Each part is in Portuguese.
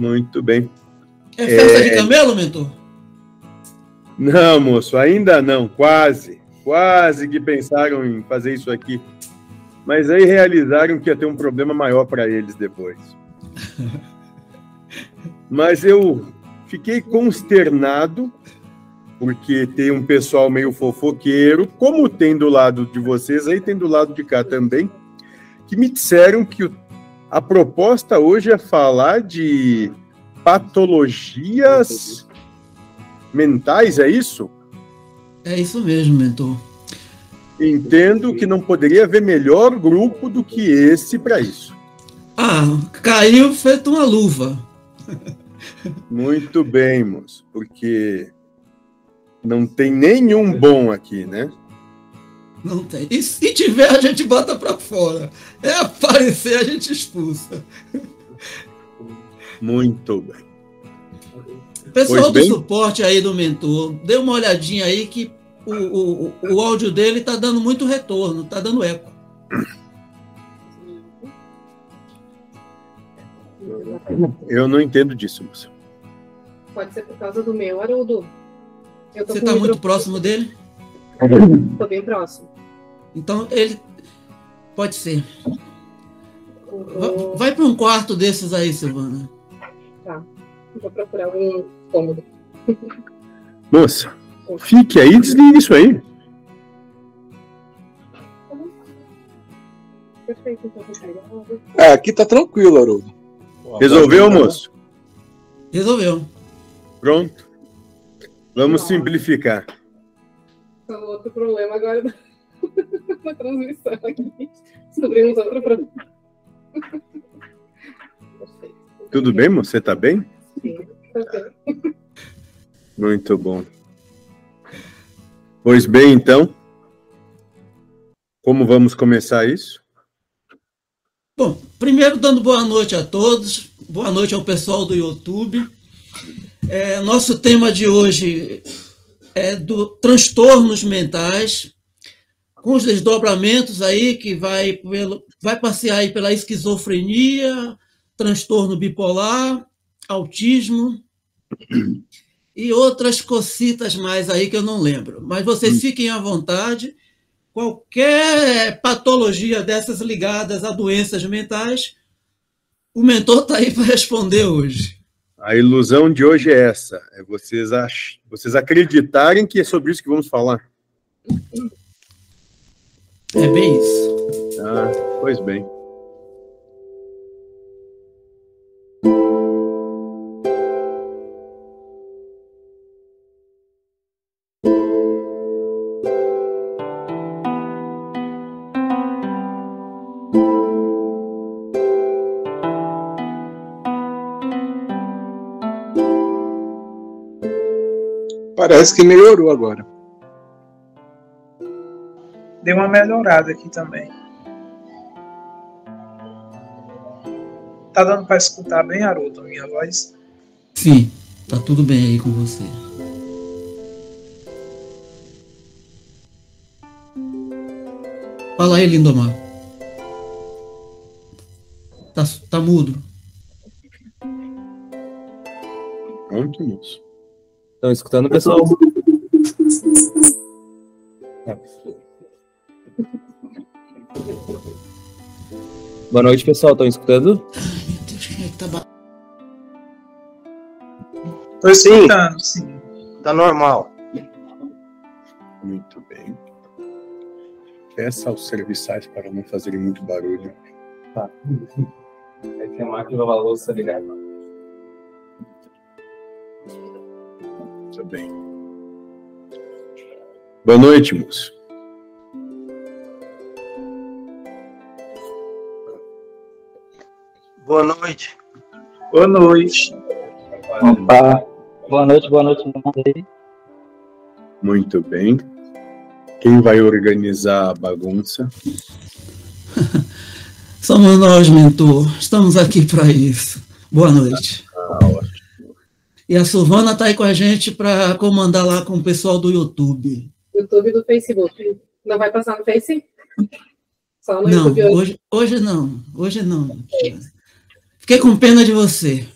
Muito bem. É festa é... de camelo, mentor? Não, moço, ainda não, quase. Quase que pensaram em fazer isso aqui. Mas aí realizaram que ia ter um problema maior para eles depois. Mas eu fiquei consternado, porque tem um pessoal meio fofoqueiro, como tem do lado de vocês, aí tem do lado de cá também, que me disseram que a proposta hoje é falar de patologias mentais, é isso? É isso mesmo, mentor. Entendo que não poderia haver melhor grupo do que esse para isso. Ah, caiu feito uma luva. Muito bem, moço, porque não tem nenhum bom aqui, né? Não tem. E se tiver, a gente bota para fora. É aparecer, a gente expulsa. Muito bem. Pessoal pois do bem? suporte aí do mentor, dê uma olhadinha aí que o, o, o áudio dele tá dando muito retorno, tá dando eco. Eu não entendo disso, moça. Pode ser por causa do meu, Haroldo. Você está muito próximo dele? Estou bem próximo. Então, ele. Pode ser. Uhum. Vai para um quarto desses aí, Silvana. Tá. Vou procurar algum cômodo. Moça, fique aí e desligue isso aí. Perfeito, então, é, aqui tá tranquilo, Haroldo. Resolveu, moço? Resolveu. Pronto. Vamos simplificar. Outro problema agora na transmissão aqui. Descobrimos outro problema. Tudo bem? Você está bem? Sim, tá bem. Muito bom. Pois bem, então. Como vamos começar isso? Bom, primeiro dando boa noite a todos, boa noite ao pessoal do YouTube. É, nosso tema de hoje é do transtornos mentais, com os desdobramentos aí que vai, pelo, vai passear aí pela esquizofrenia, transtorno bipolar, autismo e outras cocitas mais aí que eu não lembro. Mas vocês hum. fiquem à vontade qualquer patologia dessas ligadas a doenças mentais, o mentor está aí para responder hoje. A ilusão de hoje é essa: é vocês, ach... vocês acreditarem que é sobre isso que vamos falar. É bem isso. Ah, pois bem. Parece que melhorou agora. Deu uma melhorada aqui também. Tá dando para escutar bem, Haroldo, a minha voz? Sim, tá tudo bem aí com você. Fala aí, Lindomar. Tá, tá mudo. Pronto, moço. Estão escutando, pessoal? Boa noite, pessoal. Estão escutando? Ai, meu Deus, quem é que tá Tô escutando, sim. sim. Tá normal. Muito bem. Peça aos serviçais para não fazerem muito barulho. Tá. Tem a máquina lavar louça ligada. Bem. Boa noite, moço. Boa noite. Boa noite. Opa. Boa noite, boa noite. Muito bem. Quem vai organizar a bagunça? Somos nós, mentor. Estamos aqui para isso. Boa noite. E a Silvana está aí com a gente para comandar lá com o pessoal do YouTube. YouTube e do Facebook. Não vai passar no Face? Só no não, YouTube hoje. hoje. Hoje não. Hoje não. Fiquei com pena de você.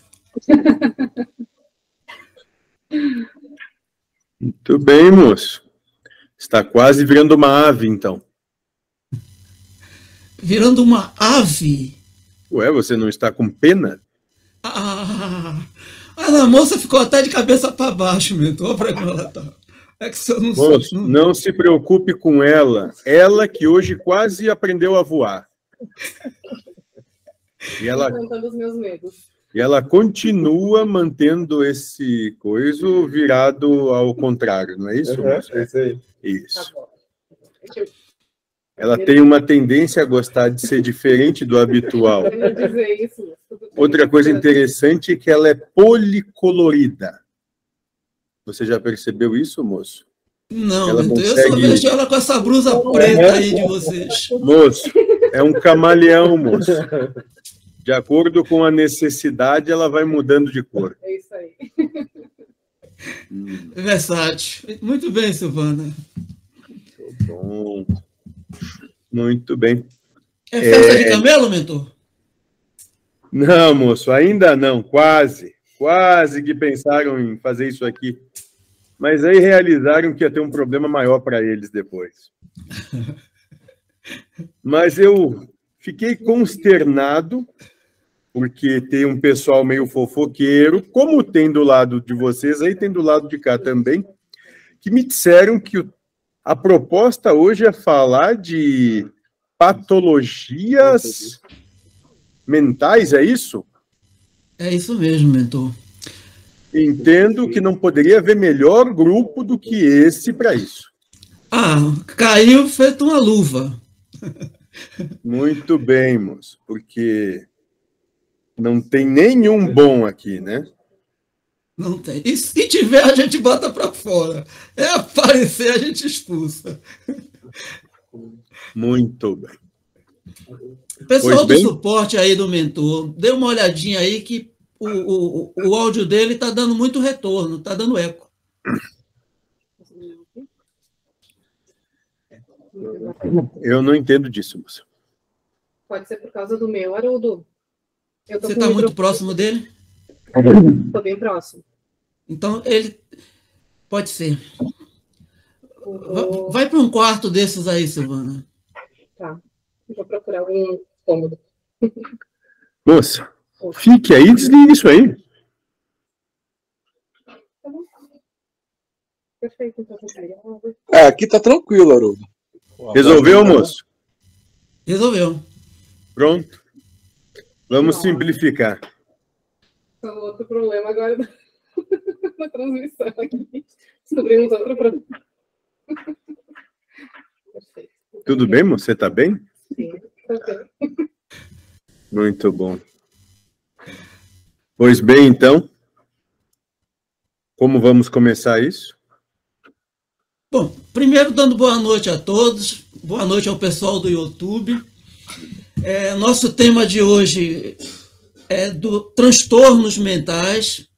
Muito bem, moço. Está quase virando uma ave, então. Virando uma ave? Ué, você não está com pena? Ah, a moça ficou até de cabeça para baixo, mentor. Olha para como ela tá. É que eu não Moço, não... não se preocupe com ela. Ela que hoje quase aprendeu a voar. E ela, os meus medos. E ela continua mantendo esse coiso virado ao contrário, não é isso? Uhum, é isso aí. Isso. Tá ela tem uma tendência a gostar de ser diferente do habitual. Outra coisa interessante é que ela é policolorida. Você já percebeu isso, moço? Não, ela consegue... eu só vejo ela com essa blusa preta aí de vocês. Moço, é um camaleão, moço. De acordo com a necessidade, ela vai mudando de cor. É isso aí. Hum. Versátil. Muito bem, Silvana. Muito bom. Muito bem. É festa é... de camelo, mentor? Não, moço, ainda não. Quase. Quase que pensaram em fazer isso aqui. Mas aí realizaram que ia ter um problema maior para eles depois. Mas eu fiquei consternado, porque tem um pessoal meio fofoqueiro, como tem do lado de vocês, aí tem do lado de cá também, que me disseram que a proposta hoje é falar de patologias mentais, é isso? É isso mesmo, mentor. Entendo que não poderia haver melhor grupo do que esse para isso. Ah, caiu feito uma luva. Muito bem, moço, porque não tem nenhum bom aqui, né? Não tem. E se tiver, a gente bota para fora. É aparecer, a gente expulsa. Muito bem. Pessoal do suporte aí do mentor, dê uma olhadinha aí que o, o, o áudio dele está dando muito retorno, está dando eco. Eu não entendo disso, moça. Pode ser por causa do meu, Haroldo. Você está muito próximo dele? Estou bem próximo. Então, ele. Pode ser. Vai para um quarto desses aí, Silvana. Tá. Vou procurar algum cômodo. Moça, fique aí desligue isso aí. Tá então. É, aqui tá tranquilo, Haroldo. Resolveu, moço? Resolveu. Pronto. Vamos simplificar. Então, outro problema agora na transmissão aqui. Descobrimos outro problema. Tudo bem, moço? Você está bem? Sim. Muito bom. Pois bem, então, como vamos começar isso? Bom, primeiro dando boa noite a todos, boa noite ao pessoal do YouTube. É, nosso tema de hoje é do transtornos mentais,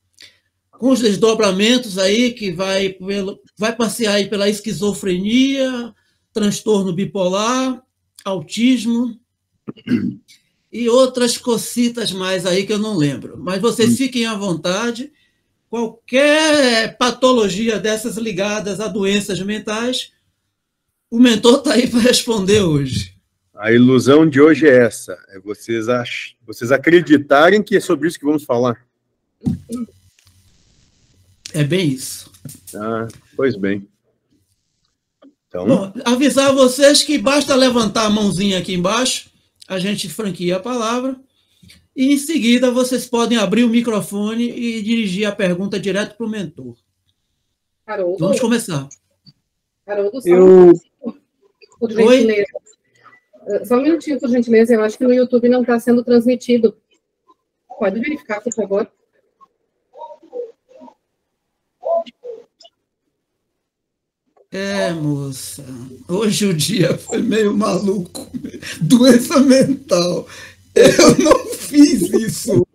com os desdobramentos aí que vai, pelo, vai passear aí pela esquizofrenia, transtorno bipolar, autismo e outras cocitas mais aí que eu não lembro. Mas vocês hum. fiquem à vontade qualquer patologia dessas ligadas a doenças mentais, o mentor está aí para responder hoje. A ilusão de hoje é essa: é vocês, ach... vocês acreditarem que é sobre isso que vamos falar. É bem isso. Ah, pois bem. Então... Bom, avisar vocês que basta levantar a mãozinha aqui embaixo, a gente franquia a palavra e em seguida vocês podem abrir o microfone e dirigir a pergunta direto para o mentor. Haroldo, Vamos começar. Haroldo, só eu... por gentileza. Oi? Só um minutinho, por gentileza. Eu acho que no YouTube não está sendo transmitido. Pode verificar, por favor. É, moça. Hoje o dia foi meio maluco. Doença mental. Eu não fiz isso.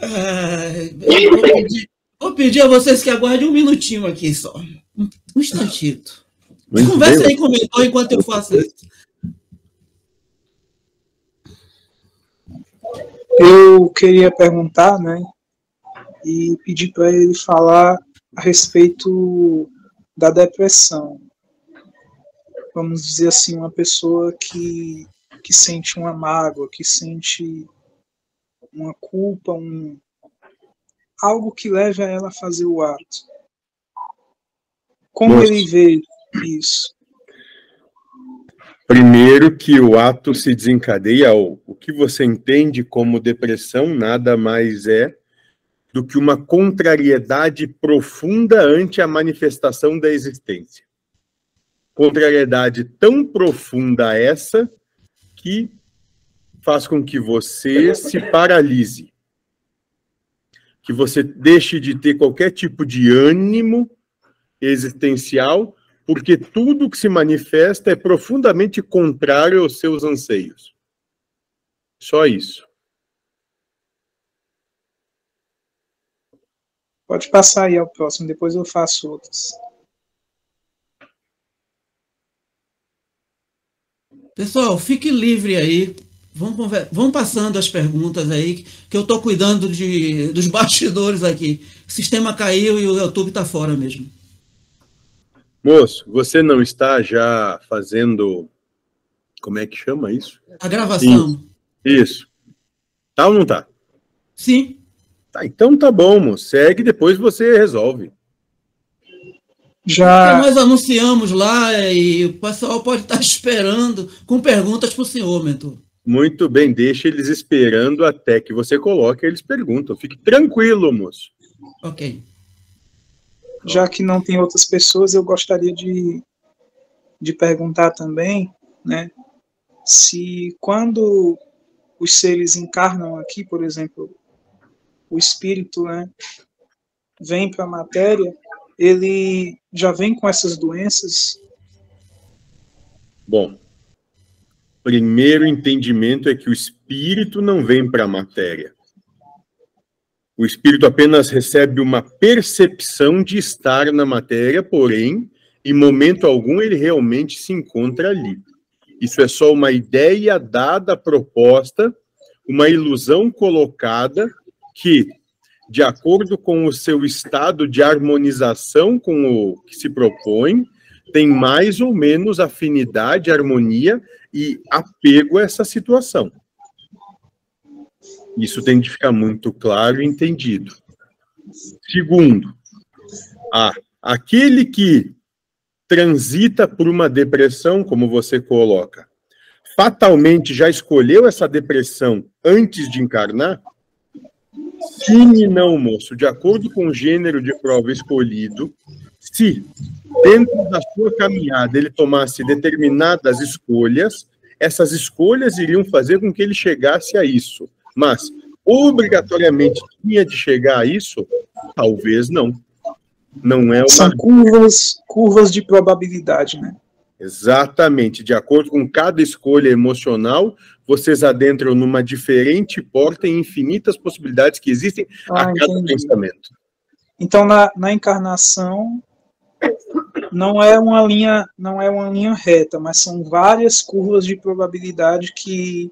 Ai, vou, pedir, vou, pedir, a vocês que aguardem um minutinho aqui só. Um instantito. Conversa aí com o mentor enquanto eu faço isso. Eu queria perguntar, né, e pedir para ele falar a respeito da depressão. Vamos dizer assim, uma pessoa que, que sente uma mágoa, que sente uma culpa, um, algo que leve a ela a fazer o ato. Como Nossa. ele vê isso? Primeiro que o ato se desencadeia, o que você entende como depressão nada mais é do que uma contrariedade profunda ante a manifestação da existência. Contrariedade tão profunda essa que faz com que você se paralise, que você deixe de ter qualquer tipo de ânimo existencial, porque tudo que se manifesta é profundamente contrário aos seus anseios. Só isso. Pode passar aí ao próximo, depois eu faço outras. Pessoal, fique livre aí. Vamos, vamos passando as perguntas aí, que eu estou cuidando de, dos bastidores aqui. O sistema caiu e o YouTube está fora mesmo. Moço, você não está já fazendo. Como é que chama isso? A gravação. Isso. isso. Tá ou não tá? Sim. Tá, então tá bom, moço. Segue, depois você resolve. Já. Porque nós anunciamos lá e o pessoal pode estar esperando com perguntas para o senhor, mentor. Muito bem, deixe eles esperando até que você coloque, eles perguntam. Fique tranquilo, moço. Ok já que não tem outras pessoas, eu gostaria de, de perguntar também, né, se quando os seres encarnam aqui, por exemplo, o espírito, né, vem para a matéria, ele já vem com essas doenças? Bom, primeiro entendimento é que o espírito não vem para a matéria. O espírito apenas recebe uma percepção de estar na matéria, porém, em momento algum ele realmente se encontra ali. Isso é só uma ideia dada, proposta, uma ilusão colocada que, de acordo com o seu estado de harmonização com o que se propõe, tem mais ou menos afinidade, harmonia e apego a essa situação. Isso tem de ficar muito claro e entendido. Segundo, a, aquele que transita por uma depressão, como você coloca, fatalmente já escolheu essa depressão antes de encarnar? Sim e não, moço. De acordo com o gênero de prova escolhido, se dentro da sua caminhada ele tomasse determinadas escolhas, essas escolhas iriam fazer com que ele chegasse a isso. Mas, obrigatoriamente tinha de chegar a isso? Talvez não. Não é uma... São curvas, curvas de probabilidade, né? Exatamente. De acordo com cada escolha emocional, vocês adentram numa diferente porta e infinitas possibilidades que existem ah, a cada entendi. pensamento. Então, na, na encarnação, não é uma linha não é uma linha reta, mas são várias curvas de probabilidade que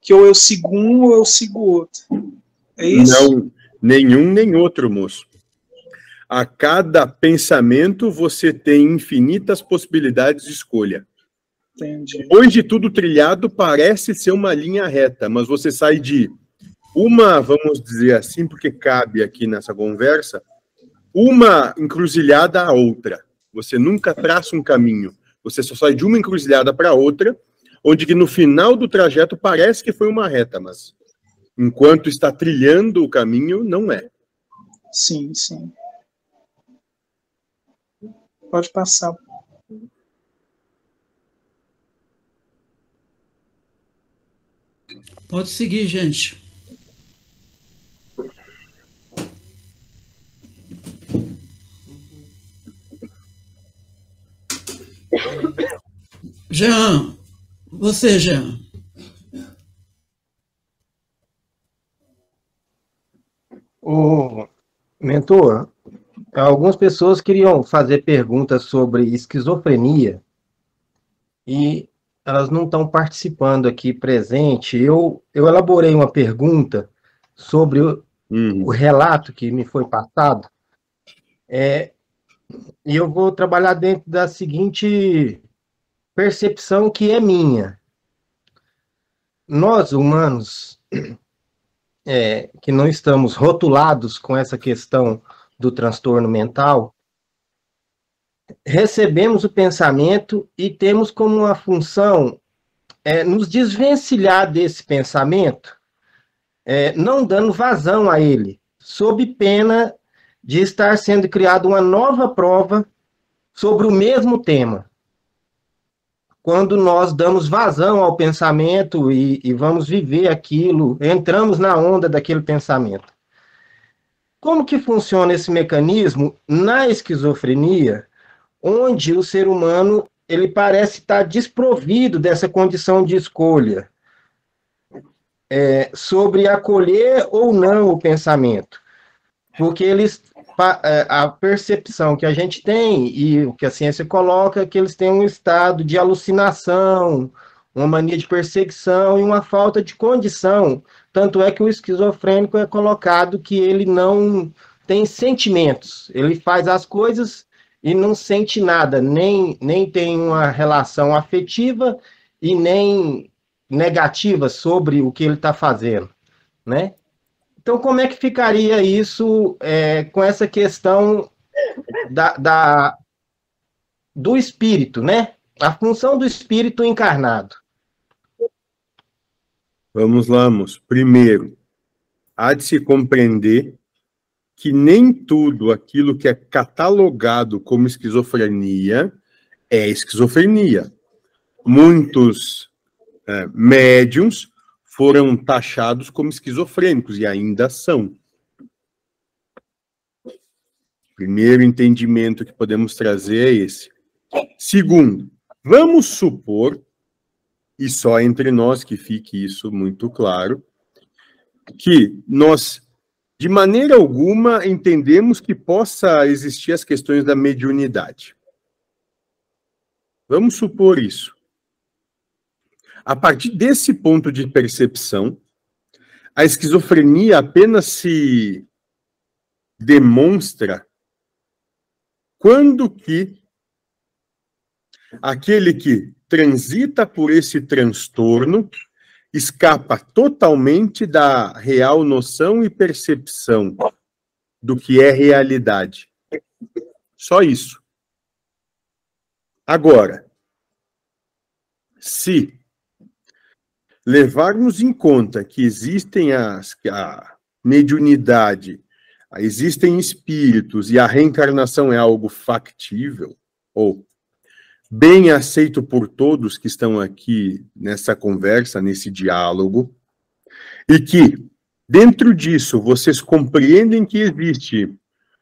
que ou eu sigo um ou eu sigo outro. É isso? Não, nenhum nem outro, moço. A cada pensamento você tem infinitas possibilidades de escolha. Entendi. Depois de tudo trilhado, parece ser uma linha reta, mas você sai de uma, vamos dizer assim, porque cabe aqui nessa conversa, uma encruzilhada a outra. Você nunca traça um caminho. Você só sai de uma encruzilhada para outra onde que no final do trajeto parece que foi uma reta, mas enquanto está trilhando o caminho, não é. Sim, sim. Pode passar. Pode seguir, gente. Jean, você, Jean. O mentor, algumas pessoas queriam fazer perguntas sobre esquizofrenia e elas não estão participando aqui presente. Eu, eu elaborei uma pergunta sobre o, uhum. o relato que me foi passado. É, e eu vou trabalhar dentro da seguinte percepção que é minha. Nós, humanos, é, que não estamos rotulados com essa questão do transtorno mental, recebemos o pensamento e temos como uma função é, nos desvencilhar desse pensamento, é, não dando vazão a ele, sob pena de estar sendo criada uma nova prova sobre o mesmo tema. Quando nós damos vazão ao pensamento e, e vamos viver aquilo, entramos na onda daquele pensamento. Como que funciona esse mecanismo na esquizofrenia, onde o ser humano ele parece estar desprovido dessa condição de escolha é, sobre acolher ou não o pensamento, porque eles é, a percepção que a gente tem e o que a ciência coloca é que eles têm um estado de alucinação, uma mania de perseguição e uma falta de condição. Tanto é que o esquizofrênico é colocado que ele não tem sentimentos, ele faz as coisas e não sente nada, nem, nem tem uma relação afetiva e nem negativa sobre o que ele está fazendo, né? Então, como é que ficaria isso é, com essa questão da, da, do espírito, né? A função do espírito encarnado. Vamos lá, moço. Primeiro, há de se compreender que nem tudo aquilo que é catalogado como esquizofrenia é esquizofrenia. Muitos é, médiums foram taxados como esquizofrênicos e ainda são. Primeiro entendimento que podemos trazer é esse. Segundo, vamos supor, e só entre nós que fique isso muito claro, que nós, de maneira alguma, entendemos que possa existir as questões da mediunidade. Vamos supor isso. A partir desse ponto de percepção, a esquizofrenia apenas se demonstra quando que aquele que transita por esse transtorno escapa totalmente da real noção e percepção do que é realidade. Só isso. Agora, se levarmos em conta que existem as, a mediunidade, existem espíritos e a reencarnação é algo factível, ou bem aceito por todos que estão aqui nessa conversa, nesse diálogo, e que, dentro disso, vocês compreendem que existe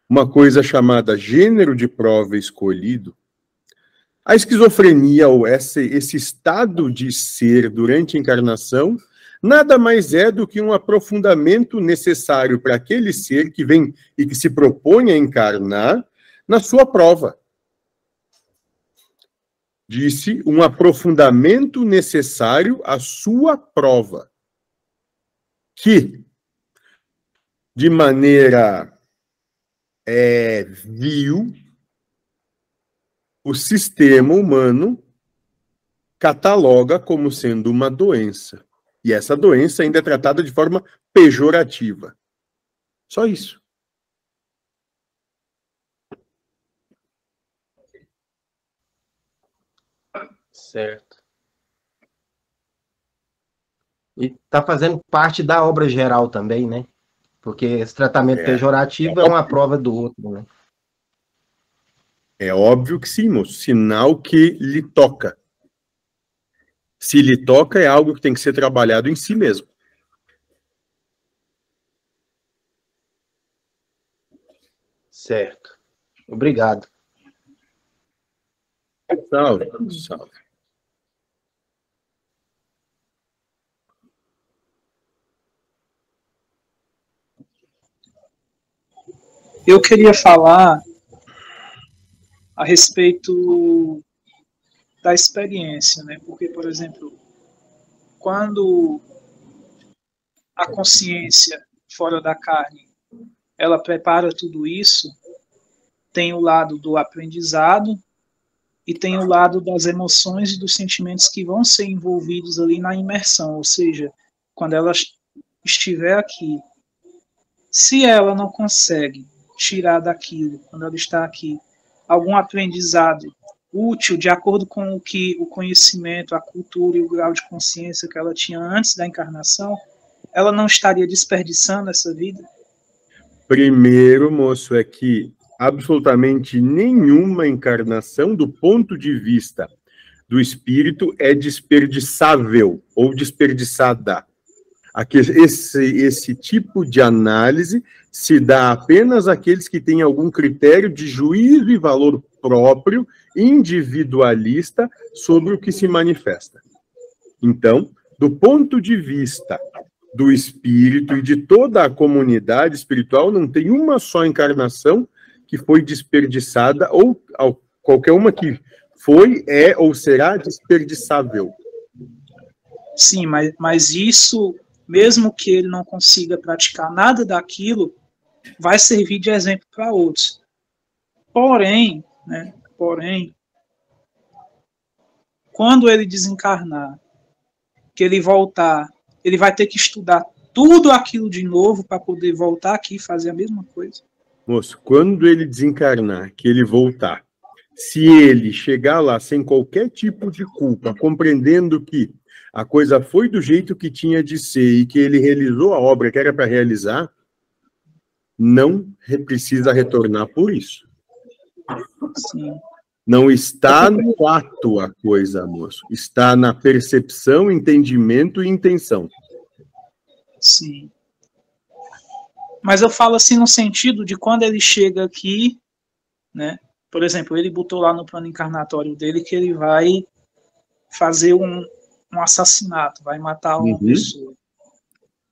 uma coisa chamada gênero de prova escolhido, a esquizofrenia, ou esse, esse estado de ser durante a encarnação, nada mais é do que um aprofundamento necessário para aquele ser que vem e que se propõe a encarnar na sua prova. Disse um aprofundamento necessário à sua prova. Que, de maneira é, vil, o sistema humano cataloga como sendo uma doença. E essa doença ainda é tratada de forma pejorativa. Só isso. Certo. E está fazendo parte da obra geral também, né? Porque esse tratamento é. pejorativo é uma prova do outro, né? É óbvio que sim, moço. Sinal que lhe toca. Se lhe toca, é algo que tem que ser trabalhado em si mesmo. Certo. Obrigado. Salve, salve. Eu queria falar a respeito da experiência, né? Porque, por exemplo, quando a consciência fora da carne, ela prepara tudo isso, tem o lado do aprendizado e tem o lado das emoções e dos sentimentos que vão ser envolvidos ali na imersão, ou seja, quando ela estiver aqui, se ela não consegue tirar daquilo, quando ela está aqui, algum aprendizado útil de acordo com o que o conhecimento, a cultura e o grau de consciência que ela tinha antes da encarnação, ela não estaria desperdiçando essa vida? Primeiro, moço, é que absolutamente nenhuma encarnação, do ponto de vista do espírito, é desperdiçável ou desperdiçada. Esse, esse tipo de análise se dá apenas àqueles que têm algum critério de juízo e valor próprio, individualista, sobre o que se manifesta. Então, do ponto de vista do espírito e de toda a comunidade espiritual, não tem uma só encarnação que foi desperdiçada, ou qualquer uma que foi, é ou será desperdiçável. Sim, mas, mas isso mesmo que ele não consiga praticar nada daquilo, vai servir de exemplo para outros. Porém, né, porém, quando ele desencarnar, que ele voltar, ele vai ter que estudar tudo aquilo de novo para poder voltar aqui e fazer a mesma coisa. Moço, quando ele desencarnar, que ele voltar, se ele chegar lá sem qualquer tipo de culpa, compreendendo que a coisa foi do jeito que tinha de ser e que ele realizou a obra que era para realizar, não precisa retornar por isso. Sim. Não está no ato a coisa, moço. Está na percepção, entendimento e intenção. Sim. Mas eu falo assim no sentido de quando ele chega aqui, né? Por exemplo, ele botou lá no plano encarnatório dele que ele vai fazer um, um assassinato, vai matar uma uhum. pessoa.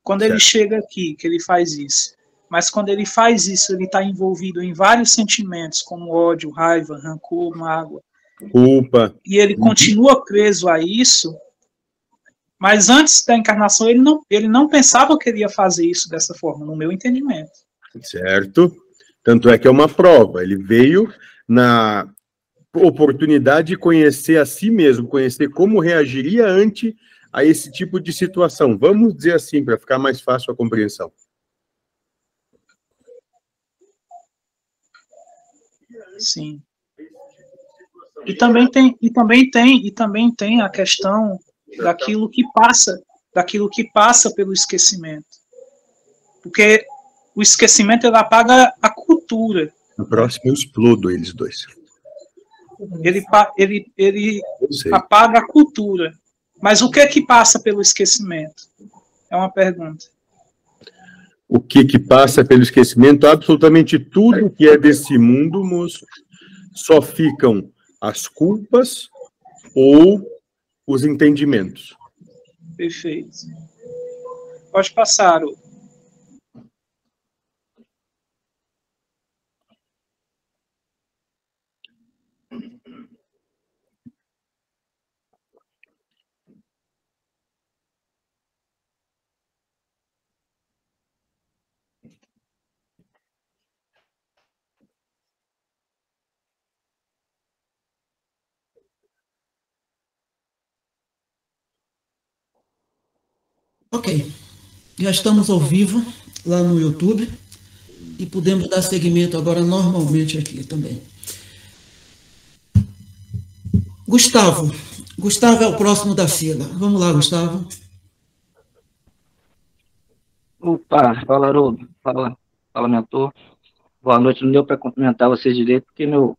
Quando ele chega aqui, que ele faz isso, mas quando ele faz isso, ele está envolvido em vários sentimentos, como ódio, raiva, rancor, mágoa. Culpa. E ele uhum. continua preso a isso, mas antes da encarnação, ele não, ele não pensava que ele ia fazer isso dessa forma, no meu entendimento. Certo. Tanto é que é uma prova. Ele veio na oportunidade de conhecer a si mesmo, conhecer como reagiria ante a esse tipo de situação. Vamos dizer assim, para ficar mais fácil a compreensão. Sim. E também tem, e também tem, e também tem a questão daquilo que passa, daquilo que passa pelo esquecimento. Porque o esquecimento ele apaga a cultura. No próximo eu explodo eles dois ele, ele, ele apaga a cultura. Mas o que é que passa pelo esquecimento? É uma pergunta. O que que passa pelo esquecimento? Absolutamente tudo que é desse mundo, moço. Só ficam as culpas ou os entendimentos. Perfeito. Pode passar, o Ok, já estamos ao vivo lá no YouTube e podemos dar seguimento agora normalmente aqui também. Gustavo. Gustavo é o próximo da fila. Vamos lá, Gustavo. Opa, fala, Haroldo. Fala, fala, mentor. Boa noite. Não deu para cumprimentar vocês direito, porque meu,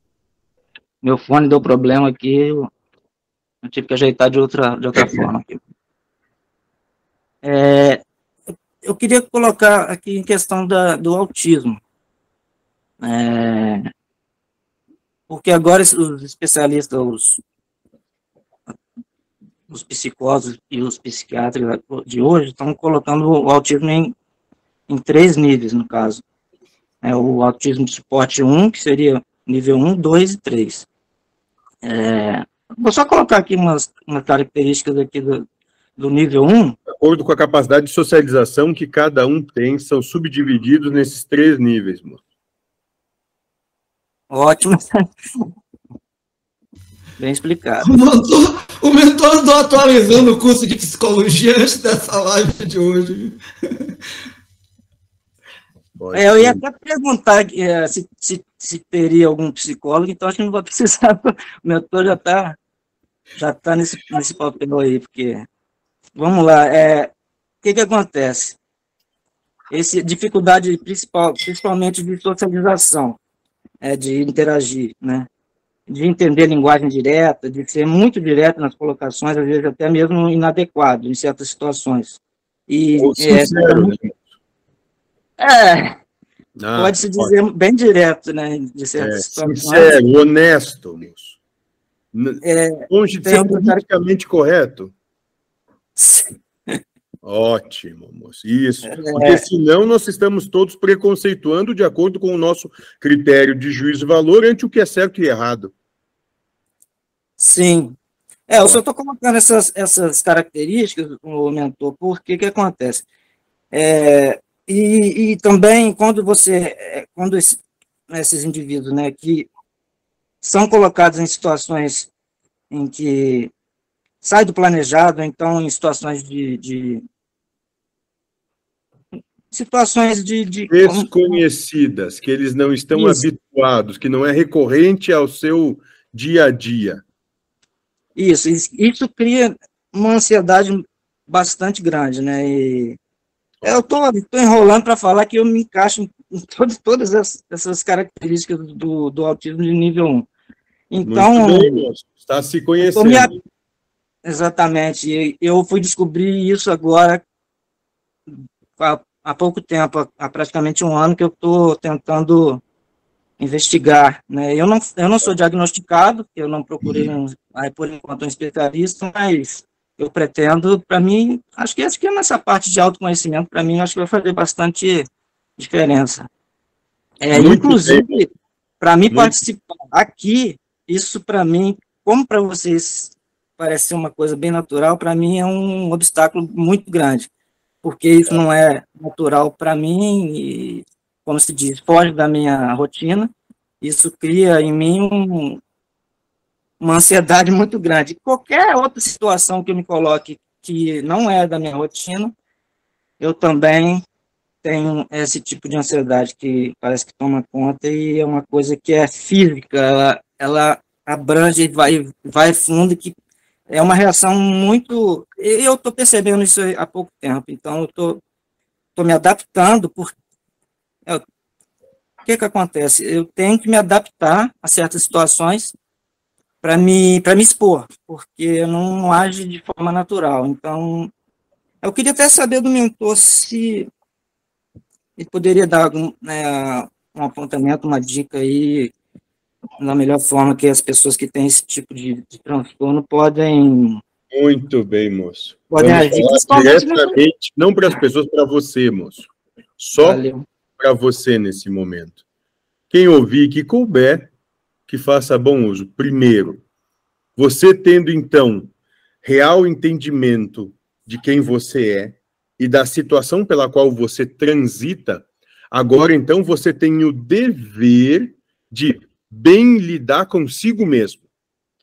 meu fone deu problema aqui. Eu, eu tive que ajeitar de outra, de outra forma aqui. É, eu queria colocar aqui em questão da, do autismo. É, porque agora os especialistas, os, os psicólogos e os psiquiatras de hoje estão colocando o autismo em, em três níveis, no caso. É o autismo de suporte 1, que seria nível 1, 2 e 3. É, vou só colocar aqui umas, umas características aqui do, do nível 1. De acordo com a capacidade de socialização que cada um tem, são subdivididos nesses três níveis, moço. Ótimo. Bem explicado. O mentor, o mentor andou atualizando o curso de psicologia antes dessa live de hoje. É, eu ia até perguntar é, se, se, se, teria algum psicólogo, então acho que não vou precisar. O mentor já está já tá nesse, nesse papel aí, porque. Vamos lá. É, o que, que acontece? Esse dificuldade principal, principalmente de socialização, é, de interagir, né? de entender linguagem direta, de ser muito direto nas colocações, às vezes até mesmo inadequado em certas situações. E é, sincero, né? é, ah, pode se dizer pode. bem direto, né, de certas é, situações. Sincero, honesto, moço. É, Longe de ser politicamente correto. Ótimo, moço. Isso. É. Porque senão nós estamos todos preconceituando de acordo com o nosso critério de juízo e valor ante o que é certo e errado. Sim. É, eu só estou colocando essas, essas características, o mentor, porque que acontece? É, e, e também quando você, é, quando esse, esses indivíduos, né, que são colocados em situações em que sai do planejado, então em situações de, de situações de, de, desconhecidas, que eles não estão Isso. habituados, que não é recorrente ao seu dia a dia. Isso, isso cria uma ansiedade bastante grande, né? E eu tô enrolando para falar que eu me encaixo em todas, todas essas características do, do autismo de nível 1. Então, bem, está se conhecendo. Me... Exatamente. Eu fui descobrir isso agora há, há pouco tempo, há praticamente um ano que eu estou tentando investigar. Né? Eu, não, eu não sou diagnosticado, eu não procurei, um, aí, por enquanto, um especialista, mas eu pretendo, para mim, acho que, acho que nessa parte de autoconhecimento, para mim, acho que vai fazer bastante diferença. É, inclusive, para mim Muito. participar aqui, isso para mim, como para vocês parece uma coisa bem natural, para mim é um obstáculo muito grande, porque isso não é natural para mim e como se diz, foge da minha rotina, isso cria em mim um, uma ansiedade muito grande. Qualquer outra situação que eu me coloque que não é da minha rotina, eu também tenho esse tipo de ansiedade que parece que toma conta e é uma coisa que é física, ela, ela abrange e vai, vai fundo, que é uma reação muito... Eu estou percebendo isso há pouco tempo, então eu estou me adaptando, porque o que, que acontece? Eu tenho que me adaptar a certas situações para me, para me expor, porque eu não, não age de forma natural. Então, eu queria até saber do mentor se ele poderia dar algum, né, um apontamento, uma dica aí, da melhor forma que as pessoas que têm esse tipo de, de transtorno podem. Muito bem, moço. Podem agir diretamente, não para as pessoas, para você, moço. Só para você nesse momento. Quem ouvir que couber, que faça bom uso. Primeiro, você tendo então real entendimento de quem você é e da situação pela qual você transita, agora então você tem o dever de bem lidar consigo mesmo.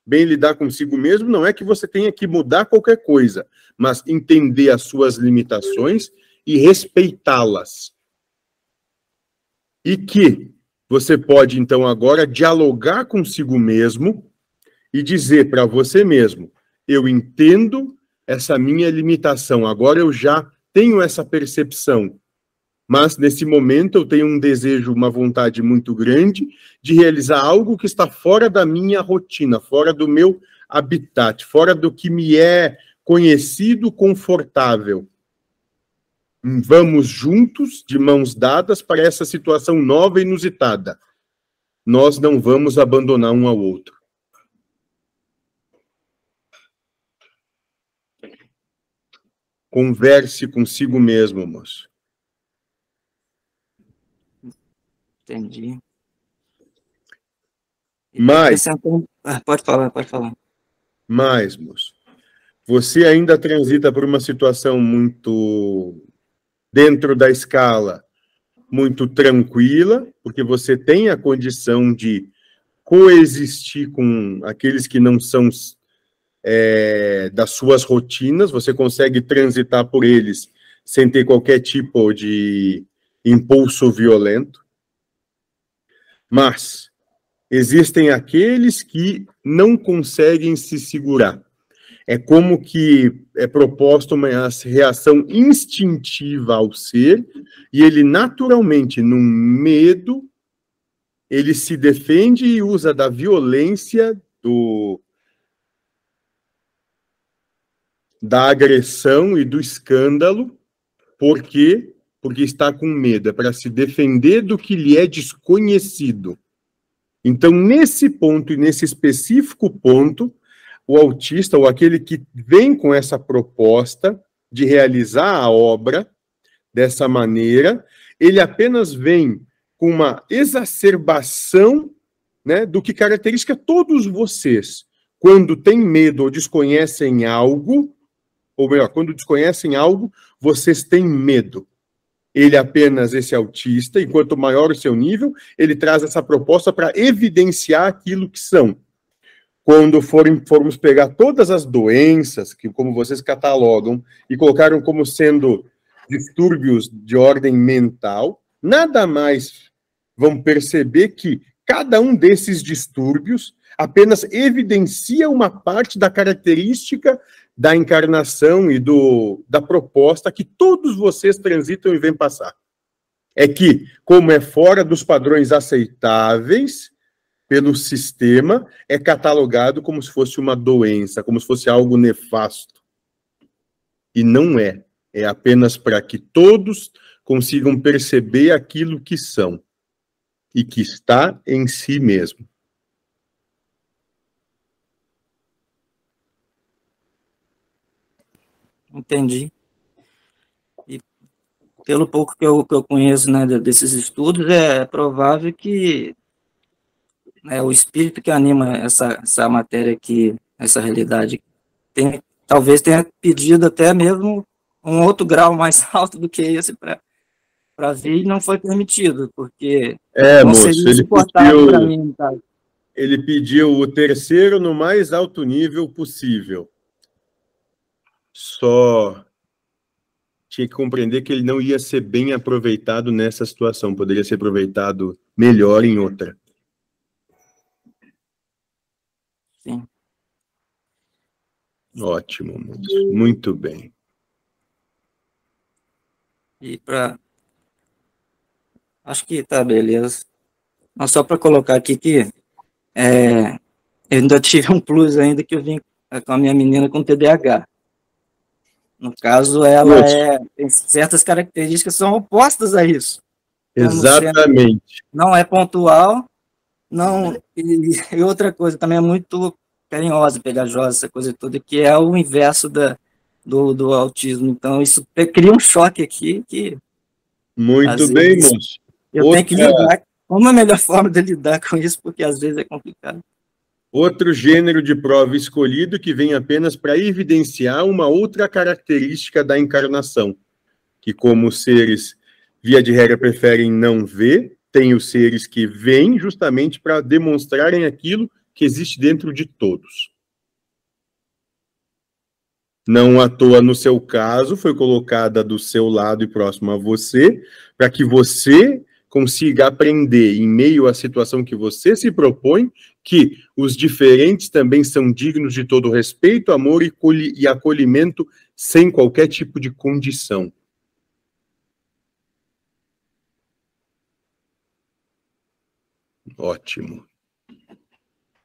Bem lidar consigo mesmo não é que você tenha que mudar qualquer coisa, mas entender as suas limitações e respeitá-las e que você pode, então, agora dialogar consigo mesmo e dizer para você mesmo: eu entendo essa minha limitação, agora eu já tenho essa percepção. Mas nesse momento eu tenho um desejo, uma vontade muito grande de realizar algo que está fora da minha rotina, fora do meu habitat, fora do que me é conhecido, confortável. Vamos juntos, de mãos dadas, para essa situação nova e inusitada. Nós não vamos abandonar um ao outro. Converse consigo mesmo, moço. Entendi. Mas. Ah, pode falar, pode falar. Mas, moço, você ainda transita por uma situação muito dentro da escala, muito tranquila, porque você tem a condição de coexistir com aqueles que não são é, das suas rotinas, você consegue transitar por eles sem ter qualquer tipo de impulso violento. Mas existem aqueles que não conseguem se segurar. É como que é proposta uma reação instintiva ao ser, e ele naturalmente, num medo, ele se defende e usa da violência, do, da agressão e do escândalo, porque porque está com medo, é para se defender do que lhe é desconhecido. Então, nesse ponto e nesse específico ponto, o autista ou aquele que vem com essa proposta de realizar a obra dessa maneira, ele apenas vem com uma exacerbação né, do que caracteriza todos vocês. Quando têm medo ou desconhecem algo, ou melhor, quando desconhecem algo, vocês têm medo. Ele é apenas esse autista, e quanto maior o seu nível, ele traz essa proposta para evidenciar aquilo que são. Quando forem, formos pegar todas as doenças, que como vocês catalogam, e colocaram como sendo distúrbios de ordem mental, nada mais vão perceber que cada um desses distúrbios apenas evidencia uma parte da característica da encarnação e do, da proposta que todos vocês transitam e vêm passar. É que, como é fora dos padrões aceitáveis pelo sistema, é catalogado como se fosse uma doença, como se fosse algo nefasto. E não é. É apenas para que todos consigam perceber aquilo que são e que está em si mesmo. Entendi. E pelo pouco que eu, que eu conheço né, desses estudos, é provável que né, o espírito que anima essa, essa matéria aqui, essa realidade, tem, talvez tenha pedido até mesmo um outro grau mais alto do que esse para para vir e não foi permitido, porque é, moço, ele pediu, mim, tá? ele pediu o terceiro no mais alto nível possível só tinha que compreender que ele não ia ser bem aproveitado nessa situação, poderia ser aproveitado melhor em outra. Sim. Ótimo, muito bem. E para acho que tá beleza. Mas só para colocar aqui que é, eu ainda tive um plus ainda que eu vim com a minha menina com TDAH. No caso, ela é, tem certas características que são opostas a isso. Exatamente. Não é pontual, não e, e, outra coisa também é muito carinhosa, pegajosa, essa coisa toda, que é o inverso da, do, do autismo. Então, isso cria um choque aqui que. Muito bem, moço. Eu Outra... tenho que lidar. Como a melhor forma de lidar com isso, porque às vezes é complicado. Outro gênero de prova escolhido que vem apenas para evidenciar uma outra característica da encarnação, que como seres, via de regra, preferem não ver, tem os seres que vêm justamente para demonstrarem aquilo que existe dentro de todos. Não à toa, no seu caso, foi colocada do seu lado e próximo a você, para que você consiga aprender, em meio à situação que você se propõe, que os diferentes também são dignos de todo respeito, amor e acolhimento, sem qualquer tipo de condição. Ótimo.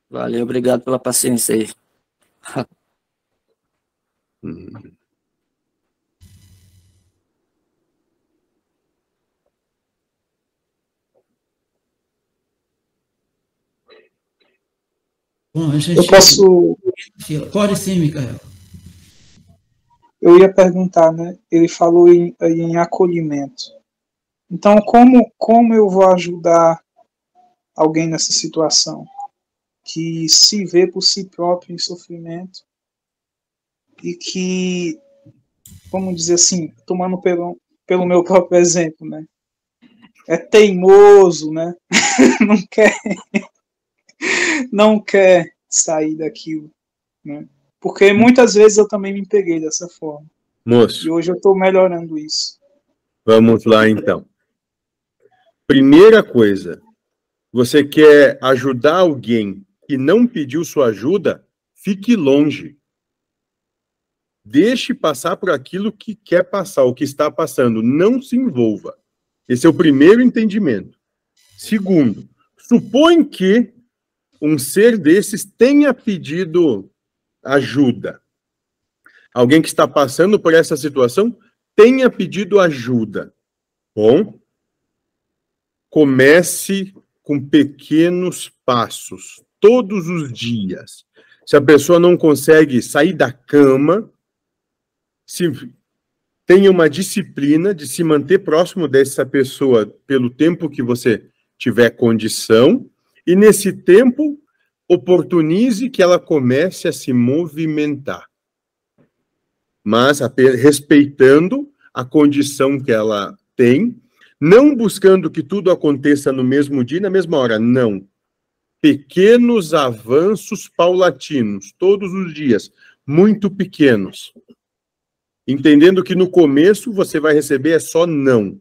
Valeu, obrigado pela paciência aí. hum. Bom, a gente... Eu posso. Pode sim, Micael. Eu ia perguntar, né? Ele falou em, em acolhimento. Então, como, como eu vou ajudar alguém nessa situação? que se vê por si próprio em sofrimento e que, vamos dizer assim, tomando pelo, pelo meu próprio exemplo, né? É teimoso, né? não quer não quer sair daquilo, né? Porque muitas vezes eu também me peguei dessa forma. Moço. E hoje eu estou melhorando isso. Vamos lá então. Primeira coisa, você quer ajudar alguém que não pediu sua ajuda? Fique longe. Deixe passar por aquilo que quer passar, o que está passando. Não se envolva. Esse é o primeiro entendimento. Segundo, supõe que um ser desses tenha pedido ajuda. Alguém que está passando por essa situação tenha pedido ajuda. Bom, comece com pequenos passos, todos os dias. Se a pessoa não consegue sair da cama, se tenha uma disciplina de se manter próximo dessa pessoa pelo tempo que você tiver condição, e nesse tempo oportunize que ela comece a se movimentar. Mas respeitando a condição que ela tem, não buscando que tudo aconteça no mesmo dia, na mesma hora, não. Pequenos avanços paulatinos, todos os dias, muito pequenos. Entendendo que no começo você vai receber é só não.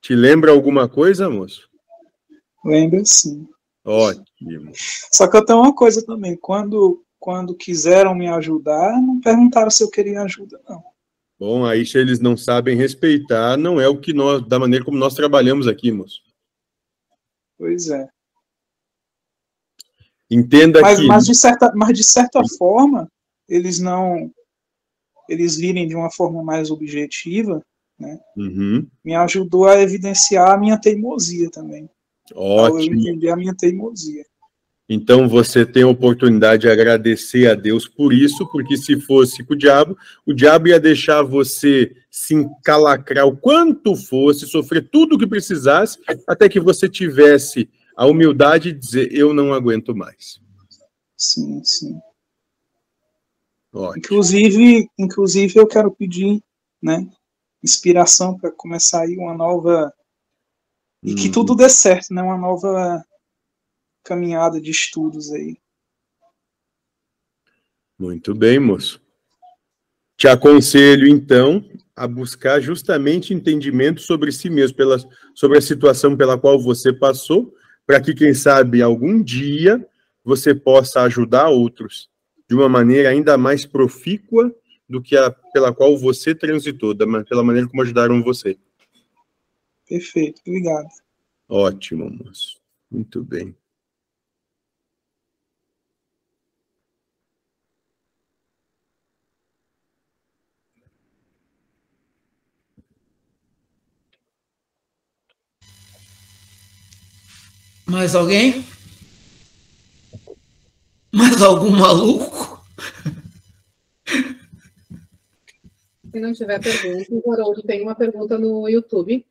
Te lembra alguma coisa, moço? Lembra sim. Ótimo. Só que eu tenho uma coisa também. Quando, quando quiseram me ajudar, não perguntaram se eu queria ajuda, não. Bom, aí se eles não sabem respeitar, não é o que nós, da maneira como nós trabalhamos aqui, moço. Pois é. Entenda mas, que. Mas de, certa, mas de certa forma, eles não. Eles virem de uma forma mais objetiva, né? Uhum. Me ajudou a evidenciar a minha teimosia também. Ótimo. Eu entender a minha teimosia. Então você tem a oportunidade de agradecer a Deus por isso, porque se fosse com o diabo, o diabo ia deixar você se encalacrar o quanto fosse, sofrer tudo o que precisasse, até que você tivesse a humildade de dizer: Eu não aguento mais. Sim, sim. Ótimo. Inclusive, inclusive, eu quero pedir né, inspiração para começar aí uma nova. E que tudo dê certo, né? Uma nova caminhada de estudos aí. Muito bem, moço. Te aconselho, então, a buscar justamente entendimento sobre si mesmo, pela, sobre a situação pela qual você passou, para que, quem sabe, algum dia você possa ajudar outros de uma maneira ainda mais profícua do que a pela qual você transitou, da, pela maneira como ajudaram você. Perfeito, obrigado. Ótimo, moço. Muito bem. Mais alguém? Mais algum maluco? Se não tiver pergunta, o Haroldo tem uma pergunta no YouTube.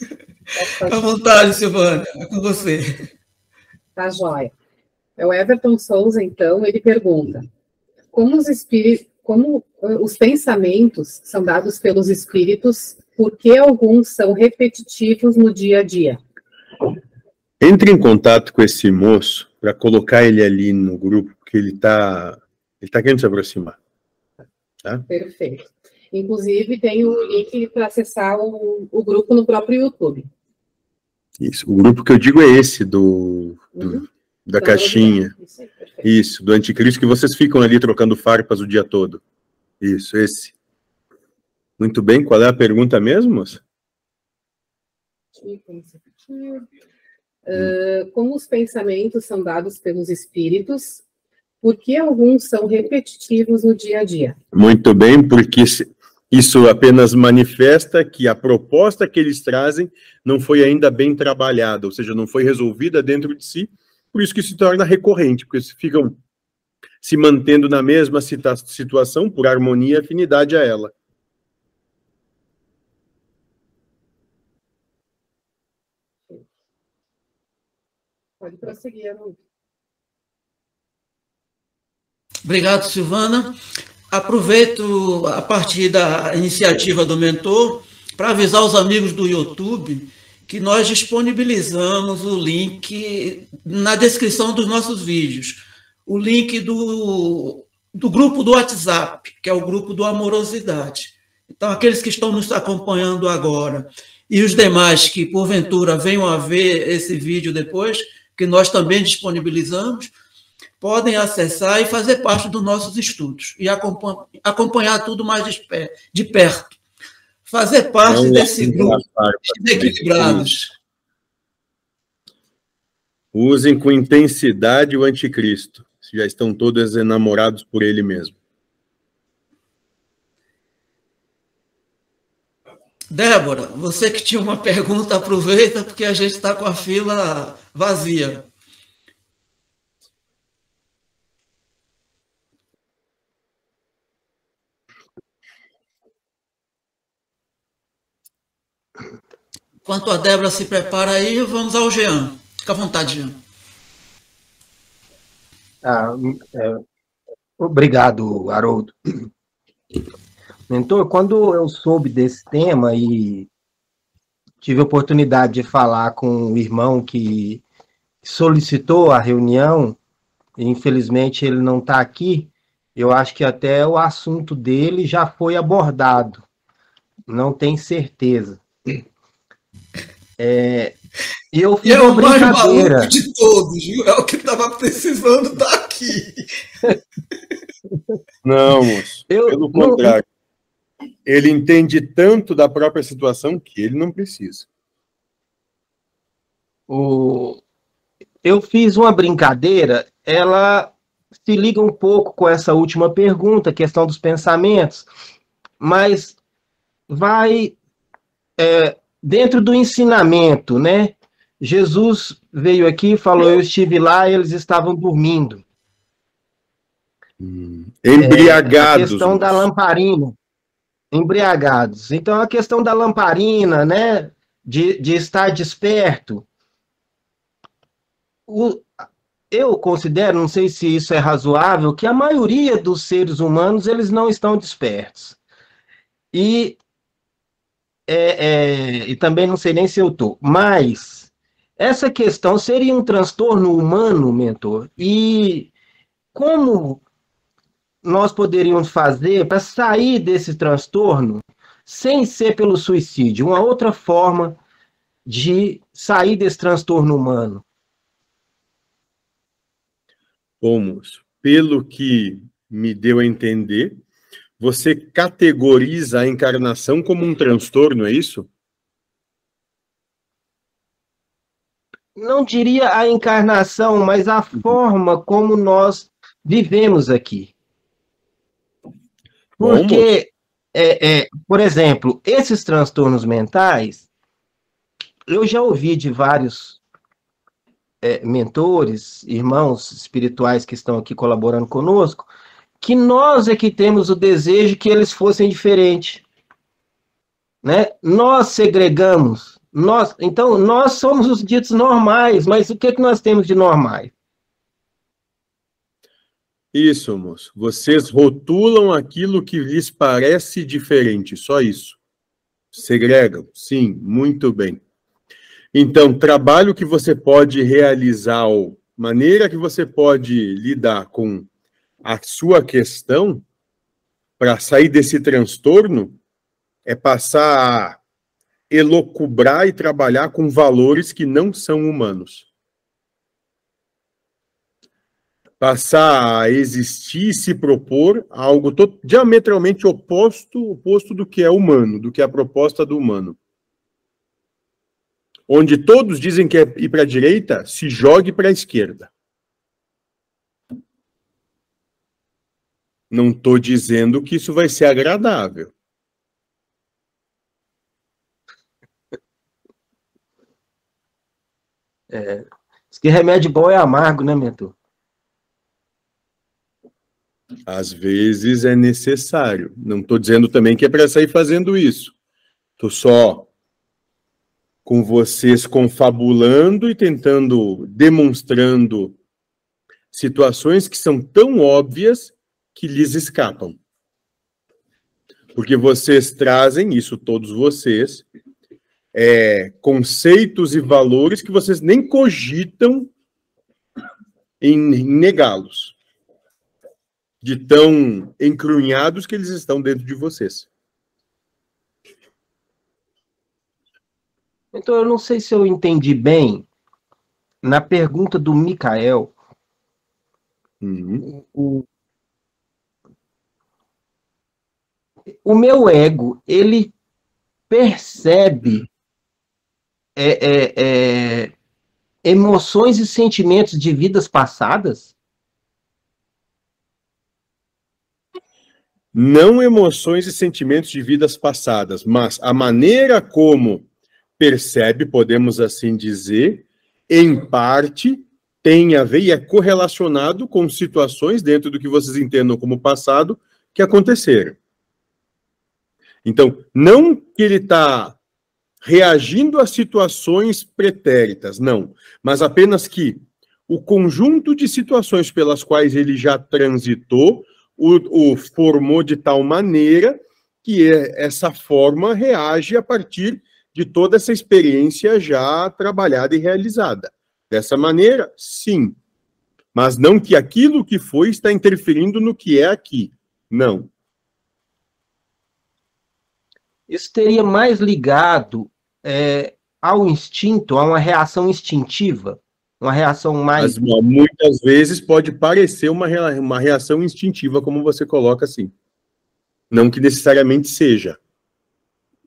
À vontade, Silvana, é com você. Tá joia. É o Everton Souza, então, ele pergunta: como os espíritos, como uh, os pensamentos são dados pelos espíritos, por que alguns são repetitivos no dia a dia? Entre em contato com esse moço para colocar ele ali no grupo, porque ele está ele tá querendo se aproximar. Tá? Perfeito. Inclusive, tem o link para acessar o, o, grupo no próprio YouTube. Isso. O grupo que eu digo é esse, do, do uhum. da então, caixinha. Isso, aí, Isso, do anticristo, que vocês ficam ali trocando farpas o dia todo. Isso, esse. Muito bem. Qual é a pergunta mesmo, moça? Uh, como os pensamentos são dados pelos espíritos, por que alguns são repetitivos no dia a dia? Muito bem, porque isso apenas manifesta que a proposta que eles trazem não foi ainda bem trabalhada, ou seja, não foi resolvida dentro de si, por isso que se torna recorrente, porque ficam se mantendo na mesma situação por harmonia e afinidade a ela. Pode prosseguir, Haroldo. Obrigado, Silvana. Aproveito a partir da iniciativa do mentor para avisar os amigos do YouTube que nós disponibilizamos o link na descrição dos nossos vídeos. O link do, do grupo do WhatsApp, que é o grupo do Amorosidade. Então, aqueles que estão nos acompanhando agora e os demais que, porventura, venham a ver esse vídeo depois, que nós também disponibilizamos, podem acessar e fazer parte dos nossos estudos e acompanhar tudo mais de perto. Fazer parte Não, desse grupo de equilibrados. Usem com intensidade o anticristo. Já estão todos enamorados por ele mesmo. Débora, você que tinha uma pergunta, aproveita, porque a gente está com a fila vazia. Enquanto a Débora se prepara aí, vamos ao Jean. Fica à vontade, Jean. Ah, é, obrigado, Haroldo. Mentor, quando eu soube desse tema e tive a oportunidade de falar com o irmão que solicitou a reunião, infelizmente ele não está aqui, eu acho que até o assunto dele já foi abordado. Não tenho certeza. É, e eu fiz e é uma brincadeira. Mais de todos, viu? É o que estava precisando estar tá aqui. Não, moço. Eu, pelo contrário. Não... Ele entende tanto da própria situação que ele não precisa. O... Eu fiz uma brincadeira, ela se liga um pouco com essa última pergunta, questão dos pensamentos, mas vai é, dentro do ensinamento, né? Jesus veio aqui e falou: Eu estive lá e eles estavam dormindo. Hum, embriagados. É, a questão da lamparina. Embriagados. Então, a questão da lamparina, né? De, de estar desperto. O, eu considero, não sei se isso é razoável, que a maioria dos seres humanos eles não estão despertos. E é, é, e também não sei nem se eu estou, mas essa questão seria um transtorno humano, mentor, e como nós poderíamos fazer para sair desse transtorno sem ser pelo suicídio, uma outra forma de sair desse transtorno humano? Moço, pelo que me deu a entender, você categoriza a encarnação como um transtorno, é isso? Não diria a encarnação, mas a forma como nós vivemos aqui. Porque, é, é, por exemplo, esses transtornos mentais, eu já ouvi de vários é, mentores, irmãos espirituais que estão aqui colaborando conosco, que nós é que temos o desejo que eles fossem diferentes. Né? Nós segregamos. Nós, então, nós somos os ditos normais, mas o que, é que nós temos de normais? Isso, moço. Vocês rotulam aquilo que lhes parece diferente, só isso. Segregam, sim, muito bem. Então, trabalho que você pode realizar, ou maneira que você pode lidar com a sua questão para sair desse transtorno é passar a elocubrar e trabalhar com valores que não são humanos. Passar a existir e se propor algo diametralmente oposto, oposto do que é humano, do que é a proposta do humano. Onde todos dizem que é ir para a direita, se jogue para a esquerda. Não estou dizendo que isso vai ser agradável. É, diz que remédio bom é amargo, né, mentor? Às vezes é necessário. Não estou dizendo também que é para sair fazendo isso. Estou só com vocês confabulando e tentando demonstrando situações que são tão óbvias que lhes escapam. Porque vocês trazem isso, todos vocês, é, conceitos e valores que vocês nem cogitam em, em negá-los, de tão encrunhados que eles estão dentro de vocês. Então, eu não sei se eu entendi bem na pergunta do Mikael. Uhum. O, o meu ego, ele percebe é, é, é, emoções e sentimentos de vidas passadas? Não emoções e sentimentos de vidas passadas, mas a maneira como percebe, podemos assim dizer, em parte tem a ver e é correlacionado com situações dentro do que vocês entendam como passado que aconteceram. Então, não que ele está reagindo a situações pretéritas, não, mas apenas que o conjunto de situações pelas quais ele já transitou o, o formou de tal maneira que é, essa forma reage a partir de toda essa experiência já trabalhada e realizada. Dessa maneira, sim. Mas não que aquilo que foi está interferindo no que é aqui. Não. Isso teria mais ligado é, ao instinto, a uma reação instintiva, uma reação mais. Mas, muitas vezes pode parecer uma, uma reação instintiva, como você coloca assim. Não que necessariamente seja.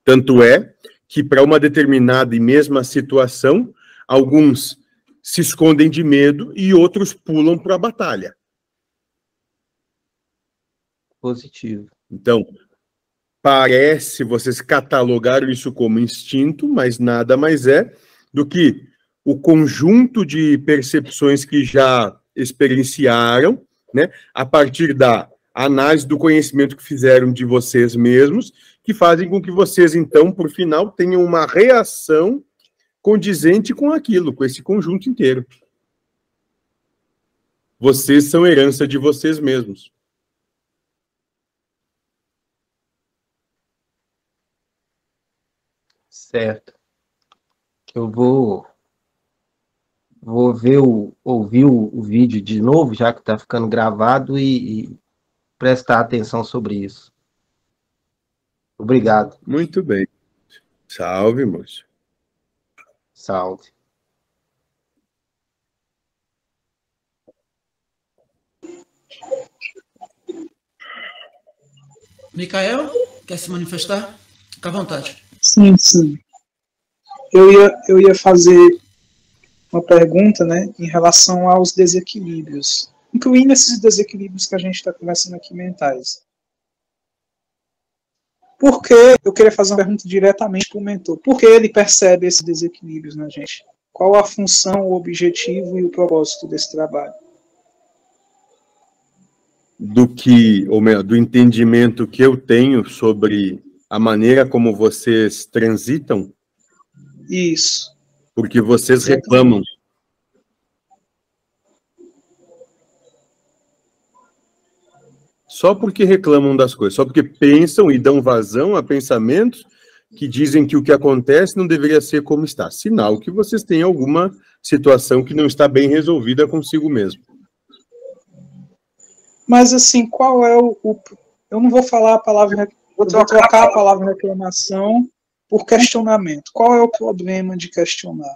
Tanto é que para uma determinada e mesma situação, alguns se escondem de medo e outros pulam para a batalha. Positivo. Então, parece vocês catalogaram isso como instinto, mas nada mais é do que o conjunto de percepções que já experienciaram, né, a partir da análise do conhecimento que fizeram de vocês mesmos que fazem com que vocês, então, por final, tenham uma reação condizente com aquilo, com esse conjunto inteiro. Vocês são herança de vocês mesmos. Certo. Eu vou vou ver o ouvir o, o vídeo de novo, já que está ficando gravado e, e prestar atenção sobre isso. Obrigado. Muito bem. Salve, moço. Salve. Micael, quer se manifestar? Fica à vontade. Sim, sim. Eu ia, eu ia fazer uma pergunta né, em relação aos desequilíbrios, incluindo esses desequilíbrios que a gente está conversando aqui mentais. Por que, eu queria fazer uma pergunta diretamente para o mentor, por que ele percebe esses desequilíbrios na gente? Qual a função, o objetivo e o propósito desse trabalho? Do que, ou melhor, do entendimento que eu tenho sobre a maneira como vocês transitam? Isso. Porque vocês reclamam só porque reclamam das coisas, só porque pensam e dão vazão a pensamentos que dizem que o que acontece não deveria ser como está. Sinal que vocês têm alguma situação que não está bem resolvida consigo mesmo. Mas assim, qual é o, o eu não vou falar a palavra, vou trocar a palavra reclamação por questionamento. Qual é o problema de questionar?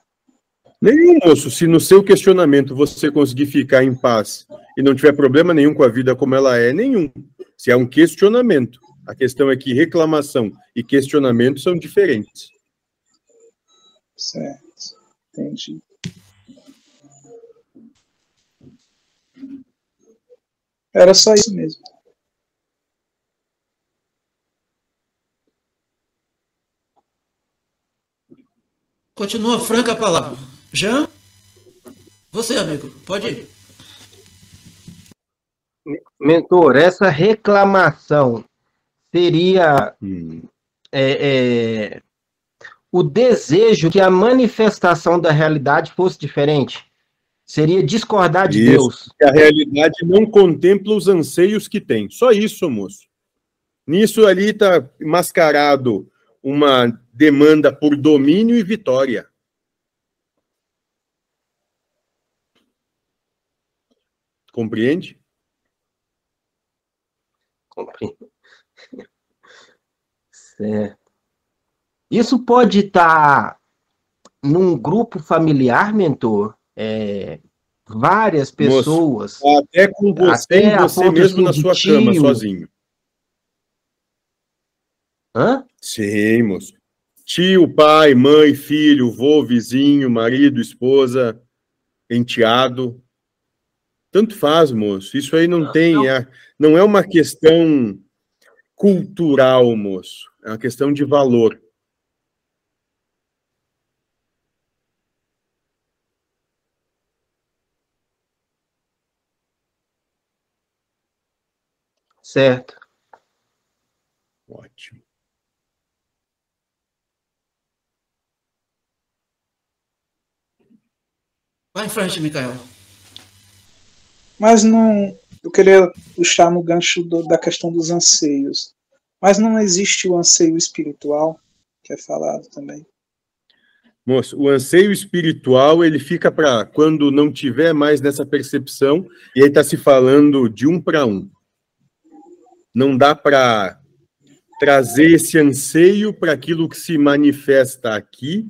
Nenhum, moço. Se no seu questionamento você conseguir ficar em paz e não tiver problema nenhum com a vida como ela é, nenhum. Se é um questionamento. A questão é que reclamação e questionamento são diferentes. Certo. Entendi. Era só isso mesmo. Continua franca a palavra. Jean? Você, amigo, pode ir. Mentor, essa reclamação seria hum. é, é, o desejo que a manifestação da realidade fosse diferente. Seria discordar de isso, Deus. Que a realidade não contempla os anseios que tem. Só isso, moço. Nisso ali está mascarado uma demanda por domínio e vitória. Compreende? Compreendo. Certo. Isso pode estar num grupo familiar, mentor, é, várias pessoas. Moço, até com você, até você mesmo na sua tio. cama, sozinho. Hã? Sim, moço. Tio, pai, mãe, filho, vô, vizinho, marido, esposa, enteado. Tanto faz, moço. Isso aí não, não tem. Não. É, não é uma questão cultural, moço. É uma questão de valor. Certo. Ótimo. Vai em frente, Micael. Mas não. Eu queria puxar no gancho do, da questão dos anseios. Mas não existe o anseio espiritual, que é falado também. Moço, o anseio espiritual ele fica para quando não tiver mais nessa percepção, e aí está se falando de um para um. Não dá para trazer esse anseio para aquilo que se manifesta aqui,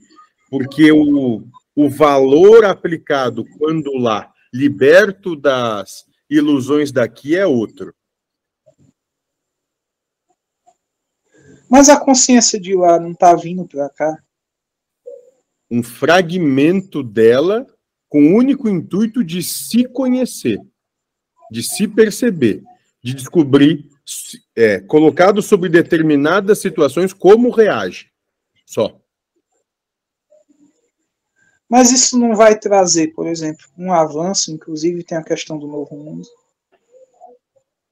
porque o, o valor aplicado quando lá, liberto das ilusões daqui, é outro. Mas a consciência de lá não está vindo para cá? Um fragmento dela com o único intuito de se conhecer, de se perceber, de descobrir, é, colocado sobre determinadas situações, como reage. Só. Mas isso não vai trazer, por exemplo, um avanço, inclusive tem a questão do novo mundo.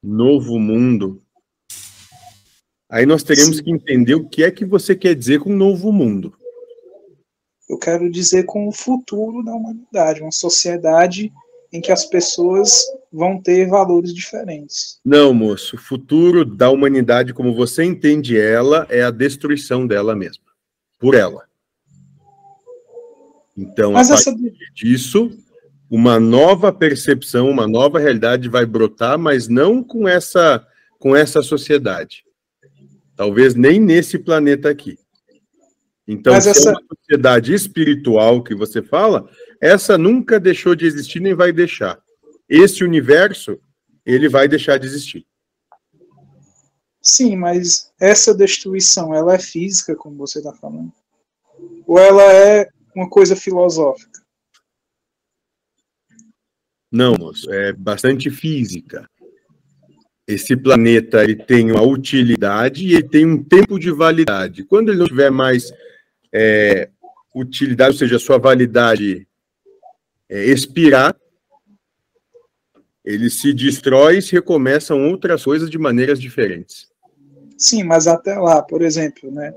Novo mundo. Aí nós teremos Sim. que entender o que é que você quer dizer com novo mundo. Eu quero dizer com o futuro da humanidade, uma sociedade em que as pessoas vão ter valores diferentes. Não, moço, o futuro da humanidade, como você entende ela, é a destruição dela mesma, por ela. Então, Mas a partir essa... disso, uma nova percepção, uma nova realidade vai brotar, mas não com essa com essa sociedade. Talvez nem nesse planeta aqui. Então, Mas essa... uma sociedade espiritual que você fala, essa nunca deixou de existir nem vai deixar. Esse universo, ele vai deixar de existir. Sim, mas essa destruição, ela é física, como você está falando? Ou ela é uma coisa filosófica? Não, moço, é bastante física esse planeta ele tem uma utilidade e ele tem um tempo de validade. Quando ele não tiver mais é, utilidade, ou seja, a sua validade é, expirar, ele se destrói e se recomeçam outras coisas de maneiras diferentes. Sim, mas até lá, por exemplo, né,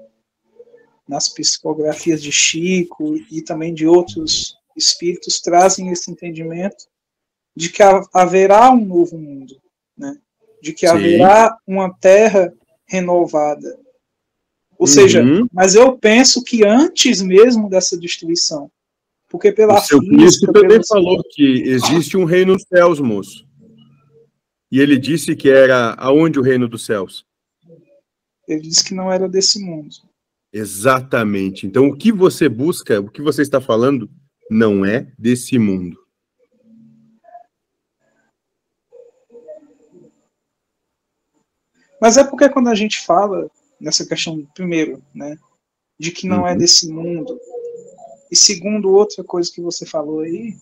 nas psicografias de Chico e também de outros espíritos trazem esse entendimento de que haverá um novo mundo, né? de que Sim. haverá uma terra renovada. Ou uhum. seja, mas eu penso que antes mesmo dessa destruição, porque pela o seu Cristo também pelo... falou que existe um reino dos céus, moço. E ele disse que era aonde o reino dos céus? Ele disse que não era desse mundo. Exatamente. Então o que você busca, o que você está falando, não é desse mundo. Mas é porque quando a gente fala nessa questão, primeiro, né, de que não é uhum. é desse mundo, e segundo, outra coisa que você falou aí,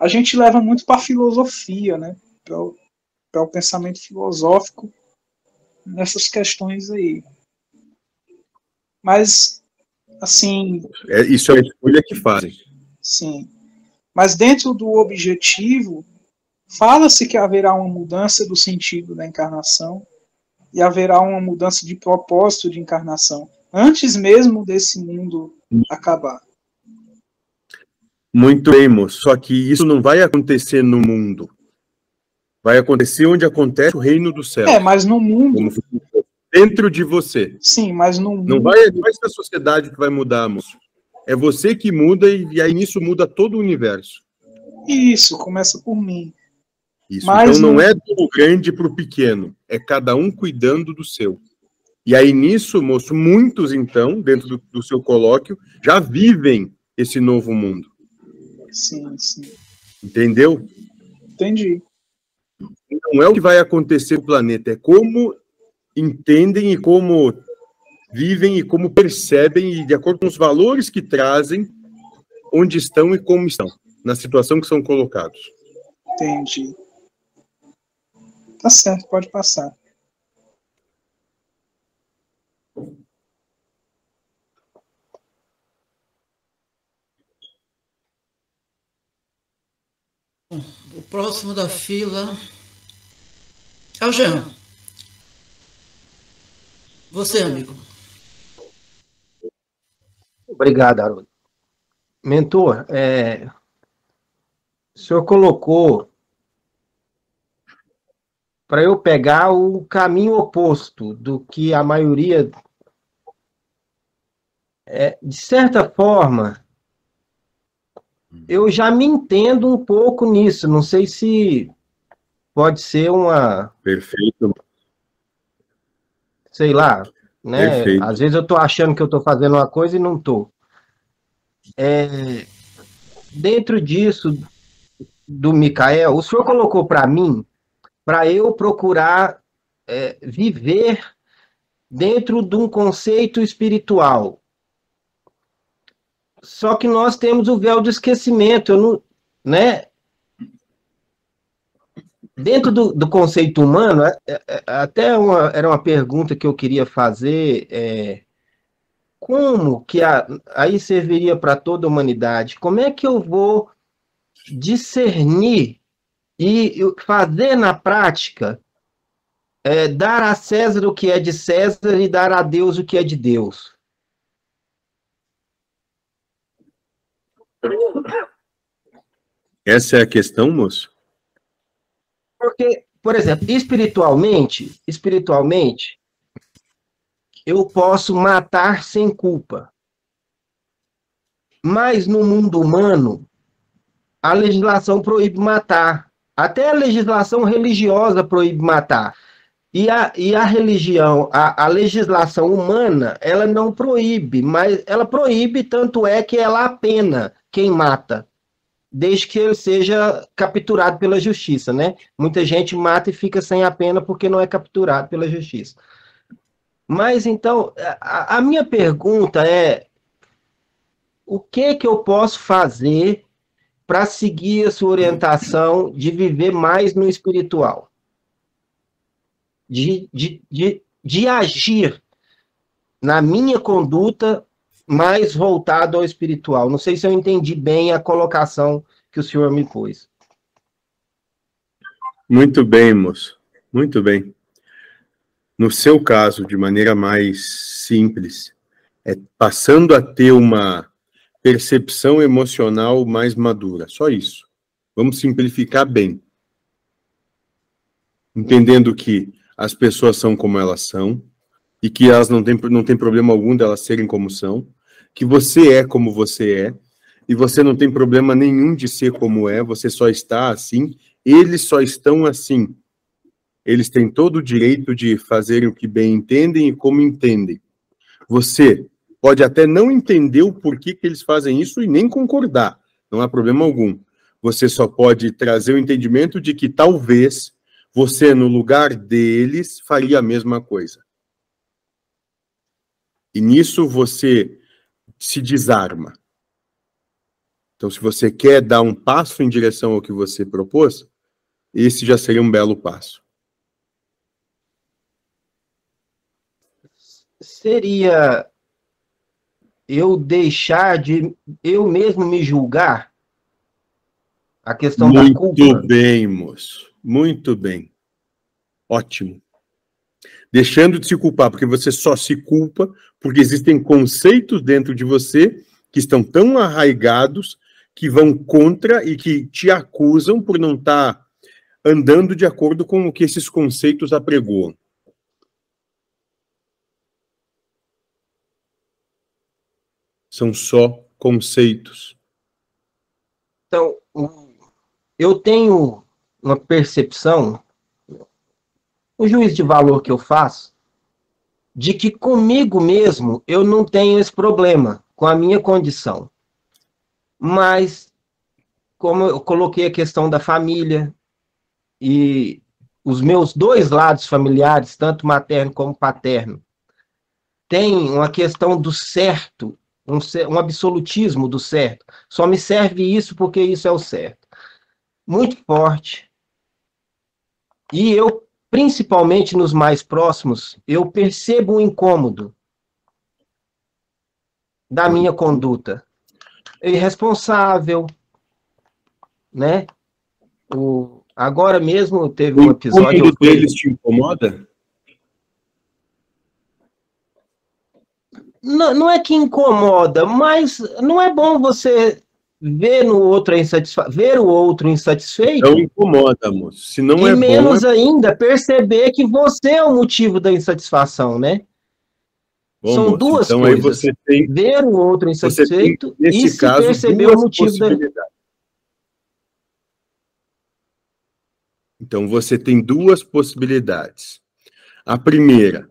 a gente leva muito para a filosofia, né, para o pensamento filosófico nessas questões aí. Mas, assim. É, isso é a escolha que fazem. Sim. Mas dentro do objetivo, fala-se que haverá uma mudança do sentido da encarnação e haverá uma mudança de propósito de encarnação. antes mesmo desse mundo acabar. Muito bem, moço. Só que isso não vai acontecer no mundo. Vai acontecer onde acontece o reino do céu. É, mas no mundo. Dentro de você. Sim, mas mundo. Não vai, não vai ser a sociedade que vai mudar, moço. É você que muda e, e aí nisso muda todo o universo. Isso, começa por mim. Isso. Mas então não, não é do grande para o pequeno, é cada um cuidando do seu. E aí nisso, moço, muitos então, dentro do, do seu colóquio, já vivem esse novo mundo. Sim, sim. Entendeu? Entendi. Não é o que vai acontecer no planeta, é como entendem e como vivem e como percebem, e de acordo com os valores que trazem, onde estão e como estão, na situação que são colocados. Entendi. Tá certo, pode passar. O próximo da fila é o Jean. Você, amigo. Obrigado, Haroldo. Mentor, é, o senhor colocou para eu pegar o caminho oposto do que a maioria. É, de certa forma, eu já me entendo um pouco nisso. Não sei se pode ser uma. Perfeito. Sei lá, né? Perfeito. Às vezes eu estou achando que eu estou fazendo uma coisa e não estou. É, dentro disso, do Micael, o senhor colocou para mim para eu procurar é, viver dentro de um conceito espiritual. Só que nós temos o véu do esquecimento, não, né? Dentro do, do conceito humano, é, é, é, até uma, era uma pergunta que eu queria fazer, é, como que a, aí serviria para toda a humanidade? Como é que eu vou discernir e fazer na prática é, dar a César o que é de César e dar a Deus o que é de Deus. Essa é a questão, moço? Porque, por exemplo, espiritualmente, espiritualmente, eu posso matar sem culpa. Mas no mundo humano, a legislação proíbe matar. Até a legislação religiosa proíbe matar. E a, e a religião, a, a legislação humana, ela não proíbe, mas ela proíbe, tanto é que ela apena quem mata, desde que ele seja capturado pela justiça, né? Muita gente mata e fica sem a pena porque não é capturado pela justiça. Mas então, a, a minha pergunta é: o que que eu posso fazer para seguir a sua orientação de viver mais no espiritual, de, de, de, de agir na minha conduta mais voltado ao espiritual. Não sei se eu entendi bem a colocação que o senhor me pôs. Muito bem, moço. Muito bem. No seu caso, de maneira mais simples, é passando a ter uma percepção emocional mais madura. Só isso. Vamos simplificar bem. Entendendo que as pessoas são como elas são e que elas não têm, não têm problema algum delas serem como são, que você é como você é e você não tem problema nenhum de ser como é, você só está assim, eles só estão assim. Eles têm todo o direito de fazerem o que bem entendem e como entendem. Você pode até não entender o porquê que eles fazem isso e nem concordar, não há problema algum. Você só pode trazer o entendimento de que talvez você, no lugar deles, faria a mesma coisa. E nisso você se desarma. Então, se você quer dar um passo em direção ao que você propôs, esse já seria um belo passo. Seria eu deixar de eu mesmo me julgar? A questão Muito da culpa. Muito bem, moço. Muito bem. Ótimo. Deixando de se culpar, porque você só se culpa porque existem conceitos dentro de você que estão tão arraigados que vão contra e que te acusam por não estar tá andando de acordo com o que esses conceitos apregoam. São só conceitos. Então, eu tenho uma percepção, o juiz de valor que eu faço, de que comigo mesmo eu não tenho esse problema com a minha condição. Mas, como eu coloquei a questão da família e os meus dois lados familiares, tanto materno como paterno, tem uma questão do certo, um, um absolutismo do certo. Só me serve isso porque isso é o certo. Muito forte. E eu, principalmente nos mais próximos, eu percebo um incômodo da minha conduta. Irresponsável, né? O, agora mesmo teve um episódio. O deles te incomoda? Não, não é que incomoda, mas não é bom você ver no outro insatisfa ver o outro insatisfeito. Não incomoda, moço. Se não e é menos bom, é... ainda perceber que você é o motivo da insatisfação, né? Bom, São moço, duas então coisas. Você tem, ver o outro insatisfeito tem, e se caso, perceber o motivo da. Então você tem duas possibilidades. A primeira,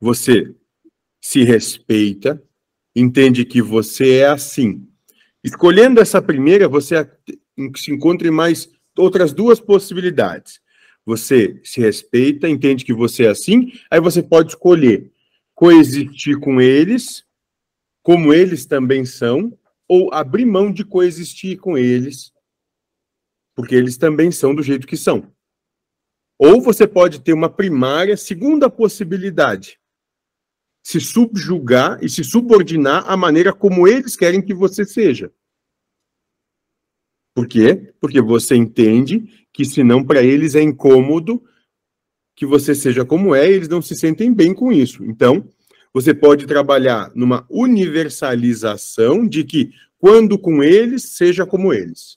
você se respeita, entende que você é assim. Escolhendo essa primeira, você se encontra em mais outras duas possibilidades. Você se respeita, entende que você é assim, aí você pode escolher coexistir com eles, como eles também são, ou abrir mão de coexistir com eles, porque eles também são do jeito que são. Ou você pode ter uma primária, segunda possibilidade, se subjugar e se subordinar à maneira como eles querem que você seja. Por quê? Porque você entende que senão para eles é incômodo que você seja como é, e eles não se sentem bem com isso. Então, você pode trabalhar numa universalização de que, quando com eles, seja como eles.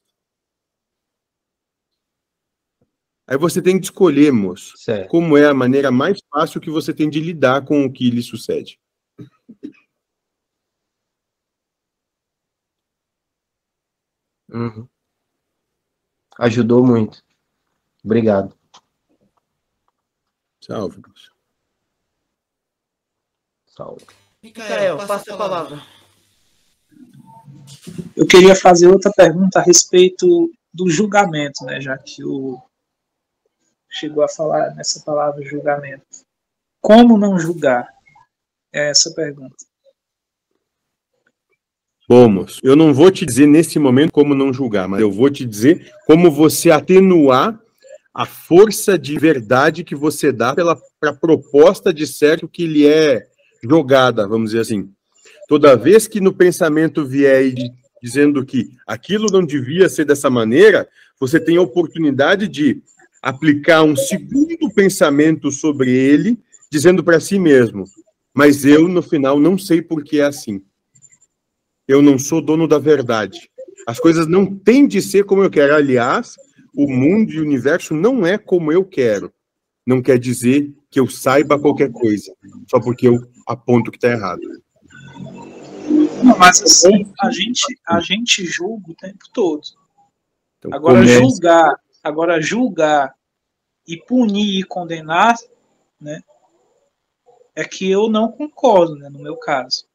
Aí você tem que escolher, moço, certo. como é a maneira mais fácil que você tem de lidar com o que lhe sucede. Uhum. Ajudou muito. Obrigado. Salve. Salve. Micael, passa a palavra. Eu queria fazer outra pergunta a respeito do julgamento, né? Já que o chegou a falar nessa palavra julgamento. Como não julgar? É essa a pergunta. Bom, moço, eu não vou te dizer nesse momento como não julgar, mas eu vou te dizer como você atenuar a força de verdade que você dá pela pra proposta de certo que lhe é jogada, vamos dizer assim. Toda vez que no pensamento vier dizendo que aquilo não devia ser dessa maneira, você tem a oportunidade de aplicar um segundo pensamento sobre ele, dizendo para si mesmo: mas eu no final não sei por que é assim. Eu não sou dono da verdade. As coisas não têm de ser como eu quero. Aliás, o mundo e o universo não é como eu quero. Não quer dizer que eu saiba qualquer coisa, só porque eu aponto que está errado. Não, mas assim, a gente, a gente julga o tempo todo. Então, agora comece... julgar, agora julgar e punir e condenar, né? É que eu não concordo, né, no meu caso.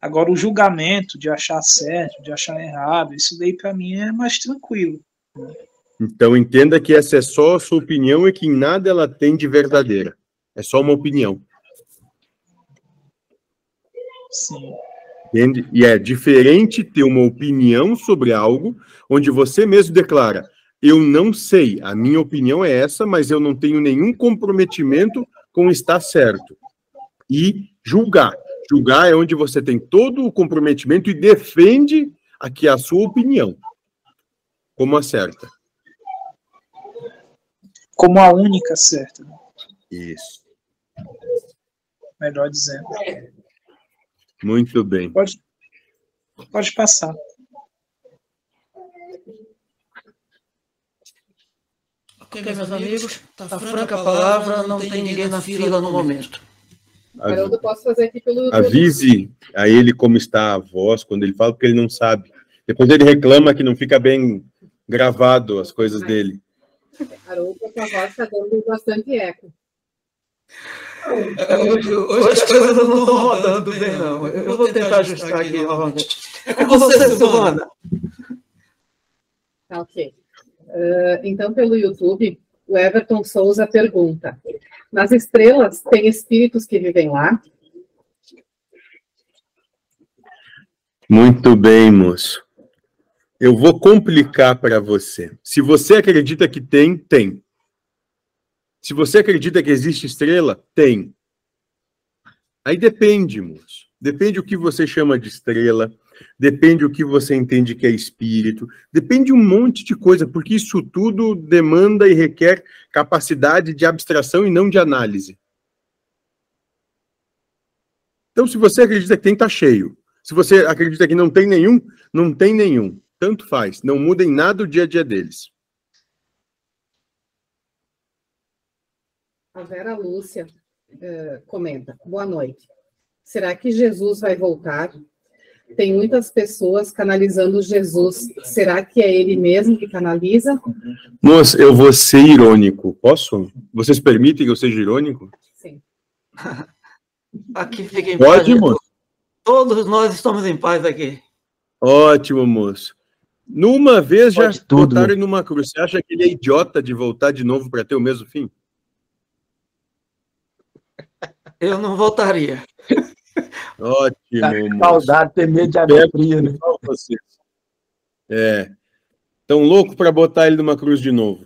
Agora o julgamento de achar certo, de achar errado, isso daí para mim é mais tranquilo. Né? Então entenda que essa é só a sua opinião e que em nada ela tem de verdadeira. É só uma opinião. Sim. Entende? E é diferente ter uma opinião sobre algo onde você mesmo declara: eu não sei, a minha opinião é essa, mas eu não tenho nenhum comprometimento com estar certo. E julgar. Julgar é onde você tem todo o comprometimento e defende aqui a sua opinião como a certa como a única certa. Isso. melhor dizendo. Muito bem. Pode, pode passar. Ok, meus amigos, está tá franca a palavra, não tem ninguém na fila no momento. Haroldo, posso fazer aqui pelo. Avise a ele como está a voz quando ele fala, porque ele não sabe. Depois ele reclama que não fica bem gravado as coisas dele. Haroldo, a sua voz está dando bastante eco. Hoje, hoje as coisas não estão rodando bem, não. Eu vou tentar ajustar aqui novamente. É com você, Silvana. Tá, ok. Uh, então, pelo YouTube, o Everton Souza pergunta: Nas estrelas tem espíritos que vivem lá? Muito bem, moço. Eu vou complicar para você. Se você acredita que tem, tem. Se você acredita que existe estrela, tem. Aí depende, moço. Depende o que você chama de estrela, depende o que você entende que é espírito, depende um monte de coisa, porque isso tudo demanda e requer capacidade de abstração e não de análise. Então, se você acredita que tem, tá cheio. Se você acredita que não tem nenhum, não tem nenhum. Tanto faz, não muda em nada o dia a dia deles. A Vera Lúcia uh, comenta: Boa noite. Será que Jesus vai voltar? Tem muitas pessoas canalizando Jesus. Será que é ele mesmo que canaliza? Moça, eu vou ser irônico. Posso? Vocês permitem que eu seja irônico? Sim. Aqui fica em Pode, paz. moço? Todos nós estamos em paz aqui. Ótimo, moço. Numa vez já Pode tudo, botaram ele numa cruz. Você acha que ele é idiota de voltar de novo para ter o mesmo fim? Eu não voltaria. Ótimo, Tá. Saudade, ter medo de fria, né? É. Tão louco para botar ele numa cruz de novo.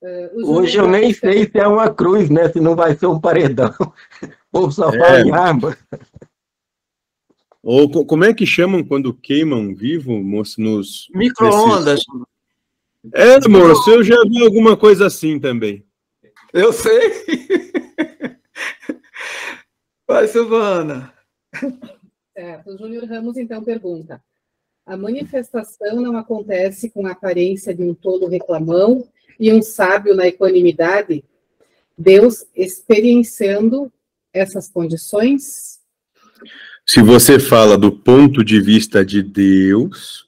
Uh, Júnior Hoje eu nem sei se é uma cruz, né? Se não vai ser um paredão. Ou só É. fala em arma. Ou co- como é que chamam quando queimam vivo, moço, nos... Micro-ondas. É, moço, eu já vi alguma coisa assim também. Eu sei. Vai, Silvana. Certo. O Júnior Ramos, então, pergunta: a manifestação não acontece com a aparência de um tolo reclamão e um sábio na equanimidade? Deus experienciando essas condições? Se você fala do ponto de vista de Deus,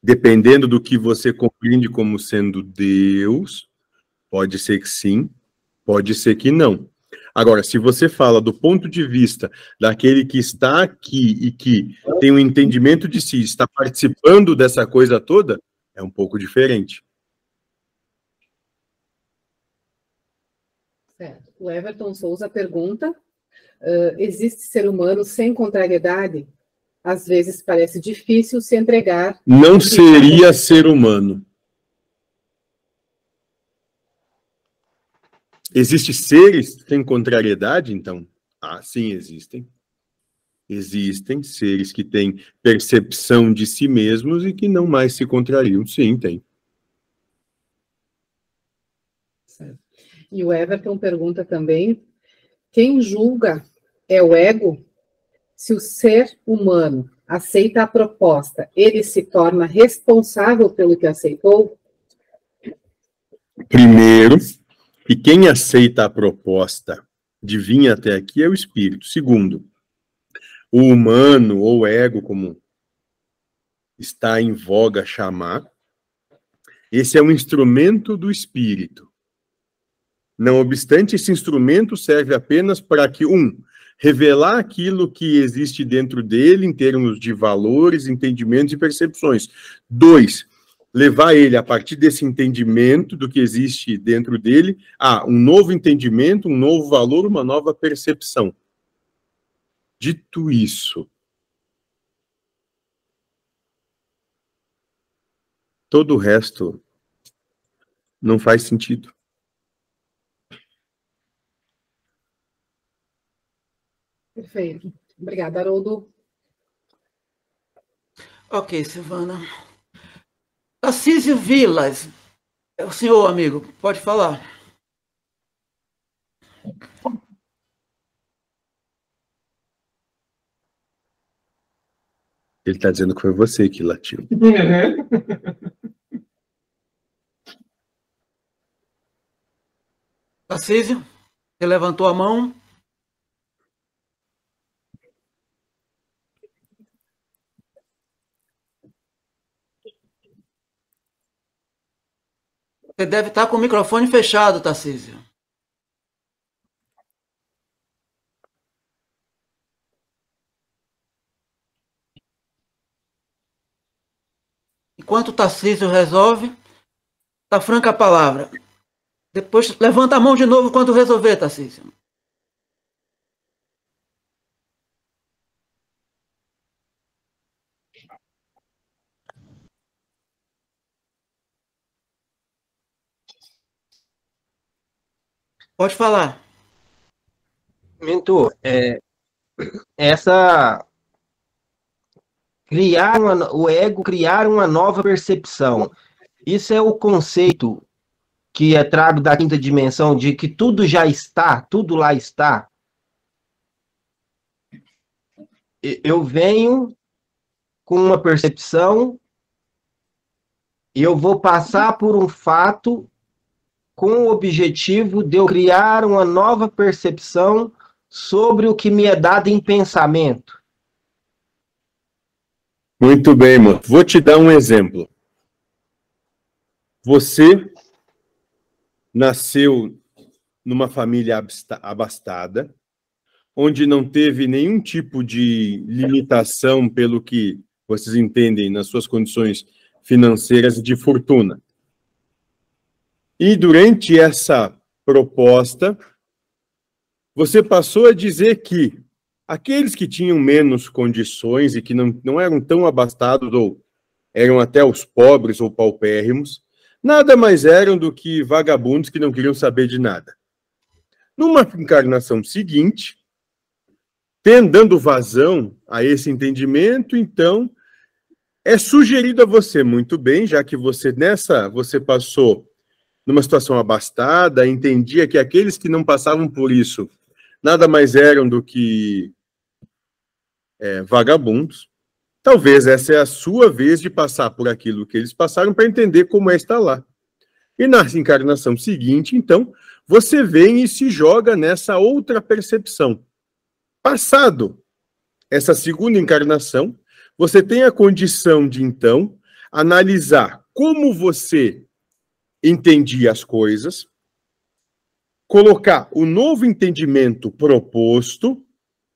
dependendo do que você compreende como sendo Deus, pode ser que sim, pode ser que não. Agora, se você fala do ponto de vista daquele que está aqui e que tem um entendimento de si, está participando dessa coisa toda, é um pouco diferente. Certo. O Everton Souza pergunta: ah, existe ser humano sem contrariedade? Às vezes parece difícil se entregar. Não seria ser humano. Existem seres sem contrariedade, então? Ah, sim, existem. Existem seres que têm percepção de si mesmos e que não mais se contrariam. Sim, tem. E o Everton pergunta também: quem julga é o ego? Se o ser humano aceita a proposta, ele se torna responsável pelo que aceitou? Primeiro, que quem aceita a proposta de vir até aqui é o espírito. Segundo, o humano ou ego, como está em voga chamar, esse é um instrumento do espírito. Não obstante, esse instrumento serve apenas para que, um, revelar aquilo que existe dentro dele em termos de valores, entendimentos e percepções. Dois, levar ele, a partir desse entendimento do que existe dentro dele, a um novo entendimento, um novo valor, uma nova percepção. Dito isso, todo o resto não faz sentido. Perfeito. Obrigada, Haroldo. Ok, Silvana. Assísio Vilas. É o senhor, amigo, pode falar. Ele está dizendo que foi você que latiu. Tarcísio, você levantou a mão. Você deve estar com o microfone fechado, Tarcísio. Enquanto o Tarcísio resolve, tá franca a palavra. Depois levanta a mão de novo quando resolver, Tarcísio. Pode falar. Mentor, é, essa criar uma, o ego criar uma nova percepção. Isso é o conceito que é trago da quinta dimensão de que tudo já está, tudo lá está. Eu venho com uma percepção e eu vou passar por um fato com o objetivo de eu criar uma nova percepção sobre o que me é dado em pensamento. Muito bem, mano. Vou te dar um exemplo. Você nasceu numa família abastada, onde não teve nenhum tipo de limitação pelo que vocês entendem nas suas condições financeiras de fortuna. E durante essa proposta, você passou a dizer que aqueles que tinham menos condições e que não, não eram tão abastados ou eram até os pobres ou paupérrimos, nada mais eram do que vagabundos que não queriam saber de nada. Numa encarnação seguinte, tendo dando vazão a esse entendimento, então é sugerido a você muito bem, já que você nessa você passou numa situação abastada, entendia que aqueles que não passavam por isso nada mais eram do que é, vagabundos. Talvez essa é a sua vez de passar por aquilo que eles passaram para entender como é estar lá. E na encarnação seguinte, então, você vem e se joga nessa outra percepção. Passado essa segunda encarnação, você tem a condição de, então, analisar como você entendia as coisas, colocar o novo entendimento proposto,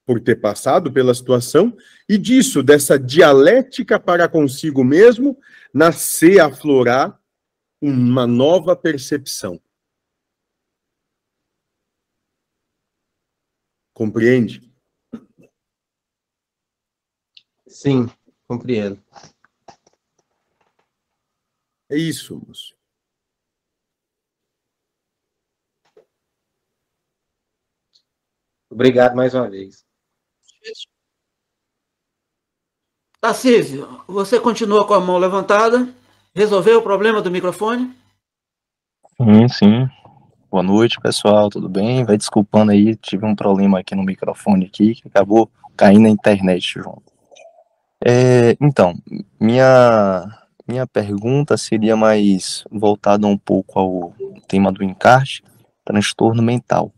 por ter passado pela situação, e disso, dessa dialética para consigo mesmo, nascer, aflorar uma nova percepção. Compreende? Sim, compreendo. É isso, moço. Obrigado mais uma vez. Tarcísio, você continua com a mão levantada? Resolveu o problema do microfone? Sim, sim. Boa noite, pessoal, tudo bem? Vai desculpando aí, tive um problema aqui no microfone aqui, que acabou caindo na internet, João. É, então, minha, minha pergunta seria mais voltada um pouco ao tema do encarte, transtorno mental.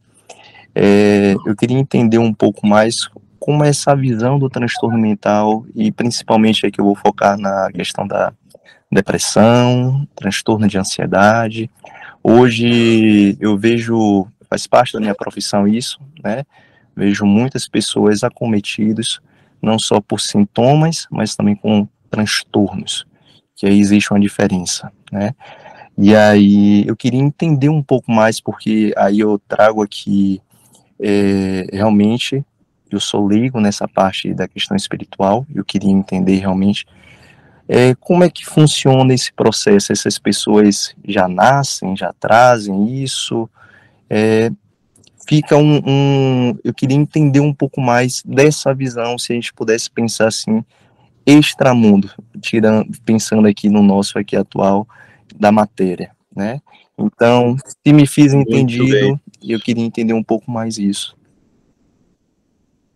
É, eu queria entender um pouco mais como é essa visão do transtorno mental e principalmente aqui eu vou focar na questão da depressão, transtorno de ansiedade. Hoje eu vejo, faz parte da minha profissão isso, né? Vejo muitas pessoas acometidas não só por sintomas, mas também com transtornos, que aí existe uma diferença, né? E aí eu queria entender um pouco mais, porque aí eu trago aqui é, realmente eu sou leigo nessa parte da questão espiritual, eu queria entender realmente é, como é que funciona esse processo. Essas pessoas já nascem, já trazem isso, é, fica um, um, Eu queria entender um pouco mais dessa visão, se a gente pudesse pensar assim, extramundo, tirando, pensando aqui no nosso aqui atual da matéria, né? Então, se me fiz entendido, E eu queria entender um pouco mais isso.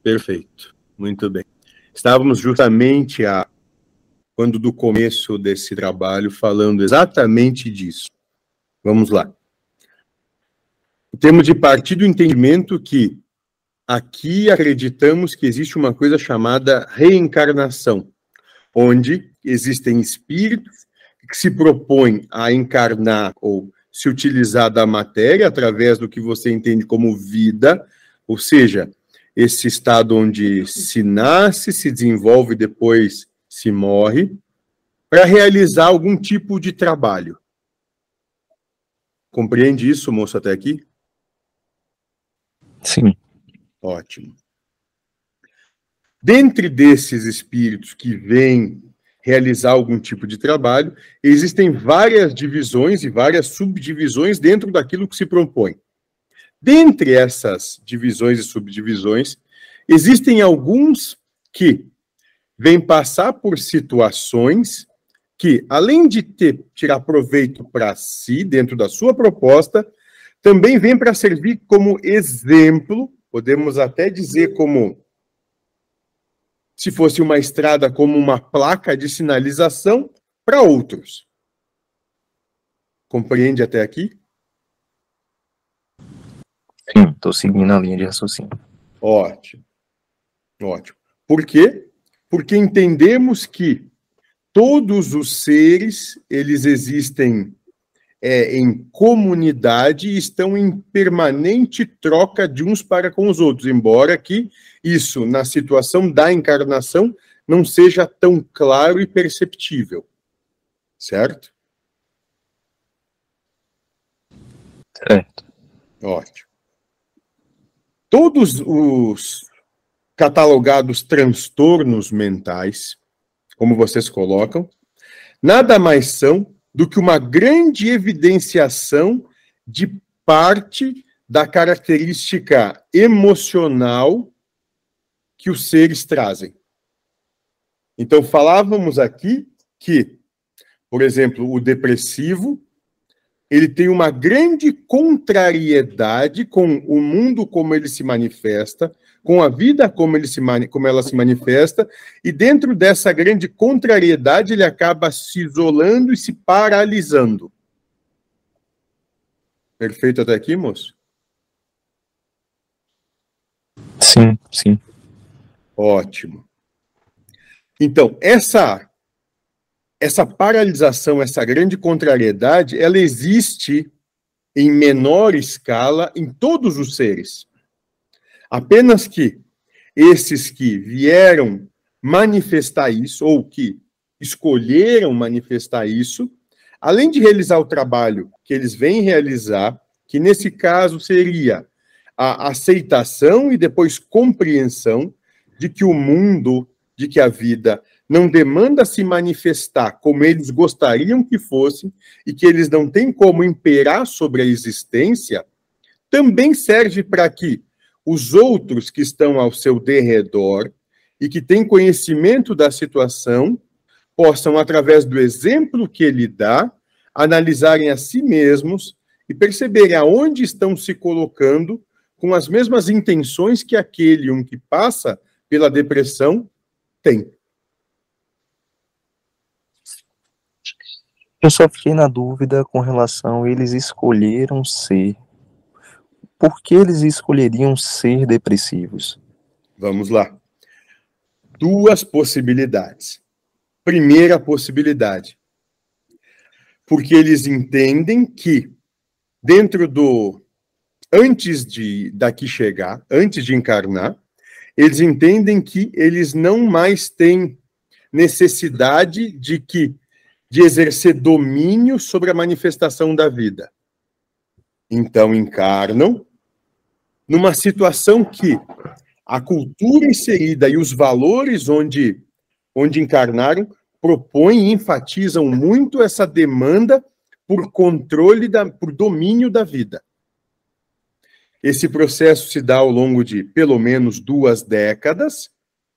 Perfeito. Muito bem. Estávamos justamente a quando do começo desse trabalho falando exatamente disso. Vamos lá. Temos de partir do entendimento que aqui acreditamos que existe uma coisa chamada reencarnação, onde existem espíritos que se propõem a encarnar ou se utilizar da matéria através do que você entende como vida, ou seja, esse estado onde se nasce, se desenvolve, depois se morre, para realizar algum tipo de trabalho. Compreende isso, moço, até aqui? Sim. Ótimo. Dentre desses espíritos que vêm realizar algum tipo de trabalho, existem várias divisões e várias subdivisões dentro daquilo que se propõe. Dentre essas divisões e subdivisões, existem alguns que vêm passar por situações que, além de ter, tirar proveito para si, dentro da sua proposta, também vem para servir como exemplo, podemos até dizer como se fosse uma estrada como uma placa de sinalização para outros. Compreende até aqui? Sim, estou seguindo a linha de raciocínio. Ótimo. Ótimo. Por quê? Porque entendemos que todos os seres, eles existem é, em comunidade e estão em permanente troca de uns para com os outros, embora que isso, na situação da encarnação, não seja tão claro e perceptível. Certo? Certo. Ótimo. Todos os catalogados transtornos mentais, como vocês colocam, nada mais são do que uma grande evidenciação de parte da característica emocional que os seres trazem. Então, falávamos aqui que, por exemplo, o depressivo, ele tem uma grande contrariedade com o mundo como ele se manifesta, com a vida como, ele se, como ela se manifesta, e dentro dessa grande contrariedade ele acaba se isolando e se paralisando. Perfeito até aqui, moço? Sim, sim. Ótimo. Então, essa essa paralisação, essa grande contrariedade, ela existe em menor escala em todos os seres. Apenas que esses que vieram manifestar isso, ou que escolheram manifestar isso, além de realizar o trabalho que eles vêm realizar, que nesse caso seria a aceitação e depois compreensão de que o mundo, de que a vida não demanda se manifestar como eles gostariam que fosse e que eles não têm como imperar sobre a existência, também serve para que os outros que estão ao seu derredor e que têm conhecimento da situação possam, através do exemplo que ele dá, analisarem a si mesmos e perceberem aonde estão se colocando com as mesmas intenções que aquele um que passa pela depressão tem. Eu só fiquei na dúvida com relação eles escolheram ser por que eles escolheriam ser depressivos? Vamos lá. Duas possibilidades. Primeira possibilidade. Porque eles entendem que dentro do antes de daqui chegar, antes de encarnar, eles entendem que eles não mais têm necessidade de que de exercer domínio sobre a manifestação da vida. Então encarnam numa situação que a cultura inserida e os valores onde, onde encarnaram propõem e enfatizam muito essa demanda por controle, da, por domínio da vida. Esse processo se dá ao longo de pelo menos duas décadas,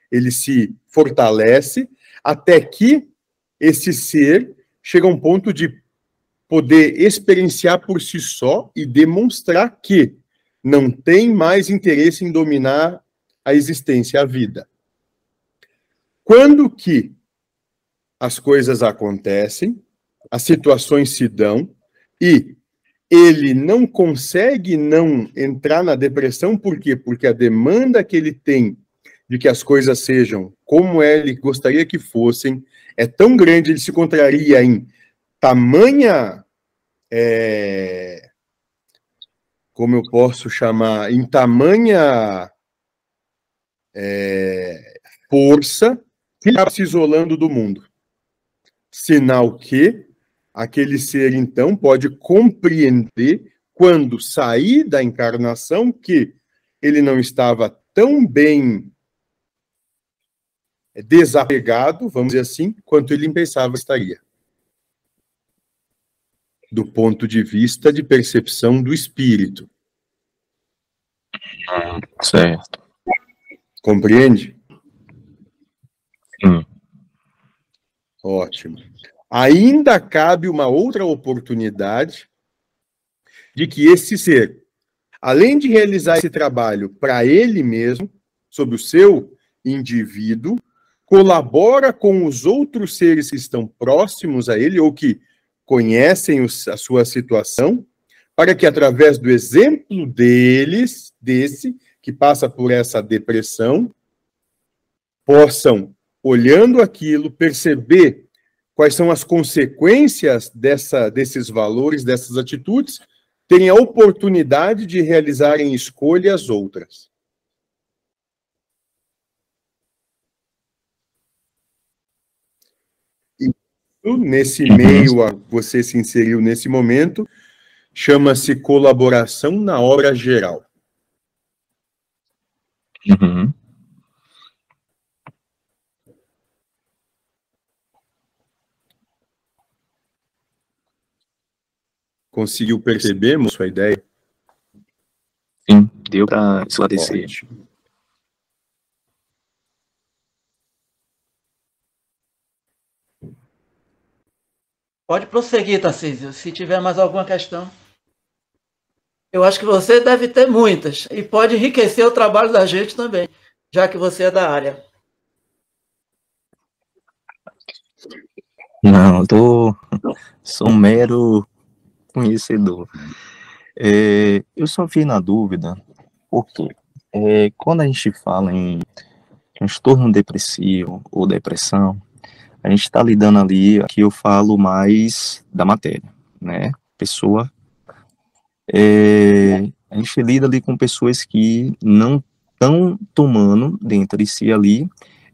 ele se fortalece até que esse ser chega a um ponto de poder experienciar por si só e demonstrar que não tem mais interesse em dominar a existência, a vida. Quando que as coisas acontecem, as situações se dão e ele não consegue não entrar na depressão, por quê? Porque a demanda que ele tem de que as coisas sejam como ele gostaria que fossem é tão grande, ele se contraria em tamanha. É, como eu posso chamar? Em tamanha é, força que está se isolando do mundo. Sinal que aquele ser, então, pode compreender, quando sair da encarnação, que ele não estava tão bem desapegado, vamos dizer assim, quanto ele pensava estaria. Do ponto de vista de percepção do espírito. Certo. Compreende? Sim. Ótimo ainda cabe uma outra oportunidade de que esse ser, além de realizar esse trabalho para ele mesmo, sobre o seu indivíduo, colabora com os outros seres que estão próximos a ele ou que conhecem a sua situação, para que através do exemplo deles, desse que passa por essa depressão, possam olhando aquilo perceber quais são as consequências dessa, desses valores, dessas atitudes, terem a oportunidade de realizarem escolhas outras. Nesse uhum. meio, você se inseriu nesse momento, chama-se colaboração na obra geral. Uhum. Conseguiu perceber sua ideia? Sim, deu para esclarecer. Ótimo. Pode prosseguir, Tarcísio, se tiver mais alguma questão. Eu acho que você deve ter muitas e pode enriquecer o trabalho da gente também, já que você é da área. Não, tô, sou um mero conhecedor. É, eu só fiquei na dúvida, porque é, quando a gente fala em transtorno depressivo ou depressão, a gente está lidando ali, aqui eu falo mais da matéria, né? Pessoa. É, a gente lida ali com pessoas que não estão tomando dentro de si ali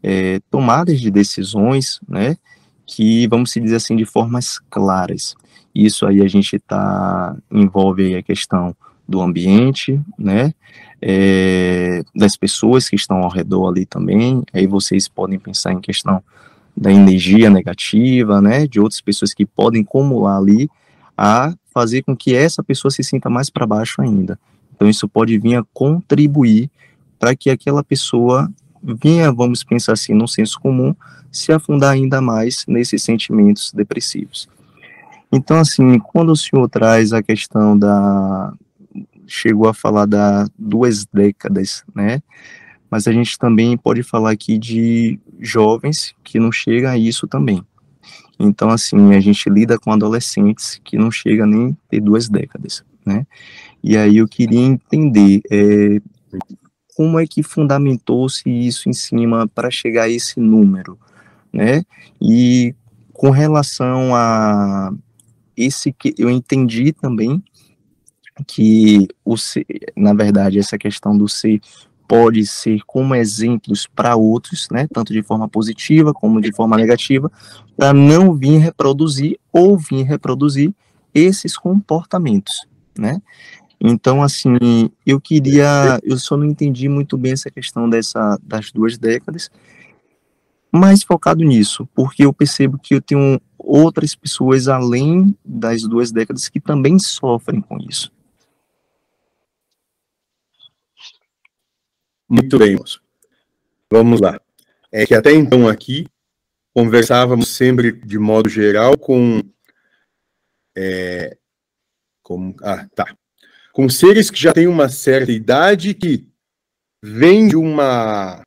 é, tomadas de decisões, né? Que, vamos dizer assim, de formas claras. Isso aí a gente tá envolve a questão do ambiente, né? É, das pessoas que estão ao redor ali também. Aí vocês podem pensar em questão da energia negativa, né? De outras pessoas que podem acumular ali a fazer com que essa pessoa se sinta mais para baixo ainda. Então isso pode vir a contribuir para que aquela pessoa venha, vamos pensar assim, no senso comum, se afundar ainda mais nesses sentimentos depressivos. Então, assim, quando o senhor traz a questão da. chegou a falar da duas décadas, né? Mas a gente também pode falar aqui de jovens que não chegam a isso também. Então, assim, a gente lida com adolescentes que não chegam nem ter duas décadas, né? E aí eu queria entender é, como é que fundamentou-se isso em cima para chegar a esse número, né? E com relação a esse que eu entendi também que o ser, na verdade essa questão do ser pode ser como exemplos para outros, né, tanto de forma positiva como de forma negativa, para não vir reproduzir ou vir reproduzir esses comportamentos, né? Então, assim, eu queria, eu só não entendi muito bem essa questão dessa das duas décadas, mais focado nisso, porque eu percebo que eu tenho outras pessoas além das duas décadas que também sofrem com isso. Muito bem, moço. Vamos lá. É que até então aqui conversávamos sempre de modo geral com é, com ah, tá. com seres que já têm uma certa idade que vem de uma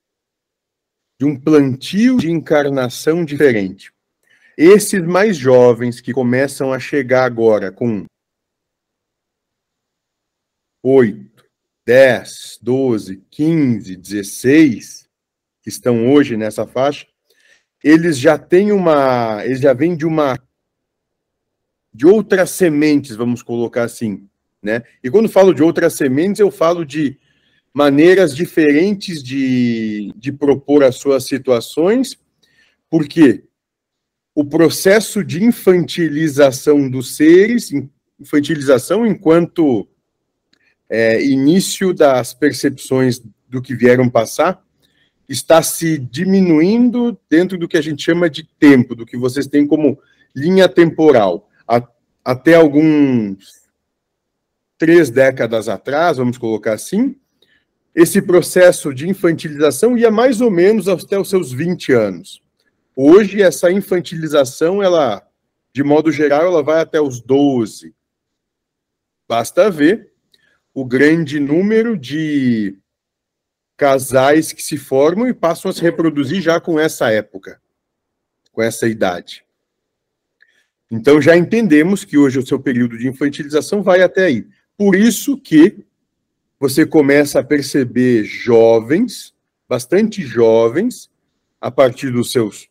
de um plantio de encarnação diferente. Esses mais jovens que começam a chegar agora com 8, 10, 12, 15, 16, que estão hoje nessa faixa, eles já têm uma, eles já vêm de uma de outras sementes, vamos colocar assim, né? E quando falo de outras sementes, eu falo de maneiras diferentes de, de propor as suas situações, porque o processo de infantilização dos seres, infantilização enquanto é, início das percepções do que vieram passar, está se diminuindo dentro do que a gente chama de tempo, do que vocês têm como linha temporal. A, até alguns três décadas atrás, vamos colocar assim, esse processo de infantilização ia mais ou menos até os seus 20 anos. Hoje, essa infantilização, ela, de modo geral, ela vai até os 12. Basta ver o grande número de casais que se formam e passam a se reproduzir já com essa época, com essa idade. Então já entendemos que hoje o seu período de infantilização vai até aí. Por isso que você começa a perceber jovens, bastante jovens, a partir dos seus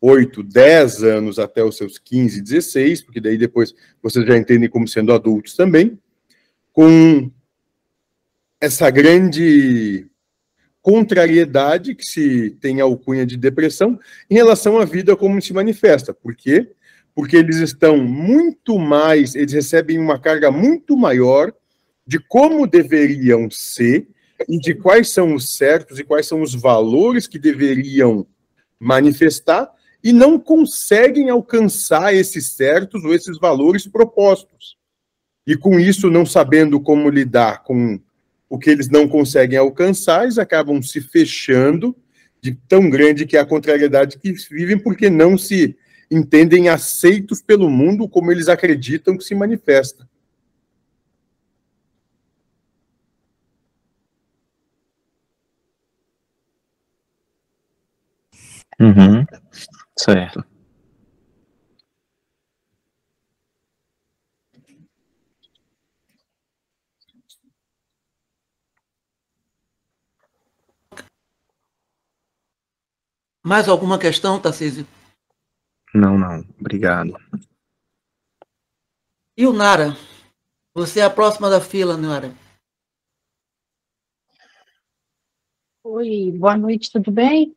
8, 10 anos até os seus 15, 16, porque daí depois vocês já entendem como sendo adultos também, com essa grande contrariedade que se tem a alcunha de depressão em relação à vida como se manifesta. Por quê? Porque eles estão muito mais, eles recebem uma carga muito maior de como deveriam ser e de quais são os certos e quais são os valores que deveriam manifestar e não conseguem alcançar esses certos ou esses valores propostos. E com isso, não sabendo como lidar com o que eles não conseguem alcançar, eles acabam se fechando de tão grande que é a contrariedade que vivem, porque não se entendem aceitos pelo mundo como eles acreditam que se manifesta. Uhum. Certo. Mais alguma questão, Tarcísio? Não, não. Obrigado. E o Nara? Você é a próxima da fila, Nara. Oi, boa noite, tudo bem?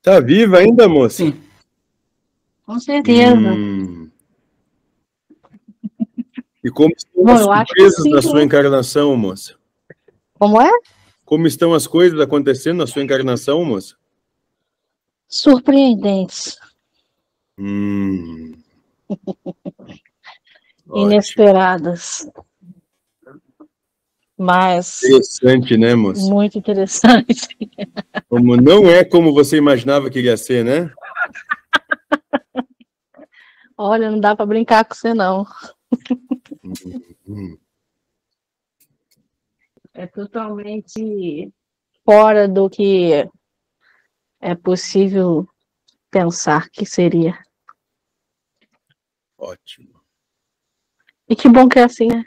Tá viva ainda, moça? Sim. Com certeza. Hum. E como estão Bom, as surpresas da né? sua encarnação, moça? Como é? Como estão as coisas acontecendo na sua encarnação, moça? Surpreendentes, Hum. inesperadas. Mas Interessante, né, moça? muito interessante. Como não é como você imaginava que ia ser, né? Olha, não dá para brincar com você, não. Hum. É totalmente fora do que é possível pensar que seria. Ótimo. E que bom que é assim, né?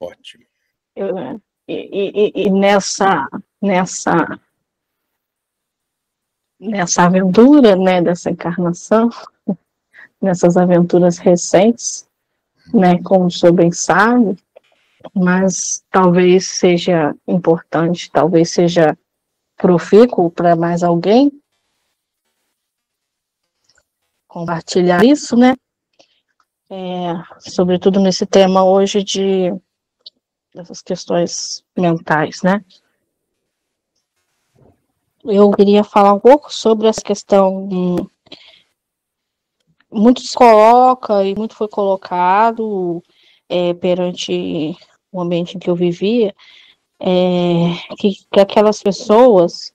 Ótimo. Eu- e, e- e- e nessa nessa nessa aventura, né, dessa encarnação, nessas aventuras recentes, né, com o seu bem sabe, mas talvez seja importante, talvez seja profícuo para mais alguém compartilhar isso, né? É, sobretudo nesse tema hoje de dessas questões mentais, né? Eu queria falar um pouco sobre essa questão. Muito se coloca e muito foi colocado é, perante o ambiente em que eu vivia, é, que, que aquelas pessoas,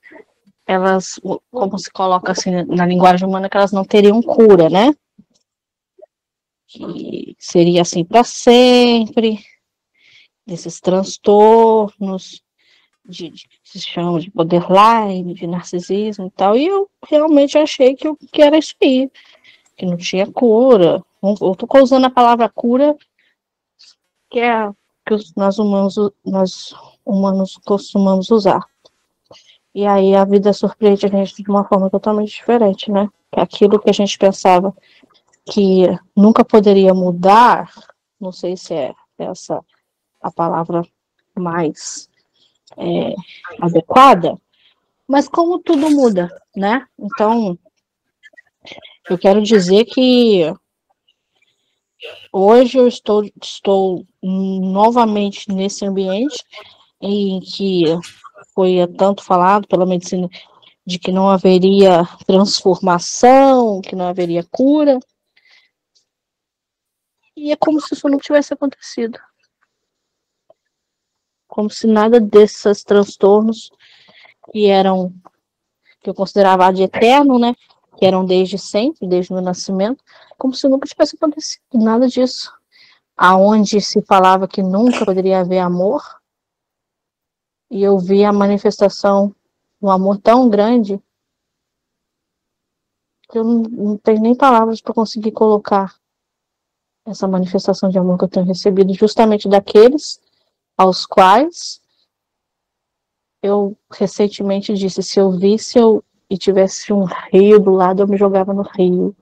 elas, como se coloca assim na linguagem humana, que elas não teriam cura, né? que seria assim para sempre, desses transtornos de, de, se chama de borderline, de narcisismo e tal, e eu realmente achei que, eu, que era isso aí, que não tinha cura. Eu estou usando a palavra cura, que é que nós humanos, nós humanos costumamos usar. E aí a vida surpreende a gente de uma forma totalmente diferente, né? Aquilo que a gente pensava que nunca poderia mudar, não sei se é essa a palavra mais é, adequada, mas como tudo muda, né? Então, eu quero dizer que hoje eu estou, estou novamente nesse ambiente em que foi tanto falado pela medicina de que não haveria transformação, que não haveria cura. E é como se isso não tivesse acontecido. Como se nada desses transtornos que eram que eu considerava de eterno, né, que eram desde sempre, desde o meu nascimento, como se nunca tivesse acontecido nada disso. Aonde se falava que nunca poderia haver amor, e eu vi a manifestação um amor tão grande que eu não, não tenho nem palavras para conseguir colocar essa manifestação de amor que eu tenho recebido justamente daqueles aos quais eu recentemente disse, se eu visse eu, e tivesse um rio do lado, eu me jogava no rio.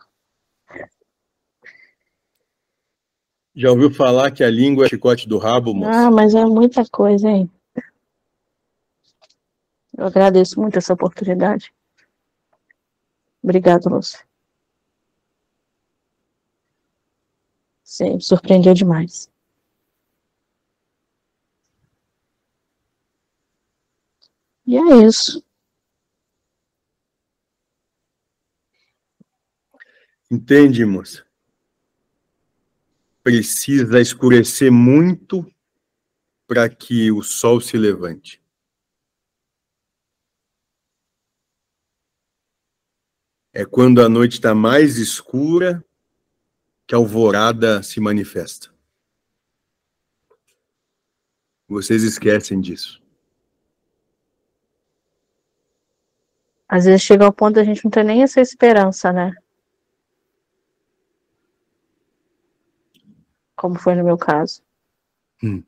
Já ouviu falar que a língua é chicote do rabo, moço? Ah, mas é muita coisa, hein? Eu agradeço muito essa oportunidade. Obrigado, Lúcia. Você me surpreendeu demais. E é isso. Entende, moça? Precisa escurecer muito para que o sol se levante. É quando a noite está mais escura que a alvorada se manifesta. Vocês esquecem disso. Às vezes chega ao ponto da gente não ter nem essa esperança, né? Como foi no meu caso. Hum.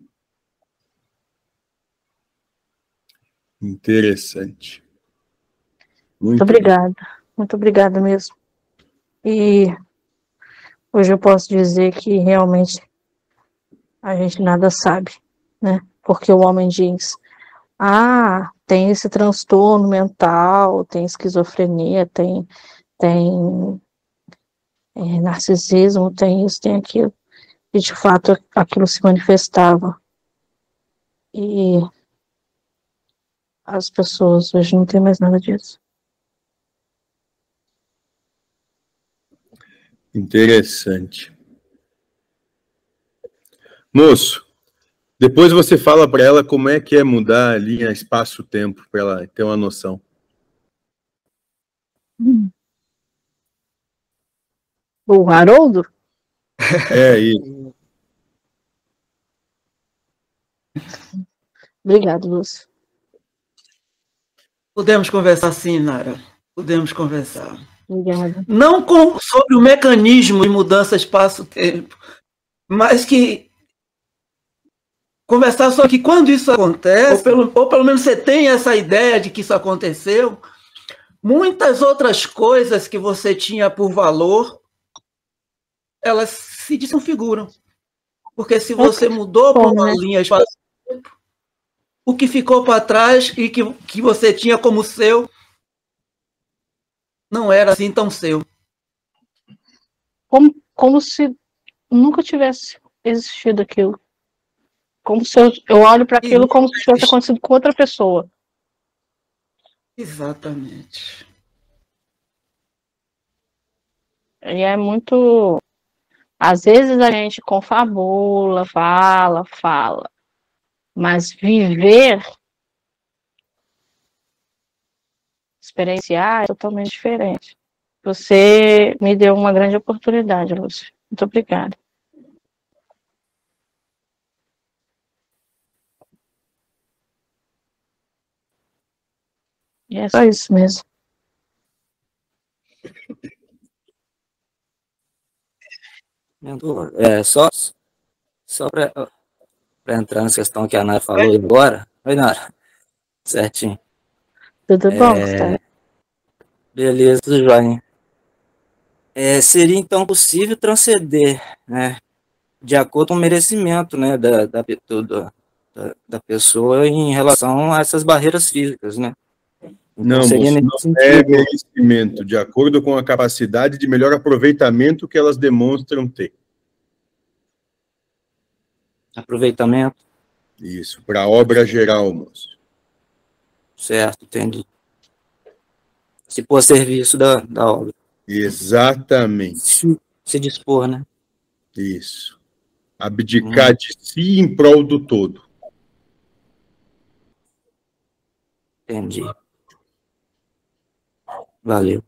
Interessante. Muito, Muito obrigada. Muito obrigada mesmo. E hoje eu posso dizer que realmente a gente nada sabe, né? Porque o homem diz: ah, tem esse transtorno mental, tem esquizofrenia, tem, tem é, narcisismo, tem isso, tem aquilo. E de fato aquilo se manifestava. E as pessoas hoje não tem mais nada disso. Interessante. Moço, depois você fala para ela como é que é mudar a linha espaço-tempo, para ela ter uma noção. O Haroldo? É isso. Obrigado, Lúcio. Podemos conversar sim, Nara. Podemos conversar. Obrigada. Não com, sobre o mecanismo de mudança espaço-tempo, mas que conversar sobre que quando isso acontece, ou pelo, ou pelo menos você tem essa ideia de que isso aconteceu, muitas outras coisas que você tinha por valor, elas se desconfiguram. Porque se você mudou para uma né? linha espaço-tempo, o que ficou para trás e que, que você tinha como seu não era assim tão seu. Como, como se nunca tivesse existido aquilo. Como se eu, eu olho para aquilo como se tivesse acontecido com outra pessoa. Exatamente. E é muito. Às vezes a gente confabula, fala, fala. Mas viver experienciar é totalmente diferente. Você me deu uma grande oportunidade, Lúcio. Muito obrigada. E é só isso mesmo. Mentor, é, só, só para entrar nessa questão que a Nara falou agora. Oi, Nara. Certinho. Tudo bom, é, Beleza, tudo jóia. É, seria então possível transcender, né, de acordo com o merecimento, né, da, da, da, da pessoa em relação a essas barreiras físicas, né? Não, seria não é merecimento, de acordo com a capacidade de melhor aproveitamento que elas demonstram ter. Aproveitamento? Isso, para a obra geral, moço. Certo, entendi. Se pôr a serviço da, da obra. Exatamente. Se, se dispor, né? Isso. Abdicar hum. de si em prol do todo. Entendi. Valeu.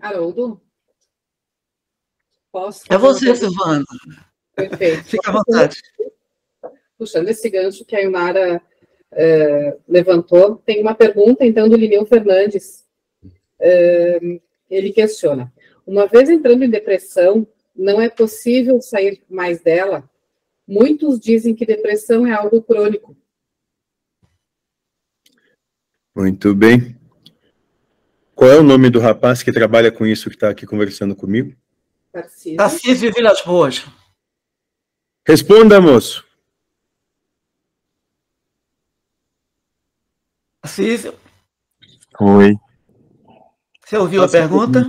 Haroldo? Posso? É você, Silvana. Perfeito. Fica à vontade. Puxando esse gancho que a Ilmara é, levantou, tem uma pergunta, então, do Lineu Fernandes. É, ele questiona: uma vez entrando em depressão, não é possível sair mais dela? Muitos dizem que depressão é algo crônico. Muito bem. Qual é o nome do rapaz que trabalha com isso que está aqui conversando comigo? Tarcísio. Tarcísio Vilas Boas. Responda, moço. Tarcísio. Oi. Você ouviu Passa a pergunta?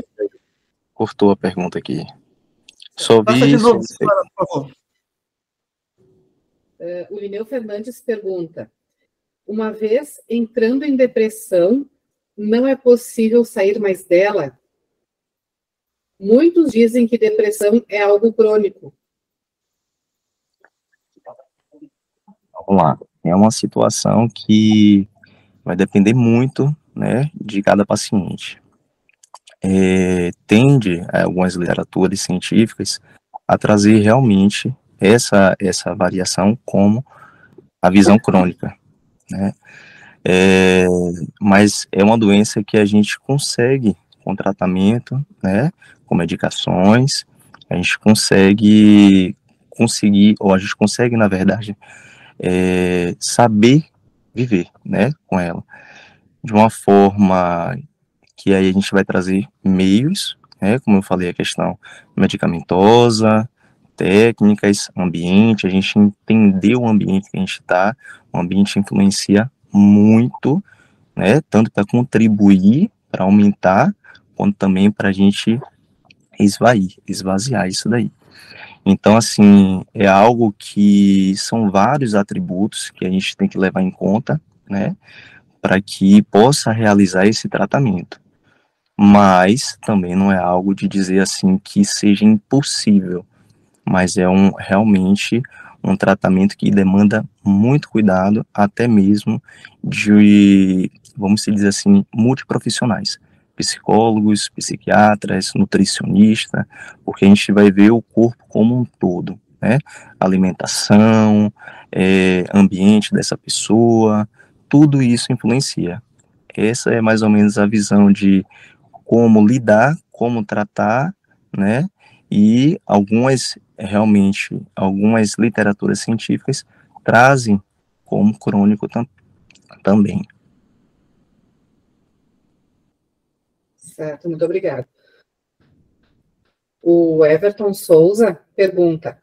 Cortou a pergunta aqui. Só vi de novo, senhora, por favor. Uh, o Lineu Fernandes pergunta: uma vez entrando em depressão, não é possível sair mais dela? Muitos dizem que depressão é algo crônico. Vamos lá. É uma situação que vai depender muito né, de cada paciente. É, tende algumas literaturas científicas a trazer realmente essa, essa variação como a visão crônica né? É, mas é uma doença que a gente consegue com tratamento, né? Com medicações, a gente consegue conseguir, ou a gente consegue, na verdade, é, saber viver, né? Com ela. De uma forma que aí a gente vai trazer meios, né? Como eu falei, a questão medicamentosa, técnicas, ambiente, a gente entender o ambiente que a gente está, o ambiente influencia muito, né, tanto para contribuir, para aumentar, quanto também para a gente esvair, esvaziar isso daí. Então, assim, é algo que são vários atributos que a gente tem que levar em conta, né, para que possa realizar esse tratamento. Mas também não é algo de dizer assim que seja impossível mas é um realmente um tratamento que demanda muito cuidado, até mesmo de, vamos dizer assim, multiprofissionais, psicólogos, psiquiatras, nutricionista, porque a gente vai ver o corpo como um todo, né? Alimentação, é, ambiente dessa pessoa, tudo isso influencia. Essa é mais ou menos a visão de como lidar, como tratar, né? E algumas realmente algumas literaturas científicas trazem como crônico tam também. Certo, muito obrigada. O Everton Souza pergunta: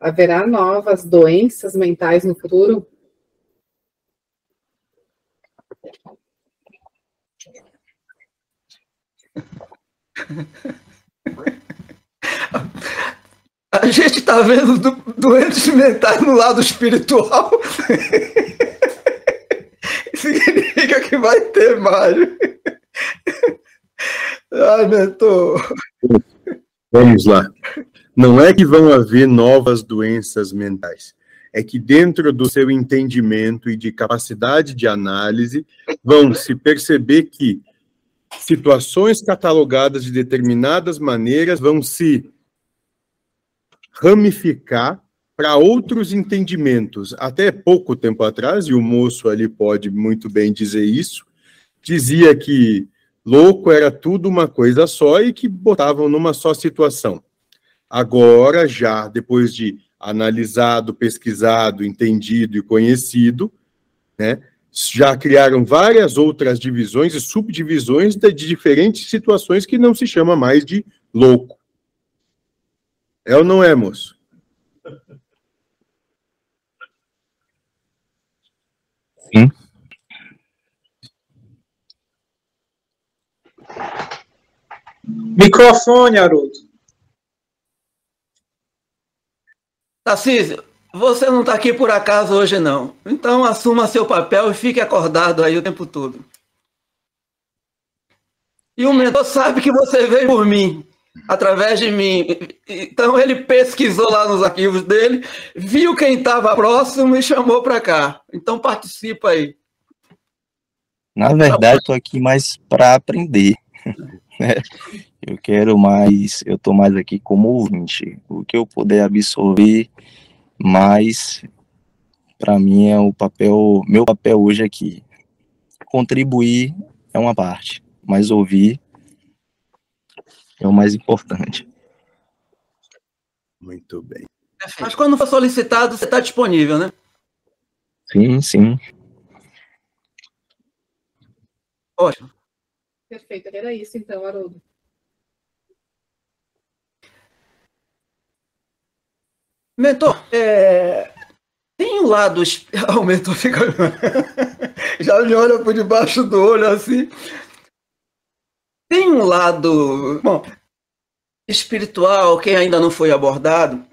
haverá novas doenças mentais no futuro? Gente está vendo do, doentes mentais no lado espiritual. Significa que vai ter mais. Ai, mentor. Vamos lá. Não é que vão haver novas doenças mentais. É que dentro do seu entendimento e de capacidade de análise, vão se perceber que situações catalogadas de determinadas maneiras vão se ramificar para outros entendimentos. Até pouco tempo atrás, e o moço ali pode muito bem dizer isso, dizia que louco era tudo uma coisa só e que botavam numa só situação. Agora, já depois de analisado, pesquisado, entendido e conhecido, né, já criaram várias outras divisões e subdivisões de, de diferentes situações que não se chama mais de louco. É ou não é, moço? Sim. Microfone, Haroldo. Tarcísio, você não está aqui por acaso hoje, não. Então assuma seu papel e fique acordado aí o tempo todo. E o mentor sabe que você veio por mim, através de mim. Então ele pesquisou lá nos arquivos dele, viu quem estava próximo e chamou para cá. Então participa aí. Na verdade, estou aqui mais para aprender. Né? Eu quero mais, eu estou mais aqui como ouvinte. O que eu puder absorver mais, para mim é o papel, meu papel hoje aqui. Contribuir é uma parte, mas ouvir é o mais importante. Muito bem. Mas quando for solicitado, você está disponível, né? Sim, sim. Ótimo. Perfeito, era isso então, Haroldo. Mentor, é... tem um lado. O mentor fica. Já me olha por debaixo do olho assim. Tem um lado. Bom, espiritual que ainda não foi abordado.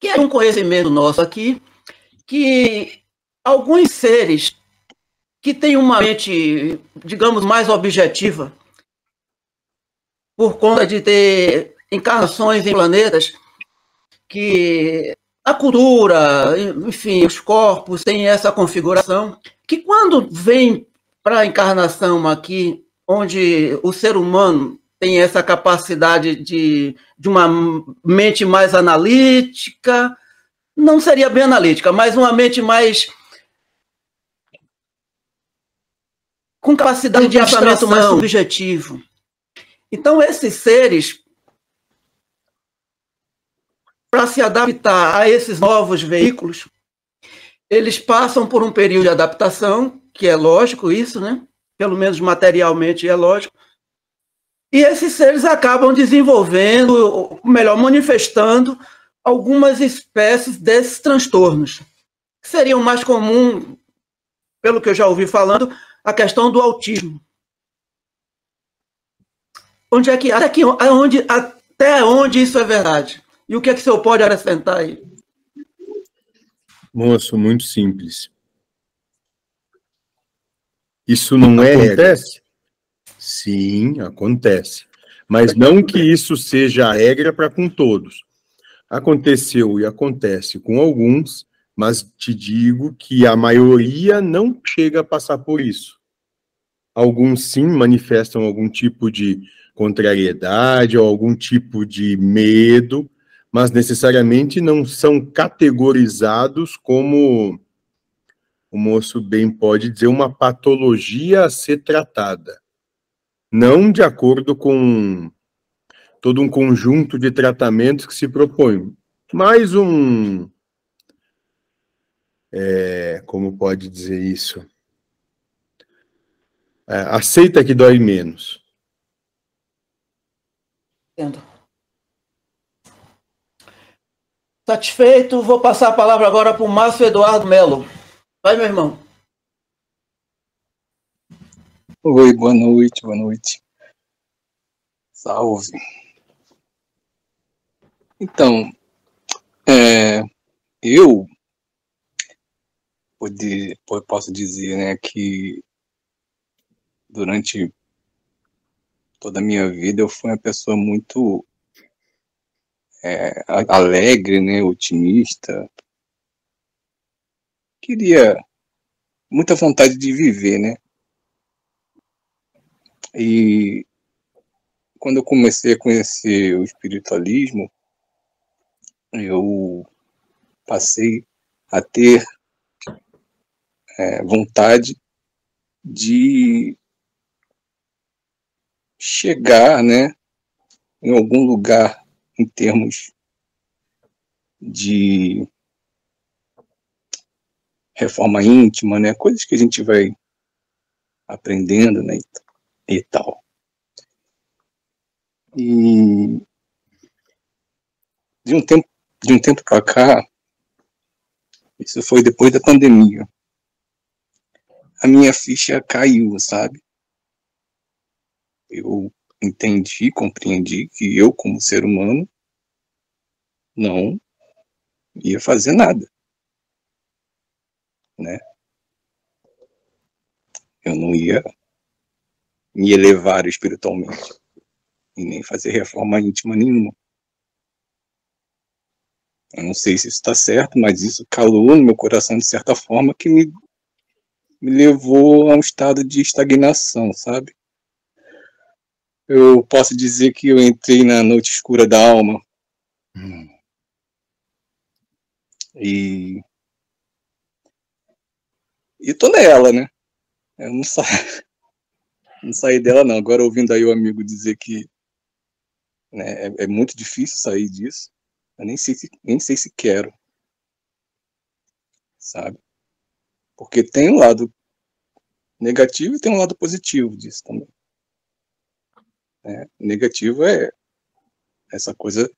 Que é um conhecimento nosso aqui, que alguns seres que têm uma mente, digamos, mais objetiva, por conta de ter encarnações em planetas que a cultura, enfim, os corpos têm essa configuração, que quando vem para a encarnação aqui, onde o ser humano tem essa capacidade de, de uma mente mais analítica, não seria bem analítica, mas uma mente mais com capacidade de pensamento mais subjetivo. Então, esses seres para se adaptar a esses novos veículos, eles passam por um período de adaptação, que é lógico isso, né? Pelo menos materialmente é lógico. E esses seres acabam desenvolvendo, melhor, manifestando algumas espécies desses transtornos. Seriam mais comum, pelo que eu já ouvi falando, a questão do autismo. Onde é que até, que, onde, até onde isso é verdade? E o que é que o senhor pode acrescentar aí? Moço, muito simples. Isso não é acontece? Sim, acontece. Mas não que isso seja a regra para com todos. Aconteceu e acontece com alguns, mas te digo que a maioria não chega a passar por isso. Alguns sim manifestam algum tipo de contrariedade ou algum tipo de medo, mas necessariamente não são categorizados como o moço bem pode dizer uma patologia a ser tratada. Não de acordo com todo um conjunto de tratamentos que se propõe, mas um é, como pode dizer isso? É, aceita que dói menos. Entendo. Satisfeito, vou passar a palavra agora para o Márcio Eduardo Melo. Vai, meu irmão. Oi, boa noite, boa noite. Salve. Então, é, eu pode, posso dizer né, que durante toda a minha vida eu fui uma pessoa muito é, alegre, né, otimista. Queria muita vontade de viver, né? E quando eu comecei a conhecer o espiritualismo, eu passei a ter é, vontade de chegar, né, em algum lugar em termos de reforma íntima, né, coisas que a gente vai aprendendo, né, e tal. E de um tempo de um tempo para cá, isso foi depois da pandemia. A minha ficha caiu, sabe? Eu entendi, compreendi que eu, como ser humano, não ia fazer nada, né? Eu não ia me elevar espiritualmente e nem fazer reforma íntima nenhuma. Eu não sei se isso está certo, mas isso calou no meu coração de certa forma que me, me levou a um estado de estagnação, sabe? Eu posso dizer que eu entrei na noite escura da alma. Hum. E. E tô nela, né? Eu não saio. Não saí dela, não. Agora, ouvindo aí o amigo dizer que né, é, é muito difícil sair disso. Eu nem sei se, nem sei se quero. Sabe? Porque tem um lado negativo e tem um lado positivo disso também. É, negativo é essa coisa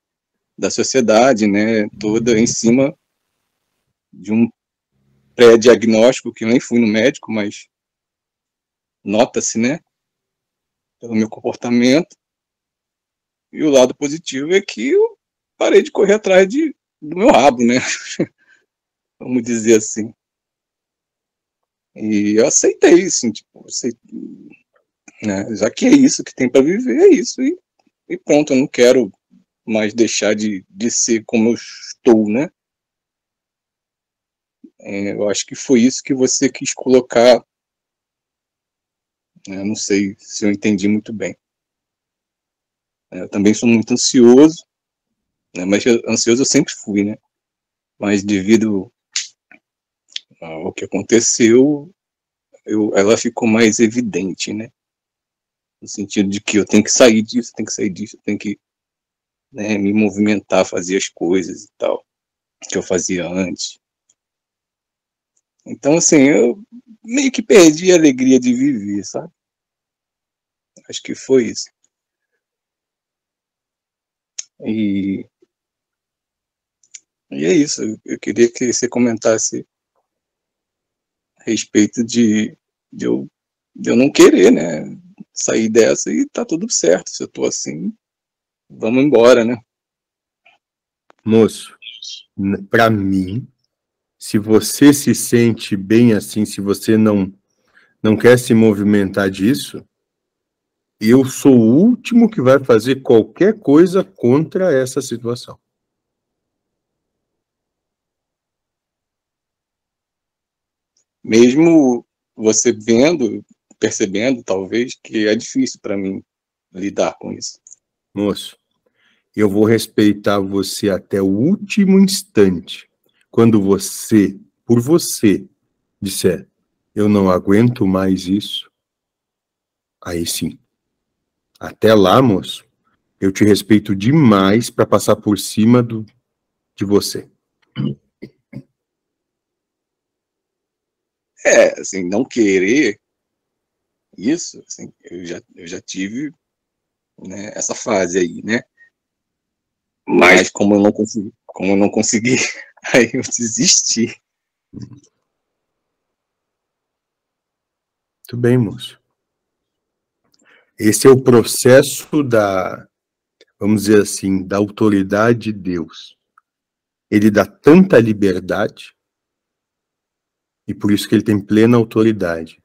da sociedade, né, toda em cima de um pré-diagnóstico que eu nem fui no médico, mas nota-se, né, pelo meu comportamento. E o lado positivo é que eu parei de correr atrás de, do meu rabo, né? Vamos dizer assim. E eu aceitei, assim, tipo, aceitei, né? já que é isso que tem para viver, é isso, e, e, pronto, eu não quero mais deixar de, de ser como eu estou, né? É, eu acho que foi isso que você quis colocar. Eu né? não sei se eu entendi muito bem. É, eu também sou muito ansioso, né? Mas ansioso eu sempre fui, né? Mas devido ao que aconteceu, eu, ela ficou mais evidente, né? No sentido de que eu tenho que sair disso, tenho que sair disso, tenho que né, me movimentar, fazer as coisas e tal, que eu fazia antes. Então, assim, eu meio que perdi a alegria de viver, sabe? Acho que foi isso. E e é isso, eu queria que você comentasse a respeito de, de, eu, de eu não querer, né, sair dessa e tá tudo certo, se eu tô assim, vamos embora, né. Moço, para mim, se você se sente bem assim, se você não não quer se movimentar disso, eu sou o último que vai fazer qualquer coisa contra essa situação. mesmo você vendo, percebendo, talvez, que é difícil para mim lidar com isso. Moço, eu vou respeitar você até o último instante. Quando você, por você, disser, eu não aguento mais isso, aí sim. Até lá, moço, eu te respeito demais para passar por cima do, de você. É, assim, não querer isso, assim, eu já, eu já tive né, essa fase aí, né? Mas como eu não consegui, como eu não consegui, aí eu desisti. Muito bem, moço. Esse é o processo da, vamos dizer assim, da autoridade de Deus. Ele dá tanta liberdade e por isso que ele tem plena autoridade.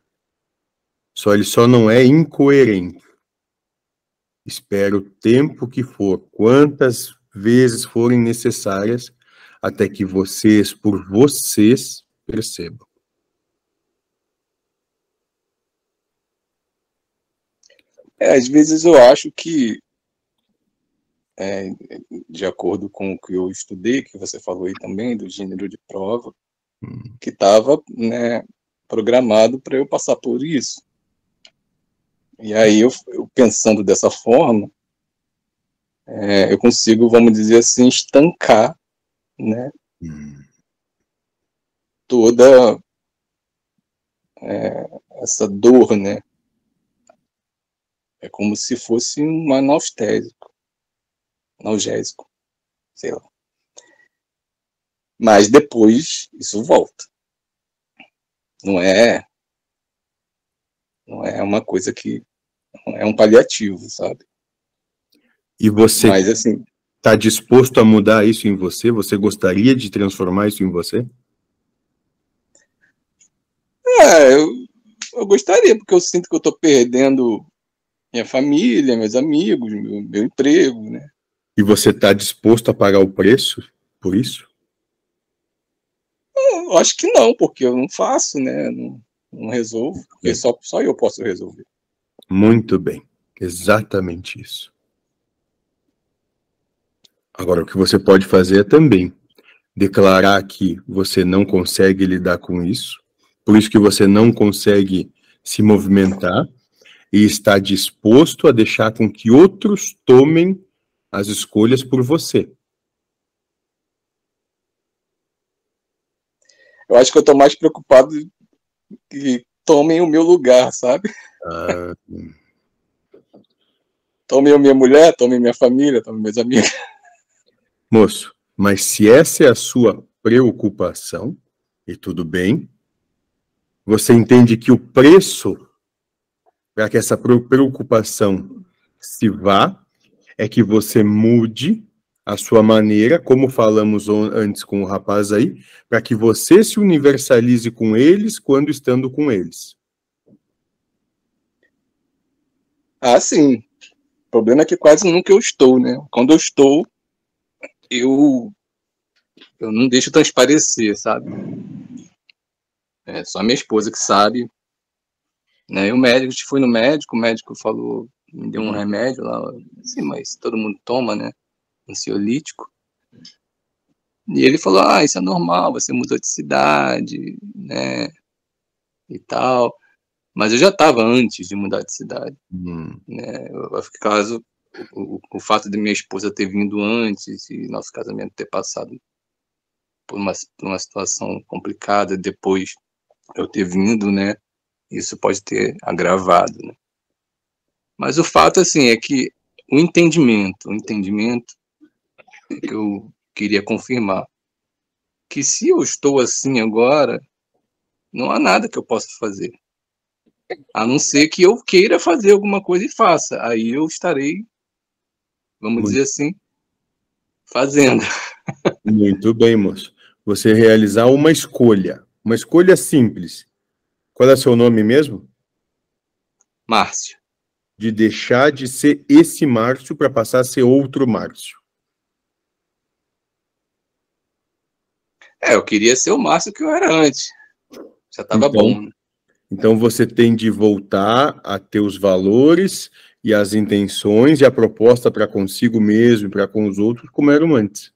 Só ele só não é incoerente. Espero o tempo que for, quantas vezes forem necessárias, até que vocês, por vocês, percebam. É, às vezes eu acho que, é, de acordo com o que eu estudei, que você falou aí também, do gênero de prova, hum. que estava né, programado para eu passar por isso. E aí, eu, eu pensando dessa forma, é, eu consigo, vamos dizer assim, estancar né, hum. toda é, essa dor, né? É como se fosse um analgésico, analgésico, sei lá. Mas depois isso volta. Não é não é uma coisa que é um paliativo, sabe? E você Mas assim, está disposto a mudar isso em você? Você gostaria de transformar isso em você? É, eu, eu gostaria, porque eu sinto que eu estou perdendo minha família, meus amigos, meu, meu emprego, né? E você está disposto a pagar o preço por isso? Eu acho que não, porque eu não faço, né? Não, não resolvo, porque só, só eu posso resolver. Muito bem, exatamente isso. Agora, o que você pode fazer é também declarar que você não consegue lidar com isso, por isso que você não consegue se movimentar e está disposto a deixar com que outros tomem as escolhas por você. Eu acho que eu estou mais preocupado que tomem o meu lugar, sabe? Ah. tomem a minha mulher, tomem minha família, tomem meus amigos. Moço, mas se essa é a sua preocupação, e tudo bem, você entende que o preço para que essa preocupação se vá é que você mude a sua maneira, como falamos antes com o rapaz aí, para que você se universalize com eles quando estando com eles. Ah, sim. O problema é que quase nunca eu estou, né? Quando eu estou, eu eu não deixo transparecer, sabe? É só minha esposa que sabe. Né? E o médico, a foi no médico, o médico falou, me deu um remédio lá, assim, mas todo mundo toma, né? Ansiolítico. E ele falou, ah, isso é normal, você mudou de cidade, né? E tal. Mas eu já estava antes de mudar de cidade. Hum. Né? Caso o, o fato de minha esposa ter vindo antes e nosso casamento ter passado por uma, por uma situação complicada depois eu ter vindo, né? Isso pode ter agravado, né? Mas o fato, assim, é que o entendimento, o entendimento que eu queria confirmar, que se eu estou assim agora, não há nada que eu possa fazer. A não ser que eu queira fazer alguma coisa e faça. Aí eu estarei vamos Muito. dizer assim, fazendo. Muito bem, moço. Você realizar uma escolha, uma escolha simples. Qual é seu nome mesmo? Márcio. De deixar de ser esse Márcio para passar a ser outro Márcio. É, eu queria ser o Márcio que eu era antes. Já estava então, bom. Né? Então você tem de voltar a ter os valores e as intenções e a proposta para consigo mesmo e para com os outros como eram antes.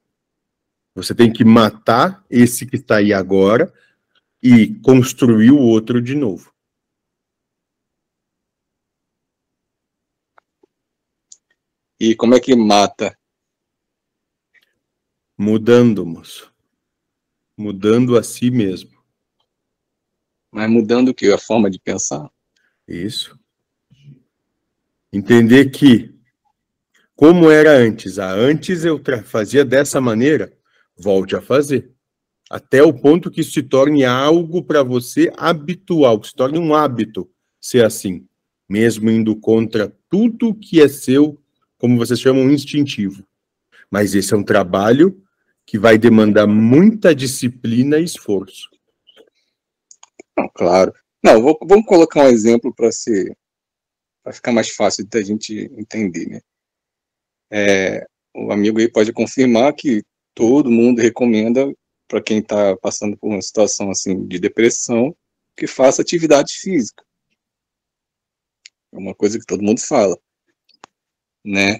Você tem que matar esse que está aí agora e construir o outro de novo. E como é que mata? Mudando, moço. Mudando a si mesmo. Mas mudando o que? A forma de pensar? Isso. Entender que, como era antes, a antes eu fazia dessa maneira, volte a fazer. Até o ponto que isso se torne algo para você habitual, que se torne um hábito ser assim, mesmo indo contra tudo que é seu, como vocês chamam, instintivo. Mas esse é um trabalho que vai demandar muita disciplina e esforço. Claro. Não, vou, vamos colocar um exemplo para ser para ficar mais fácil da gente entender, né? É, o amigo aí pode confirmar que todo mundo recomenda para quem está passando por uma situação assim de depressão que faça atividade física. É uma coisa que todo mundo fala, né?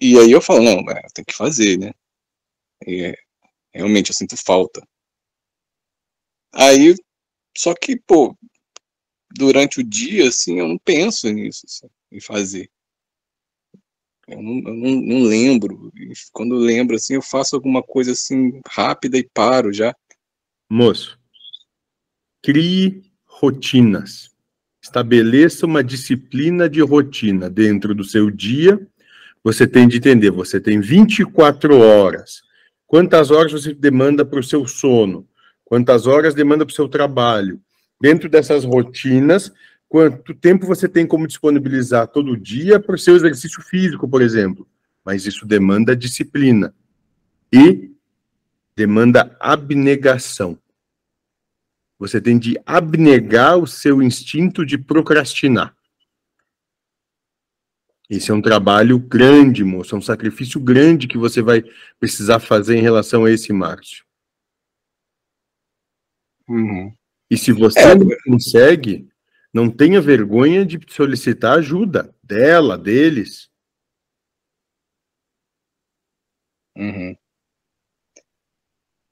E aí eu falo, não, tem que fazer, né? E, é, realmente eu sinto falta. Aí, só que, pô, durante o dia, assim, eu não penso nisso, assim, em fazer. Eu não, eu não, não lembro. E quando lembro, assim, eu faço alguma coisa assim rápida e paro já. Moço, crie rotinas. Estabeleça uma disciplina de rotina dentro do seu dia. Você tem de entender, você tem 24 horas. Quantas horas você demanda para o seu sono? Quantas horas demanda para o seu trabalho? Dentro dessas rotinas, quanto tempo você tem como disponibilizar todo dia para o seu exercício físico, por exemplo. Mas isso demanda disciplina e demanda abnegação. Você tem de abnegar o seu instinto de procrastinar. Esse é um trabalho grande, moço, é um sacrifício grande que você vai precisar fazer em relação a esse Márcio. Uhum. E se você é, não consegue, não tenha vergonha de solicitar ajuda dela, deles. Uhum.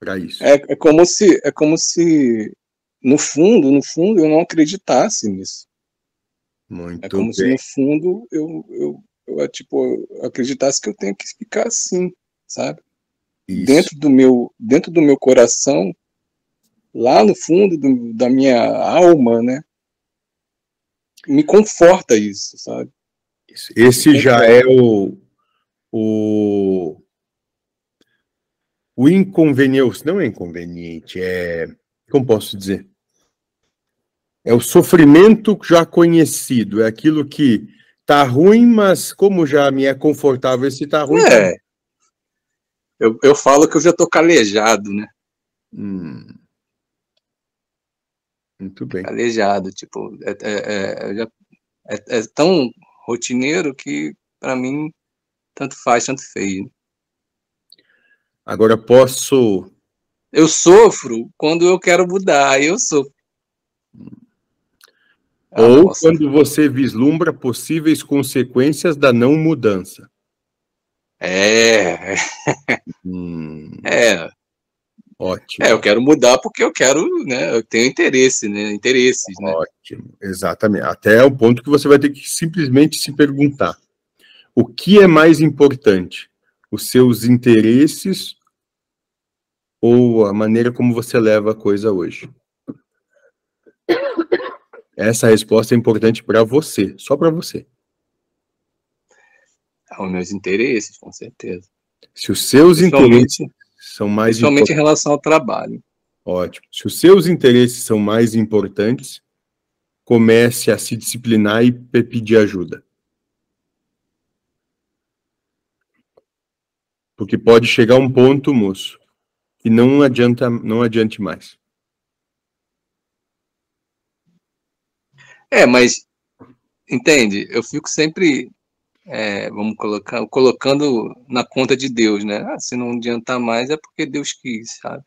Para isso. É, é, como se, é como se, no fundo, no fundo, eu não acreditasse nisso. Muito é como bem. se no fundo eu, eu, eu, tipo, eu acreditasse que eu tenho que ficar assim, sabe? Isso. Dentro do meu, dentro do meu coração, lá no fundo do, da minha alma, né? me conforta isso, sabe? Esse já é o, o, o inconveniente, não é inconveniente, é, como posso dizer? É o sofrimento já conhecido, é aquilo que tá ruim, mas como já me é confortável esse tá ruim. É. Eu, eu falo que eu já tô calejado, né? Hum. Muito bem. Calejado, tipo, é, é, é, é, é tão rotineiro que, para mim, tanto faz, tanto fez. Agora posso. Eu sofro quando eu quero mudar, eu sofro. Ou ah, quando você vislumbra possíveis consequências da não mudança. É. Hum. É. Ótimo. É, eu quero mudar porque eu quero, né? Eu tenho interesse, né? Interesses, né? Ótimo, exatamente. Até o ponto que você vai ter que simplesmente se perguntar: o que é mais importante? Os seus interesses ou a maneira como você leva a coisa hoje? Essa resposta é importante para você, só para você. Os meus interesses, com certeza. Se os seus interesses são mais Principalmente import... em relação ao trabalho. Ótimo. Se os seus interesses são mais importantes, comece a se disciplinar e pedir ajuda. Porque pode chegar um ponto, moço, que não adianta, não adiante mais. É, mas entende? Eu fico sempre é, vamos colocar, colocando na conta de Deus, né? Ah, se não adiantar mais é porque Deus quis, sabe?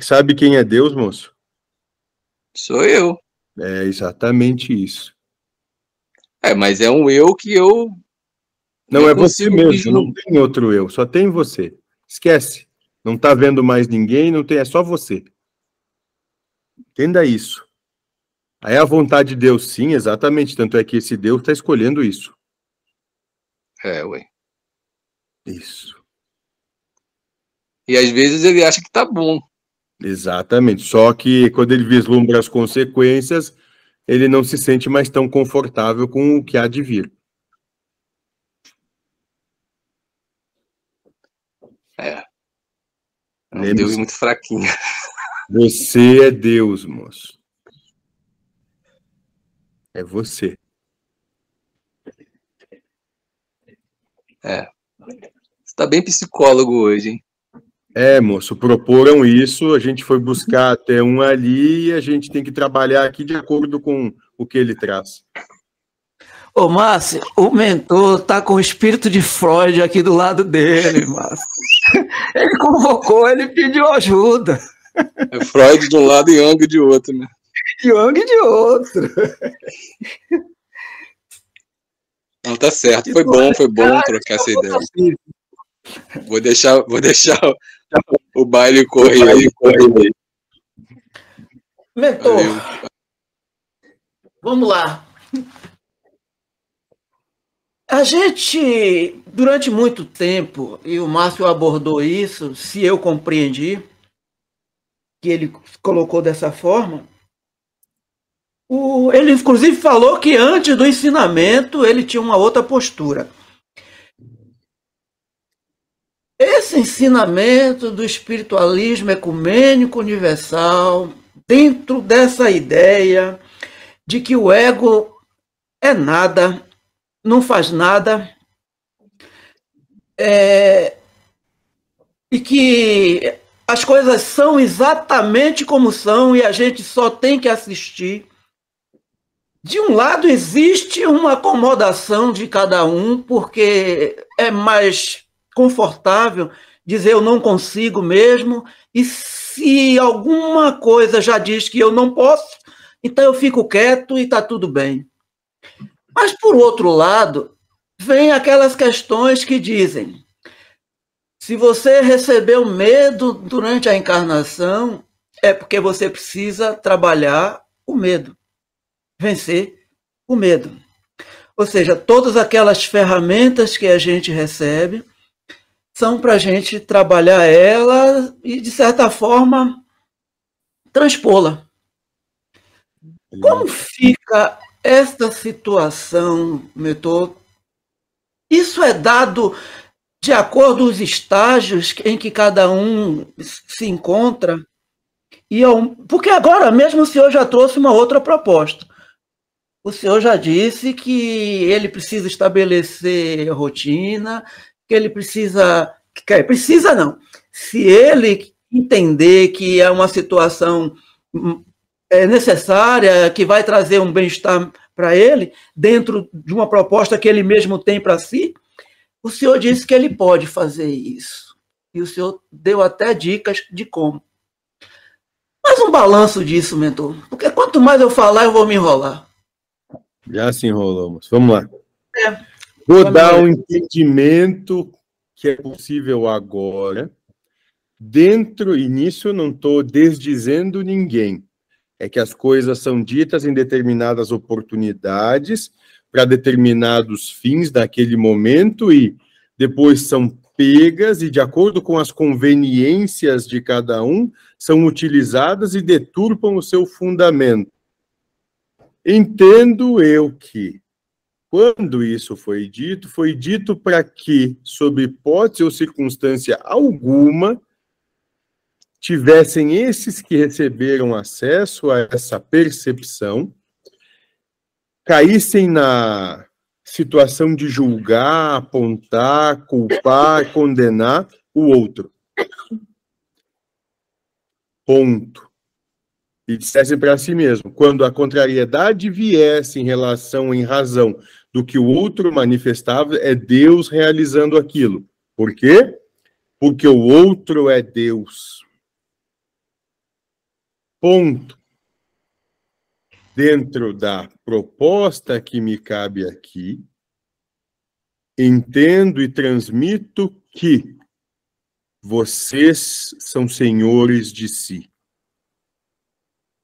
Sabe quem é Deus, moço? Sou eu. É exatamente isso. É, mas é um eu que eu. Não é você mesmo, não tem outro eu, só tem você. Esquece. Não tá vendo mais ninguém, não tem, é só você. Entenda isso. Aí a vontade de Deus, sim, exatamente. Tanto é que esse Deus está escolhendo isso. É, ué. Isso. E às vezes ele acha que tá bom. Exatamente. Só que quando ele vislumbra as consequências, ele não se sente mais tão confortável com o que há de vir. É. É um Deus muito fraquinho. Você é Deus, moço. É você. É. Você tá bem psicólogo hoje, hein? É, moço, proporam isso, a gente foi buscar até um ali e a gente tem que trabalhar aqui de acordo com o que ele traz. Ô, Márcio, o mentor tá com o espírito de Freud aqui do lado dele, Márcio. Ele convocou, ele pediu ajuda. É Freud de um lado e Jung de outro, né? Young de outro. Não, tá certo. Foi bom, foi bom trocar essa ideia. Vou deixar, vou deixar o baile correr aí. Mentor, vamos lá. A gente, durante muito tempo, e o Márcio abordou isso, se eu compreendi, que ele colocou dessa forma, o, ele inclusive falou que antes do ensinamento ele tinha uma outra postura. Esse ensinamento do espiritualismo ecumênico universal, dentro dessa ideia de que o ego é nada, não faz nada, é, e que as coisas são exatamente como são e a gente só tem que assistir. De um lado, existe uma acomodação de cada um, porque é mais confortável dizer eu não consigo mesmo, e se alguma coisa já diz que eu não posso, então eu fico quieto e está tudo bem. Mas, por outro lado, vem aquelas questões que dizem: se você recebeu medo durante a encarnação, é porque você precisa trabalhar o medo, vencer o medo. Ou seja, todas aquelas ferramentas que a gente recebe são para a gente trabalhar ela e, de certa forma, transpô-la. Como fica esta situação, Metor? Isso é dado de acordo com os estágios em que cada um se encontra? E eu, porque agora mesmo o senhor já trouxe uma outra proposta. O senhor já disse que ele precisa estabelecer rotina, que ele precisa. Que, precisa não. Se ele entender que é uma situação hum, é necessária, que vai trazer um bem-estar para ele, dentro de uma proposta que ele mesmo tem para si, o senhor disse que ele pode fazer isso. E o senhor deu até dicas de como. Faz um balanço disso, mentor. Porque quanto mais eu falar, eu vou me enrolar. Já se enrolamos. Vamos lá. É. Vou dar um entendimento que é possível agora. Dentro, e nisso eu não estou desdizendo ninguém é que as coisas são ditas em determinadas oportunidades para determinados fins daquele momento e depois são pegas e, de acordo com as conveniências de cada um, são utilizadas e deturpam o seu fundamento. Entendo eu que, quando isso foi dito, foi dito para que, sob hipótese ou circunstância alguma, tivessem esses que receberam acesso a essa percepção, caíssem na situação de julgar, apontar, culpar, condenar o outro. Ponto. E dissessem para si mesmo: quando a contrariedade viesse em relação, em razão do que o outro manifestava, é Deus realizando aquilo. Por quê? Porque o outro é Deus. Ponto. Dentro da proposta que me cabe aqui, entendo e transmito que vocês são senhores de si,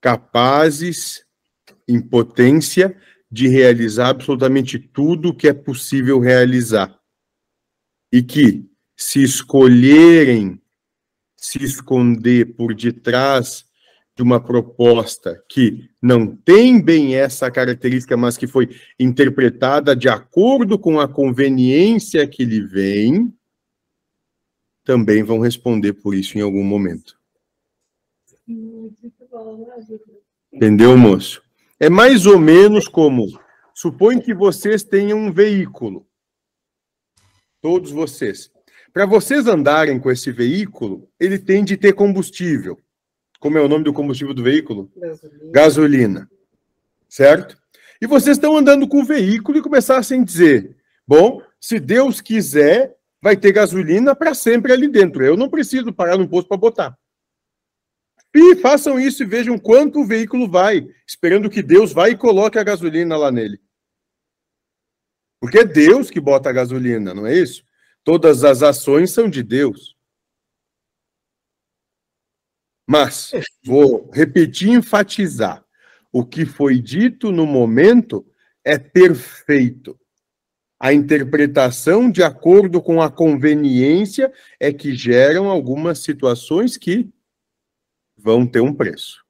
capazes, em potência, de realizar absolutamente tudo o que é possível realizar. E que, se escolherem se esconder por detrás de uma proposta que não tem bem essa característica, mas que foi interpretada de acordo com a conveniência que lhe vem, também vão responder por isso em algum momento. Entendeu, moço? É mais ou menos como supõe que vocês tenham um veículo. Todos vocês. Para vocês andarem com esse veículo, ele tem de ter combustível. Como é o nome do combustível do veículo? Gasolina. Gasolina. Certo? E vocês estão andando com o veículo e começassem a dizer: bom, se Deus quiser, vai ter gasolina para sempre ali dentro. Eu não preciso parar no posto para botar. E façam isso e vejam quanto o veículo vai, esperando que Deus vá e coloque a gasolina lá nele. Porque é Deus que bota a gasolina, não é isso? Todas as ações são de Deus. Mas vou repetir e enfatizar. O que foi dito no momento é perfeito. A interpretação de acordo com a conveniência é que geram algumas situações que vão ter um preço.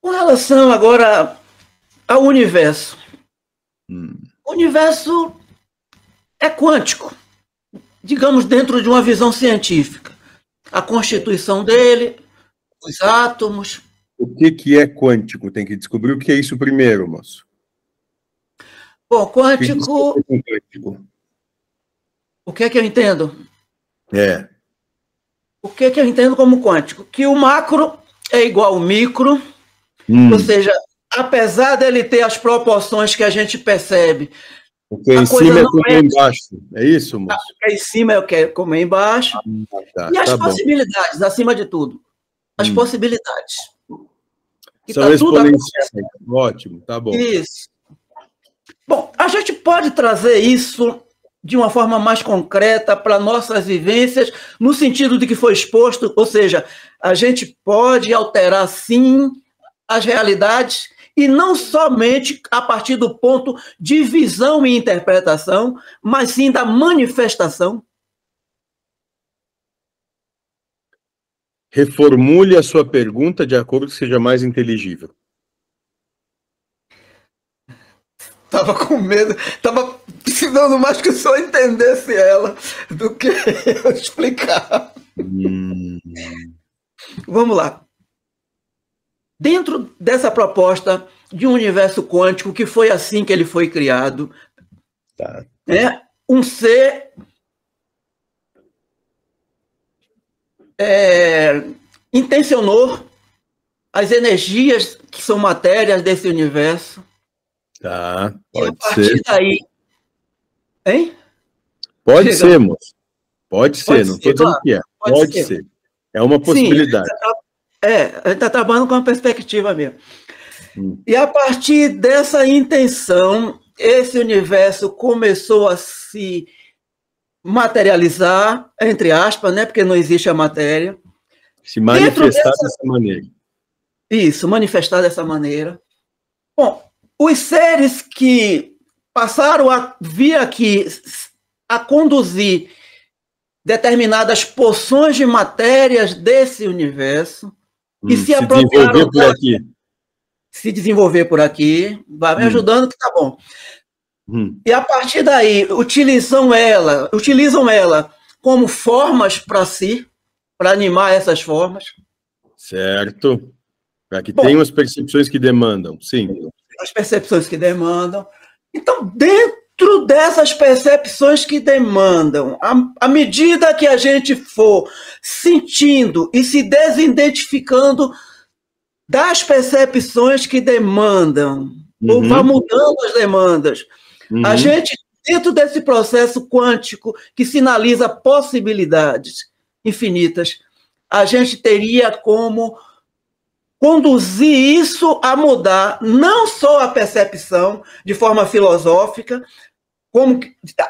Com relação agora ao universo. Hum. O universo é quântico, digamos, dentro de uma visão científica. A constituição dele, os átomos. O que, que é quântico? Tem que descobrir o que é isso primeiro, moço. Bom, quântico. O que, é quântico? O que é que eu entendo? É. O que é que eu entendo como quântico? Que o macro é igual ao micro, hum. ou seja, apesar dele ter as proporções que a gente percebe. O que é em cima é como é embaixo. É isso, moço? O que é em cima é o que é como é embaixo. Ah, tá, e as tá possibilidades, bom. acima de tudo. As hum. possibilidades. São tá exponenciais. Ótimo, tá bom. Isso. Bom, a gente pode trazer isso de uma forma mais concreta para nossas vivências, no sentido de que foi exposto, ou seja, a gente pode alterar sim as realidades e não somente a partir do ponto de visão e interpretação, mas sim da manifestação. Reformule a sua pergunta de acordo que seja mais inteligível. Tava com medo, tava precisando mais que só entendesse ela do que eu explicar. Hum. Vamos lá. Dentro dessa proposta de um universo quântico, que foi assim que ele foi criado, tá. é um ser é, intencionou as energias que são matérias desse universo Tá, pode e a partir ser. daí. Hein? Pode Chega. ser, moço. Pode, pode ser, não estou dizendo que é. Pode, pode ser. ser. É uma possibilidade. Sim, tá, é, a gente está trabalhando com uma perspectiva mesmo. Hum. E a partir dessa intenção, esse universo começou a se materializar, entre aspas, né, porque não existe a matéria. Se manifestar dessa... dessa maneira. Isso, manifestar dessa maneira. Bom, os seres que passaram a vir aqui a conduzir determinadas porções de matérias desse universo hum, e se, se apropriaram por aqui. se desenvolver por aqui, vai me hum. ajudando que tá bom. Hum. E a partir daí utilizam ela, utilizam ela como formas para si, para animar essas formas. Certo. Para que tenham as percepções que demandam, sim as percepções que demandam. Então, dentro dessas percepções que demandam, à medida que a gente for sentindo e se desidentificando das percepções que demandam, uhum. ou vai mudando as demandas, uhum. a gente, dentro desse processo quântico que sinaliza possibilidades infinitas, a gente teria como conduzir isso a mudar não só a percepção de forma filosófica, como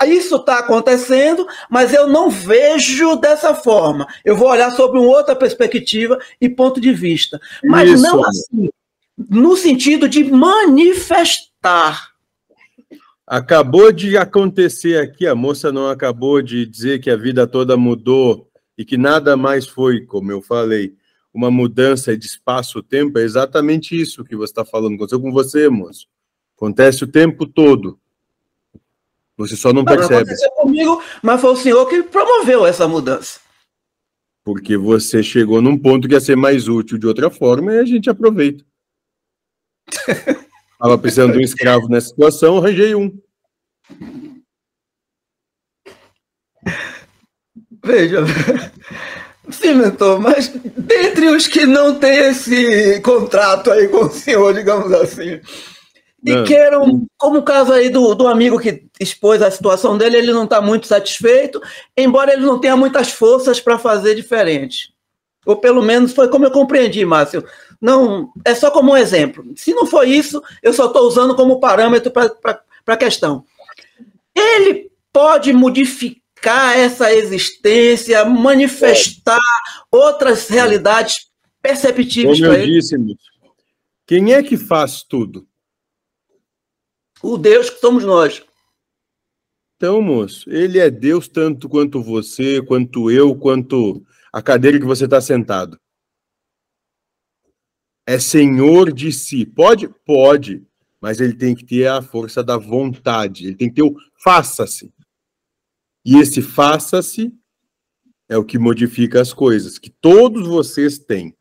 isso está acontecendo, mas eu não vejo dessa forma. Eu vou olhar sobre uma outra perspectiva e ponto de vista. Mas isso. não assim, no sentido de manifestar. Acabou de acontecer aqui, a moça não acabou de dizer que a vida toda mudou e que nada mais foi, como eu falei uma mudança de espaço-tempo, é exatamente isso que você está falando. Aconteceu com você, moço. Acontece o tempo todo. Você só não, não percebe. Aconteceu comigo, mas foi o senhor que promoveu essa mudança. Porque você chegou num ponto que ia ser mais útil de outra forma e a gente aproveita. Estava precisando de um escravo nessa situação, arranjei um. Veja, Sim, mentor, mas dentre os que não têm esse contrato aí com o senhor, digamos assim, e não. queiram, como o caso aí do, do amigo que expôs a situação dele, ele não está muito satisfeito, embora ele não tenha muitas forças para fazer diferente. Ou pelo menos foi como eu compreendi, Márcio. Não, é só como um exemplo. Se não for isso, eu só estou usando como parâmetro para a questão. Ele pode modificar essa existência, manifestar outras realidades perceptíveis para ele. Disse, quem é que faz tudo? O Deus que somos nós. Então, moço, ele é Deus tanto quanto você, quanto eu, quanto a cadeira que você está sentado. É senhor de si. Pode? Pode. Mas ele tem que ter a força da vontade. Ele tem que ter o faça-se. E esse faça-se é o que modifica as coisas, que todos vocês têm.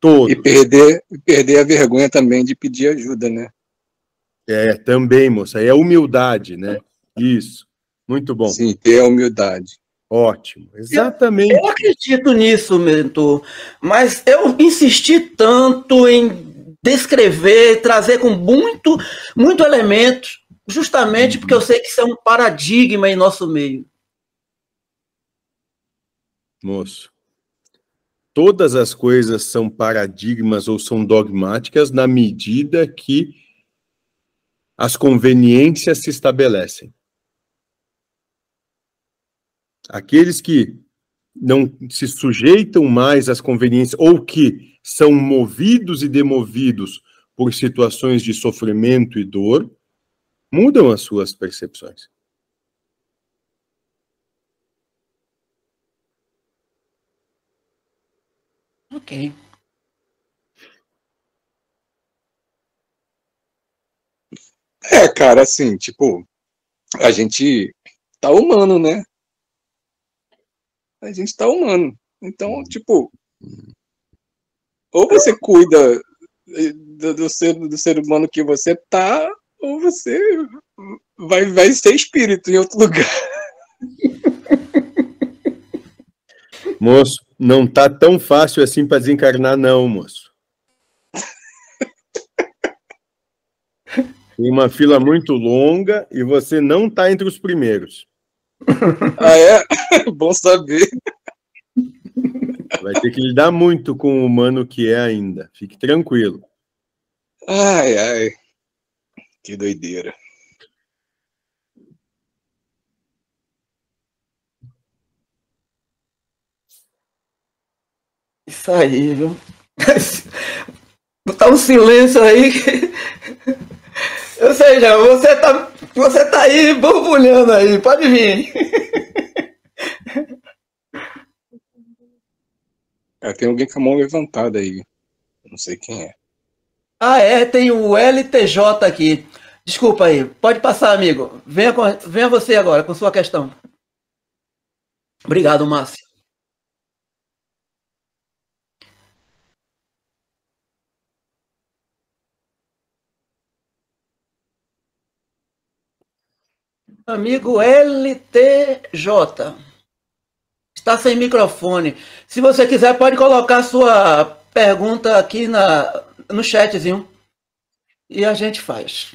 Todos. E perder, perder a vergonha também de pedir ajuda, né? É, também, moça. É humildade, né? Isso. Muito bom. Sim, ter a humildade. Ótimo, exatamente. Eu, eu acredito nisso, mentor, mas eu insisti tanto em descrever, trazer com muito, muito elemento, justamente porque eu sei que isso é um paradigma em nosso meio. Moço, todas as coisas são paradigmas ou são dogmáticas na medida que as conveniências se estabelecem. Aqueles que não se sujeitam mais às conveniências ou que são movidos e demovidos por situações de sofrimento e dor, mudam as suas percepções. Ok. É, cara, assim, tipo, a gente tá humano, né? A gente tá humano. Então, tipo, ou você cuida do, do, ser, do ser humano que você tá, ou você vai, vai ser espírito em outro lugar. Moço, não tá tão fácil assim para desencarnar, não, moço. Tem uma fila muito longa e você não tá entre os primeiros. Ah, é? Bom saber. Vai ter que lidar muito com o humano que é ainda. Fique tranquilo. Ai, ai. Que doideira. Isso aí, viu? Botar um silêncio aí. Ou seja, você tá, você tá aí borbulhando aí, pode vir. É, tem alguém com a mão levantada aí. Não sei quem é. Ah, é, tem o LTJ aqui. Desculpa aí, pode passar, amigo. Venha, com, venha você agora com sua questão. Obrigado, Márcio. Amigo LTJ. Está sem microfone. Se você quiser, pode colocar sua pergunta aqui na, no chatzinho. E a gente faz.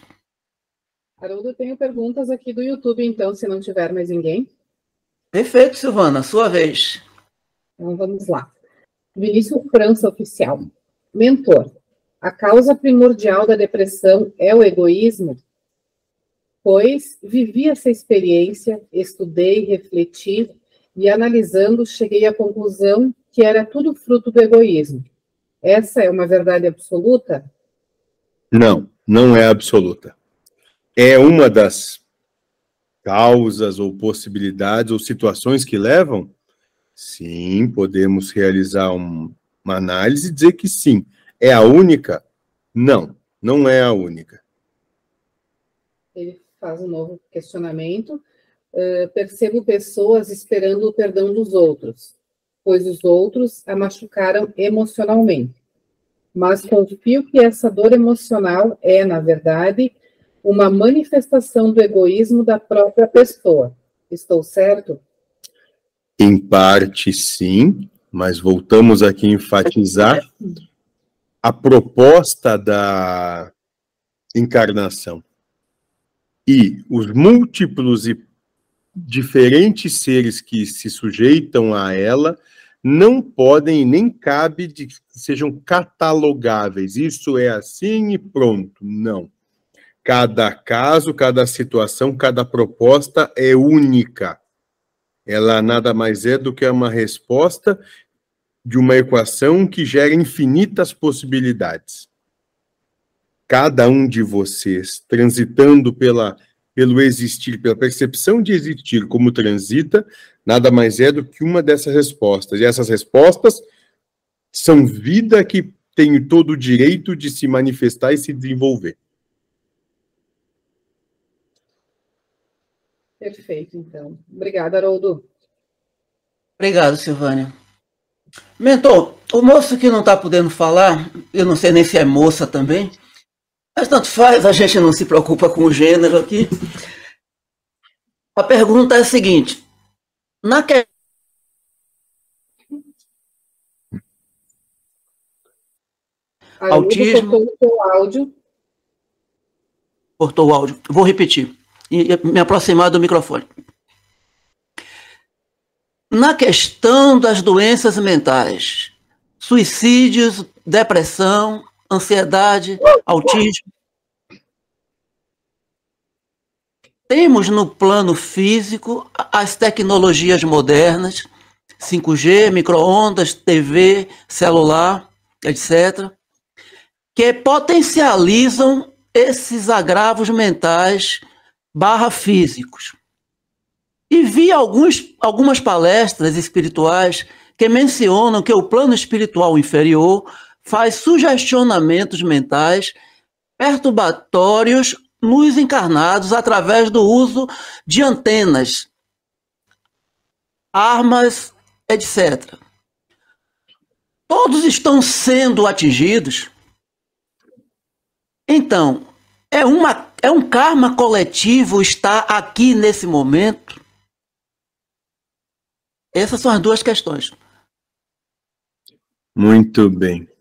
Haroldo, eu tenho perguntas aqui do YouTube, então, se não tiver mais ninguém. Perfeito, Silvana. Sua vez. Então, vamos lá. Vinícius França Oficial. Mentor, a causa primordial da depressão é o egoísmo? Pois vivi essa experiência, estudei, refleti e analisando cheguei à conclusão que era tudo fruto do egoísmo. Essa é uma verdade absoluta? Não, não é absoluta. É uma das causas ou possibilidades ou situações que levam? Sim, podemos realizar um, uma análise e dizer que sim. É a única? Não, não é a única. Ele faz um novo questionamento. Uh, percebo pessoas esperando o perdão dos outros, pois os outros a machucaram emocionalmente. Mas confio que essa dor emocional é, na verdade, uma manifestação do egoísmo da própria pessoa. Estou certo? Em parte, sim, mas voltamos aqui a enfatizar a proposta da encarnação. E os múltiplos e diferentes seres que se sujeitam a ela não podem nem cabe de que sejam catalogáveis. Isso é assim e pronto. Não. Cada caso, cada situação, cada proposta é única. Ela nada mais é do que uma resposta de uma equação que gera infinitas possibilidades. Cada um de vocês, transitando pela, pelo existir, pela percepção de existir como transita, nada mais é do que uma dessas respostas. E essas respostas são vida que tem todo o direito de se manifestar e se desenvolver. Perfeito, então. Obrigada, Haroldo. Obrigado, Silvânia. Mentor, o moço que não está podendo falar, eu não sei nem se é moça também, mas tanto faz, a gente não se preocupa com o gênero aqui. A pergunta é a seguinte: na que... Autismo. Cortou o áudio. Cortou o áudio. Vou repetir e me aproximar do microfone. Na questão das doenças mentais, suicídios, depressão, ansiedade, autismo, temos no plano físico as tecnologias modernas, 5G, microondas, TV, celular, etc., que potencializam esses agravos mentais barra físicos. E vi alguns, algumas palestras espirituais que mencionam que o plano espiritual inferior faz sugestionamentos mentais perturbatórios nos encarnados através do uso de antenas, armas, etc. Todos estão sendo atingidos. Então, é, uma, é um karma coletivo estar aqui nesse momento? Essas são as duas questões. Muito bem.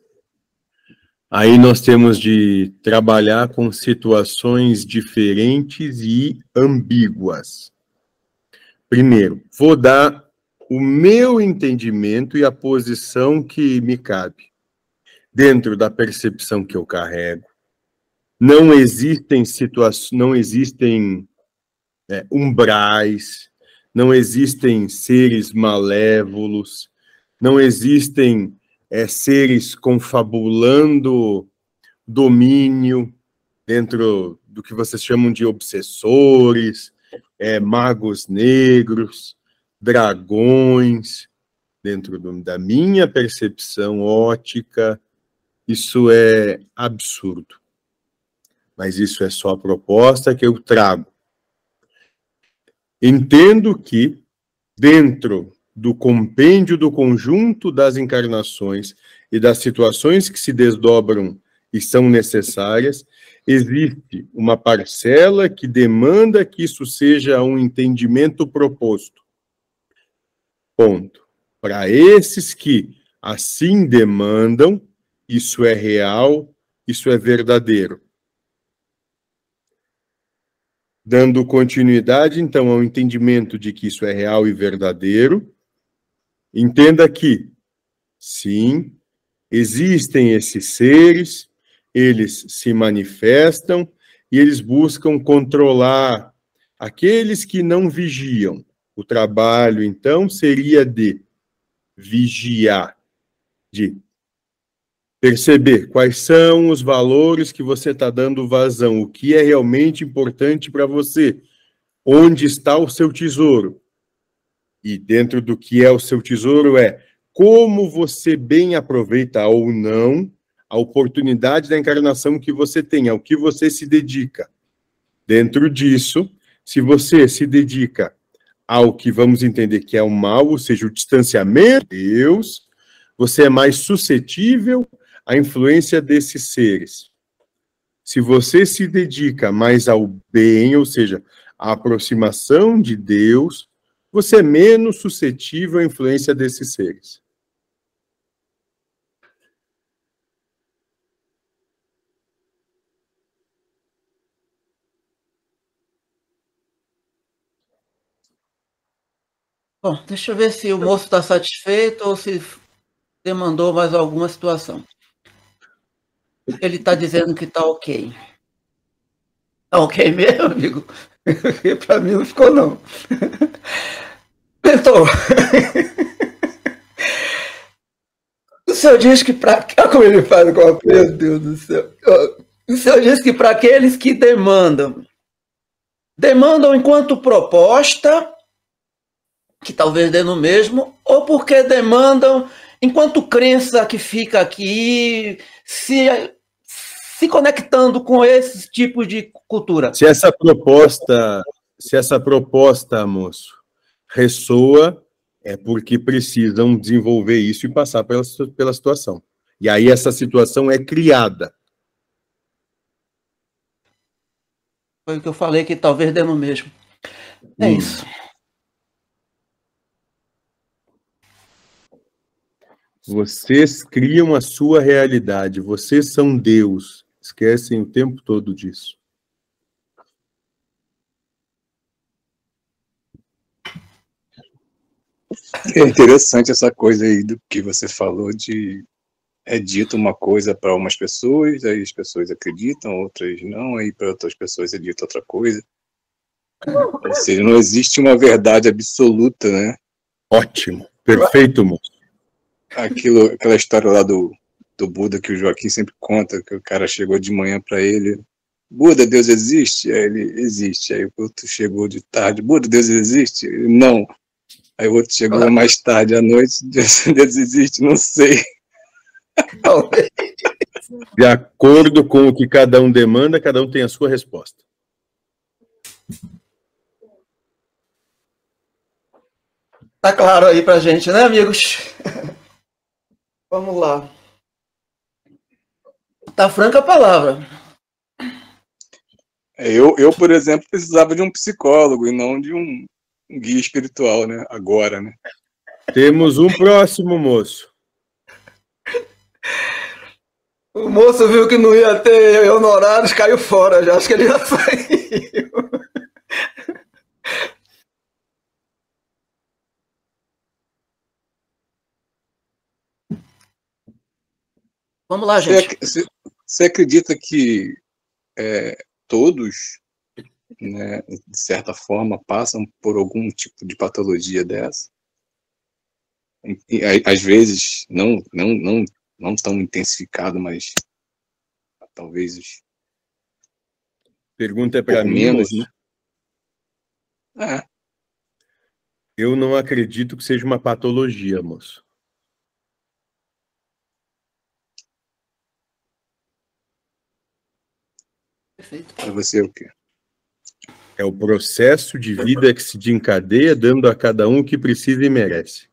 Aí nós temos de trabalhar com situações diferentes e ambíguas. Primeiro, vou dar o meu entendimento e a posição que me cabe, dentro da percepção que eu carrego, não existem situações, não existem é, umbrais, não existem seres malévolos, não existem é, seres confabulando domínio dentro do que vocês chamam de obsessores, é, magos negros, dragões, dentro do, da minha percepção ótica, isso é absurdo mas isso é só a proposta que eu trago. Entendo que, dentro do compêndio do conjunto das encarnações e das situações que se desdobram e são necessárias, existe uma parcela que demanda que isso seja um entendimento proposto. Ponto. Para esses que assim demandam, isso é real, isso é verdadeiro. Dando continuidade, então, ao entendimento de que isso é real e verdadeiro, entenda que, sim, existem esses seres, eles se manifestam e eles buscam controlar aqueles que não vigiam. O trabalho, então, seria de vigiar, de perceber quais são os valores que você está dando vazão, o que é realmente importante para você, onde está o seu tesouro. E dentro do que é o seu tesouro é como você bem aproveita ou não a oportunidade da encarnação que você tem, ao que você se dedica. Dentro disso, se você se dedica ao que vamos entender que é o mal, ou seja, o distanciamento de Deus, você é mais suscetível a influência desses seres. Se você se dedica mais ao bem, ou seja, à aproximação de Deus, você é menos suscetível à influência desses seres. Bom, deixa eu ver se o moço está satisfeito ou se demandou mais alguma situação. Ele está dizendo que está ok. Está ok mesmo, amigo? Para mim não ficou, não. Então, o senhor diz que para. Olha como ele faz com a. Meu Deus do céu. O senhor diz que para aqueles que demandam, demandam enquanto proposta, que talvez dê no mesmo, ou porque demandam enquanto crença que fica aqui, se, se conectando com esse tipo de cultura. Se essa proposta, se essa proposta, moço, ressoa, é porque precisam desenvolver isso e passar pela, pela situação. E aí essa situação é criada. Foi o que eu falei que talvez dê no mesmo. É hum. isso. Vocês criam a sua realidade, vocês são Deus. Esquecem o tempo todo disso. É interessante essa coisa aí do que você falou de é dito uma coisa para umas pessoas, aí as pessoas acreditam, outras não, aí para outras pessoas é dito outra coisa. Ou seja, não existe uma verdade absoluta, né? Ótimo, perfeito, moço. Aquilo, aquela história lá do, do Buda que o Joaquim sempre conta, que o cara chegou de manhã para ele, Buda, Deus existe? Aí ele, existe. Aí o outro chegou de tarde, Buda, Deus existe? Ele, não. Aí o outro chegou mais tarde à noite, existe? Não sei. De acordo com o que cada um demanda, cada um tem a sua resposta. Tá claro aí pra gente, né, amigos? Vamos lá. Tá franca a palavra. Eu, eu, por exemplo, precisava de um psicólogo e não de um guia espiritual, né? Agora, né? Temos um próximo, moço. O moço viu que não ia ter honorários, caiu fora já. Acho que ele já saiu. Vamos lá, gente. Você, você acredita que é, todos, né, de certa forma, passam por algum tipo de patologia dessa? E, às vezes, não, não, não não tão intensificado, mas talvez Pergunta é para mim, menos, né? É. Eu não acredito que seja uma patologia, moço. Perfeito. Para você é o quê? É o processo de vida que se desencadeia, dando a cada um o que precisa e merece.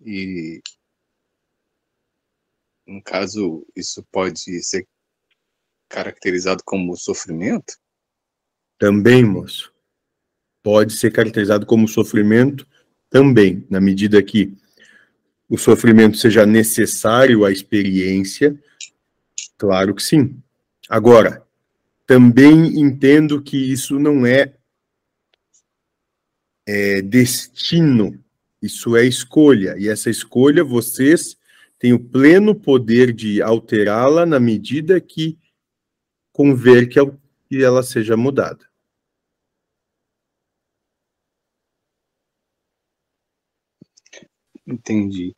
E, no caso, isso pode ser caracterizado como sofrimento? Também, moço. Pode ser caracterizado como sofrimento também, na medida que o sofrimento seja necessário à experiência, claro que sim. Agora, também entendo que isso não é, é destino isso é escolha, e essa escolha vocês têm o pleno poder de alterá-la na medida que conver que ela seja mudada. Entendi.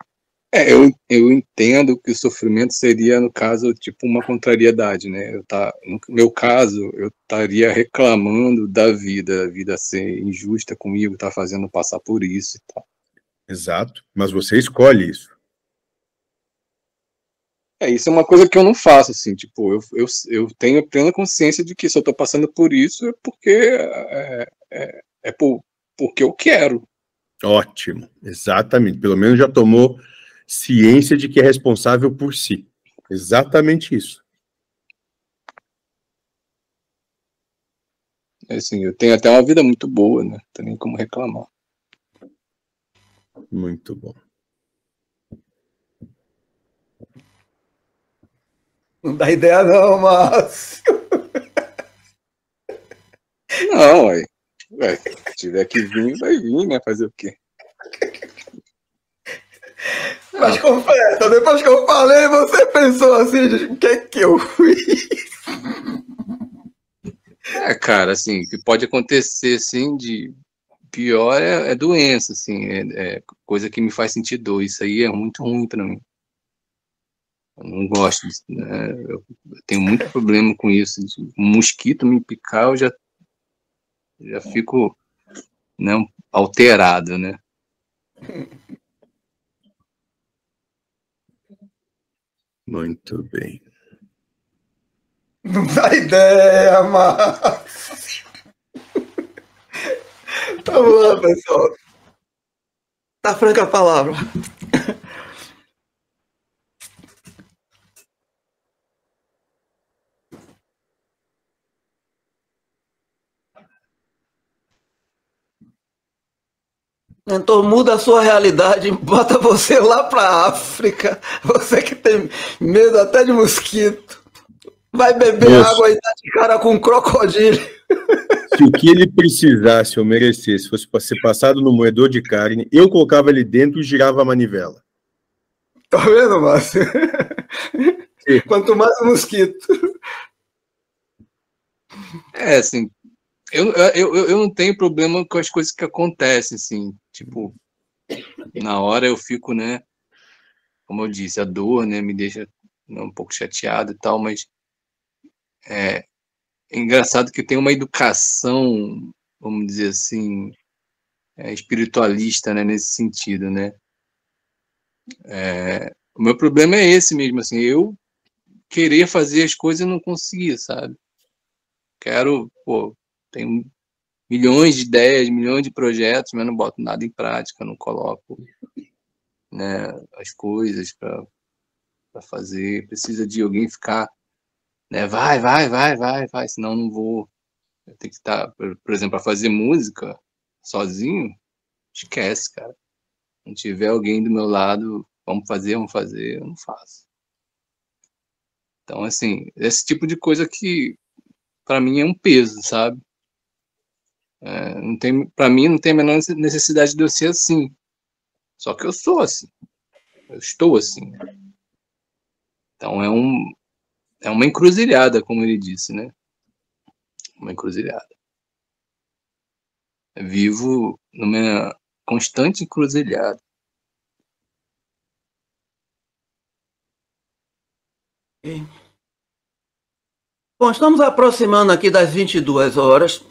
É, eu, eu entendo que o sofrimento seria, no caso, tipo uma contrariedade, né? Eu tá, no meu caso, eu estaria reclamando da vida, a vida ser injusta comigo, tá fazendo passar por isso e tal. Exato, mas você escolhe isso. É, isso é uma coisa que eu não faço, assim, tipo, eu, eu, eu tenho plena consciência de que se eu tô passando por isso é porque é, é, é por, porque eu quero. Ótimo, exatamente. Pelo menos já tomou ciência de que é responsável por si. Exatamente isso. É assim, eu tenho até uma vida muito boa, né? Não tem nem como reclamar. Muito bom. Não dá ideia não, Márcio. Não, ué. ué. Se tiver que vir, vai vir, né? Fazer o quê? Mas confessa, depois que eu falei, você pensou assim, o que é que eu fiz? É, cara, assim, o que pode acontecer, assim, de pior é, é doença, assim, é, é, coisa que me faz sentir dor. Isso aí é muito ruim para mim. Eu não gosto disso, né? Eu, eu tenho muito problema com isso. Um mosquito me picar, eu já, já fico né, alterado, né? Muito bem. Não dá ideia, mas. Vamos lá, pessoal. Tá franca a palavra. Então muda a sua realidade, bota você lá para África. Você que tem medo até de mosquito. Vai beber Moço. água e tá de cara com um crocodilo. Se o que ele precisasse ou merecesse fosse para ser passado no moedor de carne, eu colocava ele dentro e girava a manivela. Tá vendo, Márcio? Quanto mais o mosquito. É, assim, eu, eu, eu eu não tenho problema com as coisas que acontecem, assim, tipo, na hora eu fico, né, como eu disse, a dor, né, me deixa né, um pouco chateado e tal, mas é, é engraçado que tenho uma educação, vamos dizer assim, é, espiritualista, né, nesse sentido, né. É, o meu problema é esse mesmo, assim, eu querer fazer as coisas e não conseguir, sabe? Quero, pô, tenho milhões de ideias, milhões de projetos, mas não boto nada em prática, não coloco né, as coisas para fazer. Precisa de alguém ficar, né, vai, vai, vai, vai, vai, senão não vou. Eu tenho que estar, por, por exemplo, para fazer música sozinho, esquece, cara. Não tiver alguém do meu lado, vamos fazer, vamos fazer, eu não faço. Então, assim, esse tipo de coisa que para mim é um peso, sabe? É, não tem, para mim não tem a menor necessidade de eu ser assim. Só que eu sou assim. Eu estou assim. Então é um é uma encruzilhada, como ele disse, né? Uma encruzilhada. Eu vivo numa constante encruzilhada. Bom, estamos aproximando aqui das 22 horas,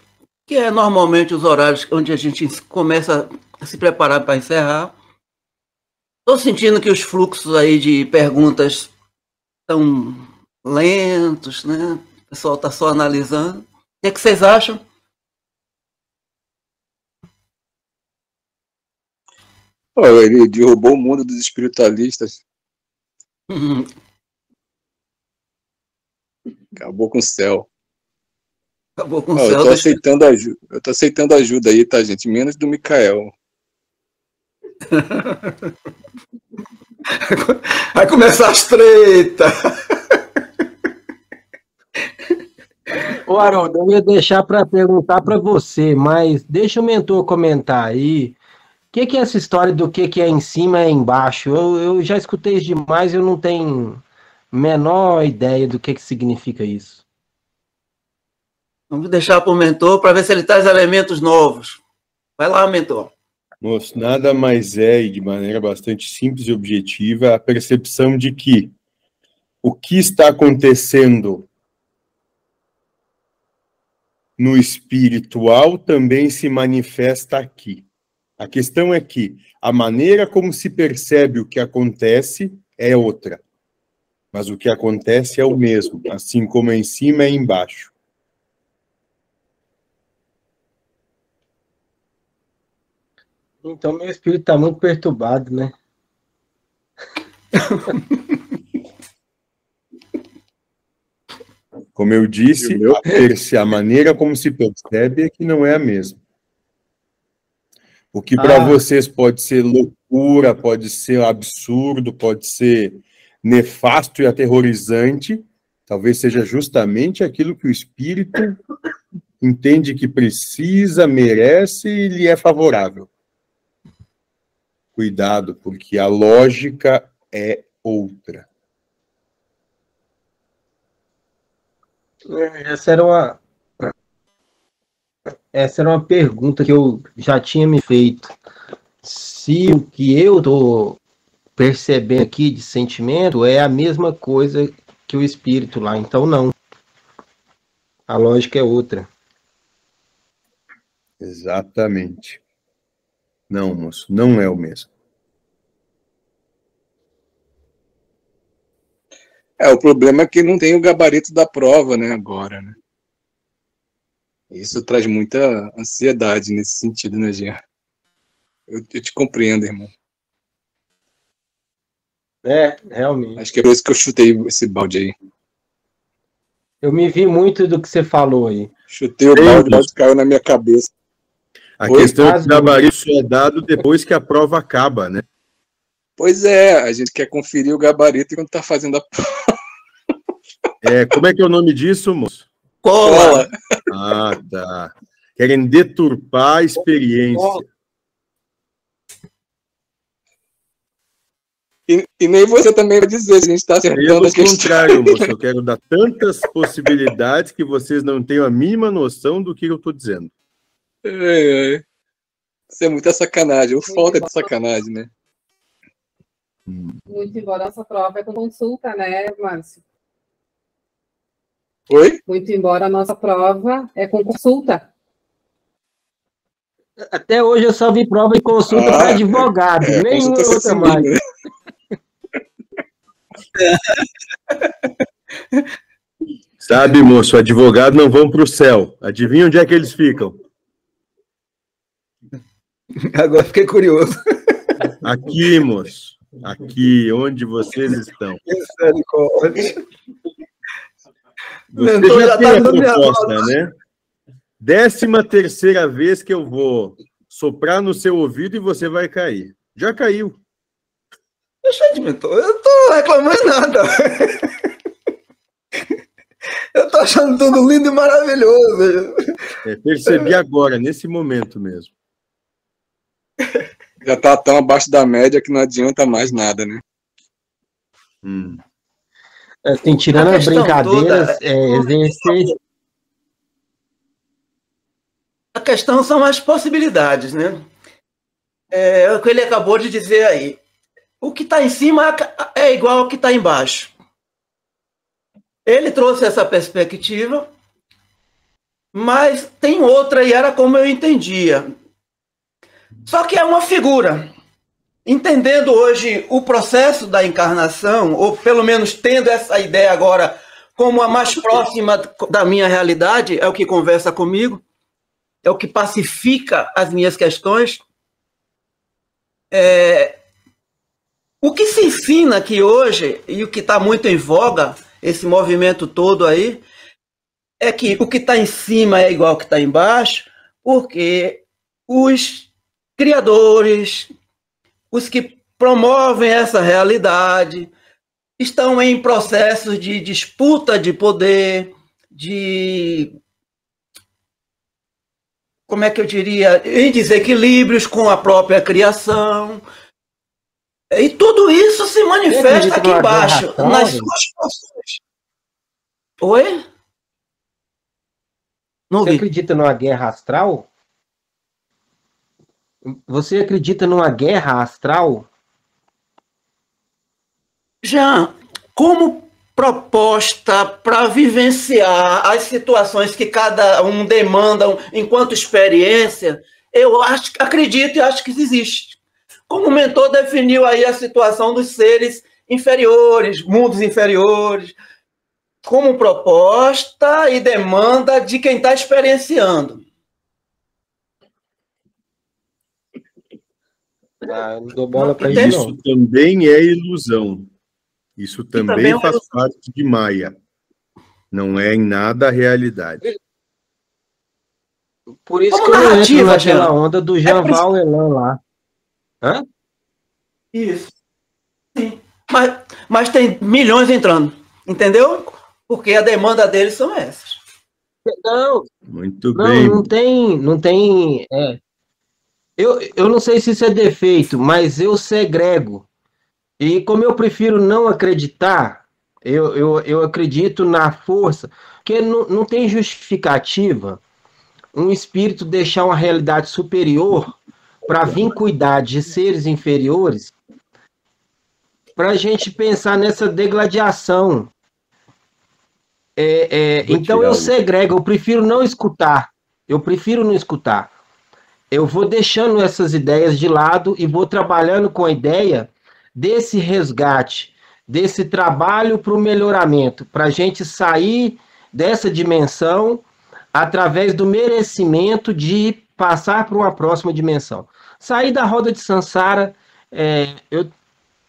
que é normalmente os horários onde a gente começa a se preparar para encerrar. Estou sentindo que os fluxos aí de perguntas estão lentos, né? O pessoal está só analisando. O que, é que vocês acham? Pô, ele derrubou o mundo dos espiritualistas. Acabou com o céu. Acabou com Ó, o eu tô aceitando ajuda. Eu tô aceitando ajuda aí, tá, gente? Menos do Mikael. Vai começar as tretas. Ô, Haroldo, eu ia deixar para perguntar para você, mas deixa o mentor comentar aí. O que, que é essa história do que, que é em cima e é embaixo? Eu, eu já escutei demais, eu não tenho menor ideia do que, que significa isso. Vamos deixar para o mentor para ver se ele traz elementos novos. Vai lá, mentor. Moço, nada mais é, e de maneira bastante simples e objetiva, a percepção de que o que está acontecendo no espiritual também se manifesta aqui. A questão é que a maneira como se percebe o que acontece é outra. Mas o que acontece é o mesmo, assim como é em cima é embaixo. Então, meu espírito está muito perturbado, né? Como eu disse, a, a maneira como se percebe é que não é a mesma. O que para Ah. vocês pode ser loucura, pode ser absurdo, pode ser nefasto e aterrorizante, talvez seja justamente aquilo que o espírito entende que precisa, merece e lhe é favorável. Cuidado, porque a lógica é outra. Essa era uma essa era uma pergunta que eu já tinha me feito. Se o que eu estou percebendo aqui de sentimento é a mesma coisa que o espírito lá, então não. A lógica é outra. Exatamente. Não, moço, não é o mesmo. É, o problema é que não tem o gabarito da prova, né, agora, né? Isso traz muita ansiedade nesse sentido, né, Jean? Eu, eu te compreendo, irmão. É, realmente. Acho que é por isso que eu chutei esse balde aí. Eu me vi muito do que você falou aí. Chutei o balde, o balde caiu na minha cabeça. A Oi, questão é que o gabarito é dado depois que a prova acaba, né? Pois é, a gente quer conferir o gabarito enquanto tá fazendo a prova. É, como é que é o nome disso, moço? Cola. Ah, tá. Querem deturpar a experiência. E, e, nem você também vai dizer se a gente está acertando Pelo a contrário, moço, eu quero dar tantas possibilidades que vocês não tenham a mínima noção do que eu estou dizendo. É, é. Isso é muita sacanagem, ou falta de sacanagem, né? Muito embora nossa prova é com consulta, né, Márcio? Oi? Muito embora a nossa prova é com consulta. Até hoje eu só vi prova de consulta ah, para advogado, é, nem outra mais. Né? Sabe, moço, advogado não vão para o céu. Adivinha onde é que eles ficam? Agora fiquei curioso. Aqui, moço. Aqui, onde vocês estão. Você já, já tem tá a proposta, né? Décima terceira vez que eu vou soprar no seu ouvido e você vai cair. Já caiu. Deixa de mentor. Eu não tô reclamando nada. Eu tô achando tudo lindo e maravilhoso. É, percebi agora, nesse momento mesmo. Já tá tão abaixo da média que não adianta mais nada, né? Hum. Assim, tirando as brincadeiras, toda... é, exercer... A questão são as possibilidades, né? É o que ele acabou de dizer aí. O que está em cima é igual ao que está embaixo. Ele trouxe essa perspectiva, mas tem outra, e era como eu entendia. Só que é uma figura entendendo hoje o processo da encarnação, ou pelo menos tendo essa ideia agora como a mais próxima da minha realidade, é o que conversa comigo, é o que pacifica as minhas questões. É, o que se ensina aqui hoje, e o que está muito em voga, esse movimento todo aí, é que o que está em cima é igual ao que está embaixo, porque os criadores, os que promovem essa realidade estão em processos de disputa de poder, de como é que eu diria, em desequilíbrios com a própria criação. E tudo isso se manifesta aqui embaixo, nas suas funções. Oi? Não Você vi. acredita numa guerra astral? Você acredita numa guerra astral? Já, como proposta para vivenciar as situações que cada um demanda enquanto experiência, eu acho, acredito e acho que existe. Como o mentor definiu aí a situação dos seres inferiores, mundos inferiores, como proposta e demanda de quem está experienciando. Ah, não dou bola para isso. Isso também é ilusão. Isso também, também é faz é parte de Maia. Não é em nada a realidade. Por isso Como que eu entro naquela onda do Jean é Val Elan lá. Hã? Isso. Sim. Mas, mas tem milhões entrando, entendeu? Porque a demanda deles são essas. Não. Muito não, bem. Não tem, não tem. É. Eu, eu não sei se isso é defeito, mas eu segrego. E como eu prefiro não acreditar, eu, eu, eu acredito na força, porque não, não tem justificativa um espírito deixar uma realidade superior para vir cuidar de seres inferiores, para a gente pensar nessa degladiação. É, é, então eu segrego, eu prefiro não escutar. Eu prefiro não escutar. Eu vou deixando essas ideias de lado e vou trabalhando com a ideia desse resgate, desse trabalho para o melhoramento, para a gente sair dessa dimensão através do merecimento de passar para uma próxima dimensão. Sair da roda de Sansara, é, eu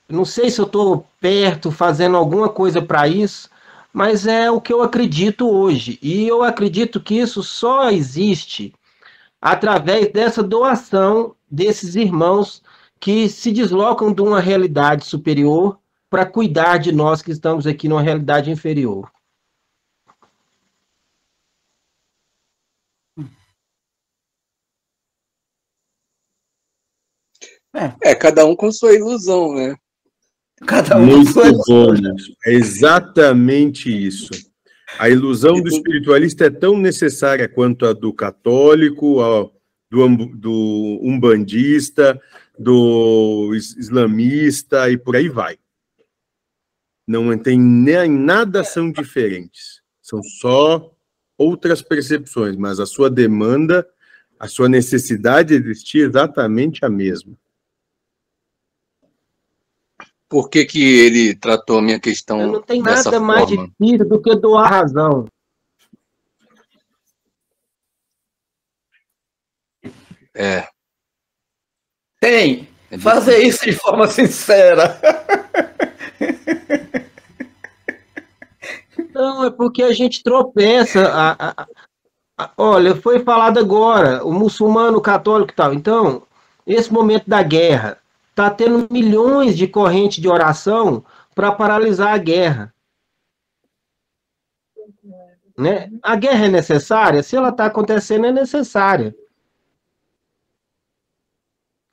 não sei se eu estou perto, fazendo alguma coisa para isso, mas é o que eu acredito hoje. E eu acredito que isso só existe através dessa doação desses irmãos que se deslocam de uma realidade superior para cuidar de nós que estamos aqui numa realidade inferior. É. é, cada um com sua ilusão, né? Cada um Muito bom. É exatamente isso. A ilusão do espiritualista é tão necessária quanto a do católico, a do, do umbandista, do islamista e por aí vai. Não tem nem nada são diferentes. São só outras percepções, mas a sua demanda, a sua necessidade de existir é exatamente a mesma por que, que ele tratou a minha questão Eu não tem nada forma. mais difícil do que doar razão. É. Tem. É Fazer isso de forma sincera. Não, é porque a gente tropeça. A, a, a, olha, foi falado agora, o muçulmano, o católico e tal. Então, esse momento da guerra, está tendo milhões de correntes de oração para paralisar a guerra. Né? A guerra é necessária? Se ela está acontecendo, é necessária.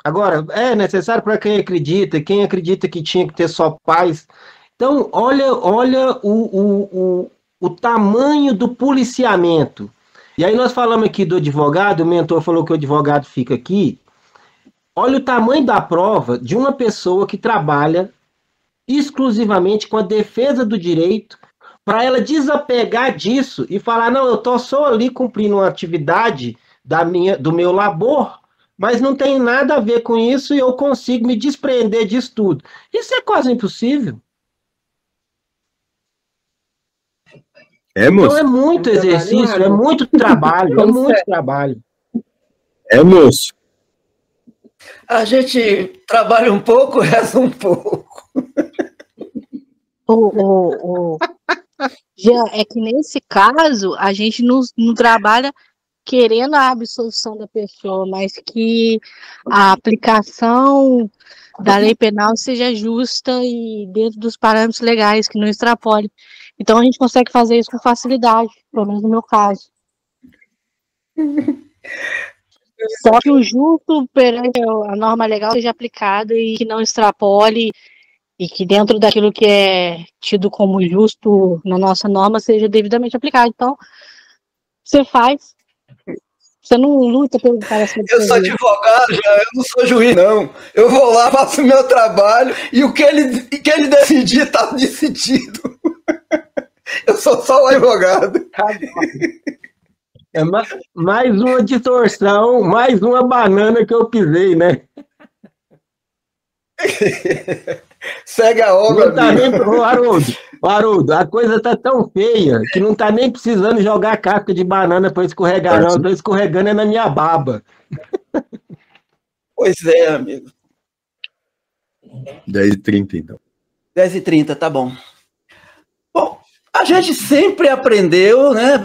Agora, é necessário para quem acredita, quem acredita que tinha que ter só paz. Então, olha, olha o, o, o, o tamanho do policiamento. E aí nós falamos aqui do advogado, o mentor falou que o advogado fica aqui. Olha o tamanho da prova de uma pessoa que trabalha exclusivamente com a defesa do direito, para ela desapegar disso e falar: não, eu estou só ali cumprindo uma atividade da minha, do meu labor, mas não tem nada a ver com isso e eu consigo me desprender disso tudo. Isso é quase impossível. É, moço. Então é muito exercício, é muito trabalho, é muito trabalho. É, moço. A gente trabalha um pouco, reza um pouco. O, o, o... Já, é que nesse caso, a gente não, não trabalha querendo a absolução da pessoa, mas que a aplicação da lei penal seja justa e dentro dos parâmetros legais, que não extrapole. Então a gente consegue fazer isso com facilidade, pelo menos no meu caso. Só que o justo perante a norma legal seja aplicada e que não extrapole e que dentro daquilo que é tido como justo na nossa norma seja devidamente aplicado. Então, você faz. Você não luta pelo cara Eu sou advogado, eu não sou juiz, não. Eu vou lá, faço o meu trabalho e o que ele, que ele decidir está decidido. Eu sou só o advogado. É mais uma distorção, mais uma banana que eu pisei, né? Segue a obra. Tá nem, ô, Haroldo, Haroldo, a coisa tá tão feia que não tá nem precisando jogar casca de banana para escorregar, não. Tô escorregando é na minha baba. Pois é, amigo. 10h30, então. 10h30, tá bom. Bom, a gente sempre aprendeu, né?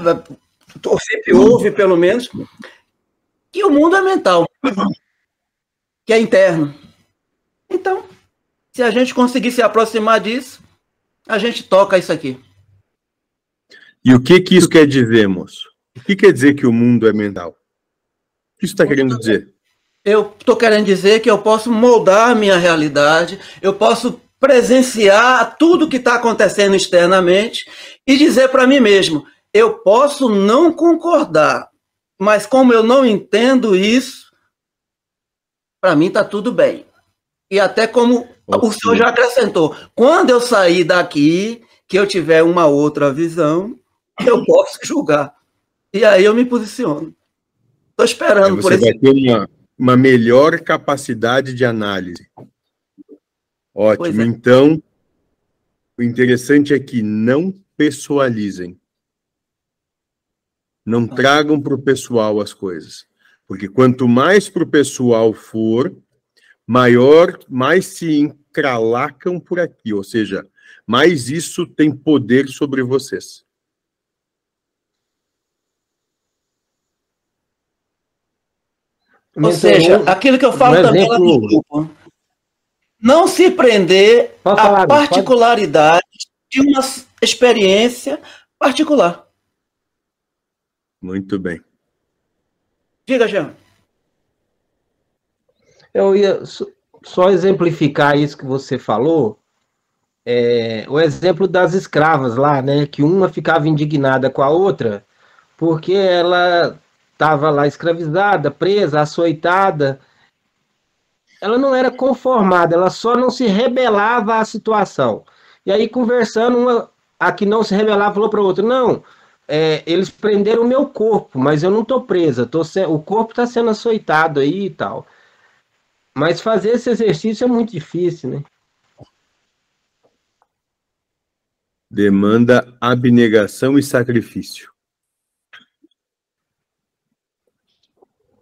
Ou sempre houve, pelo menos, que o mundo é mental, que é interno. Então, se a gente conseguir se aproximar disso, a gente toca isso aqui. E o que que isso quer dizer, moço? O que quer dizer que o mundo é mental? O que isso está querendo dizer? Eu estou querendo dizer que eu posso moldar a minha realidade, eu posso presenciar tudo que está acontecendo externamente e dizer para mim mesmo: eu posso não concordar, mas como eu não entendo isso, para mim está tudo bem. E até como o senhor já acrescentou, quando eu sair daqui, que eu tiver uma outra visão, eu posso julgar. E aí eu me posiciono. Estou esperando por esse. Vai ter uma, uma melhor capacidade de análise. Ótimo. É. Então, o interessante é que não pessoalizem. Não ah. tragam para o pessoal as coisas. Porque quanto mais para o pessoal for, maior, mais se encralacam por aqui. Ou seja, mais isso tem poder sobre vocês. Ou seja, aquilo que eu falo também grupo. Não se prender à particularidade de uma experiência particular. Muito bem. Diga, Jean. Eu ia só exemplificar isso que você falou. É, o exemplo das escravas lá, né? Que uma ficava indignada com a outra porque ela estava lá escravizada, presa, açoitada. Ela não era conformada, ela só não se rebelava à situação. E aí, conversando, uma, a que não se rebelava falou para a outra: Não, é, eles prenderam o meu corpo, mas eu não estou presa, tô se... o corpo está sendo açoitado aí e tal. Mas fazer esse exercício é muito difícil, né? Demanda abnegação e sacrifício.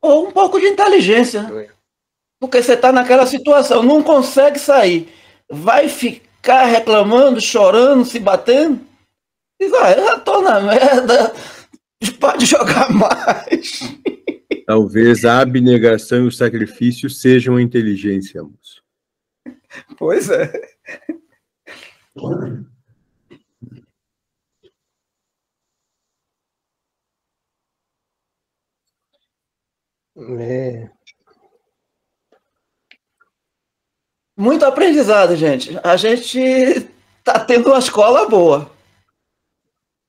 Ou um pouco de inteligência. Porque você está naquela situação, não consegue sair. Vai ficar reclamando, chorando, se batendo? Diz, ah, eu já estou na merda, pode jogar mais. Talvez a abnegação e o sacrifício sejam a inteligência, moço. Pois é. É. Muito aprendizado, gente. A gente tá tendo uma escola boa.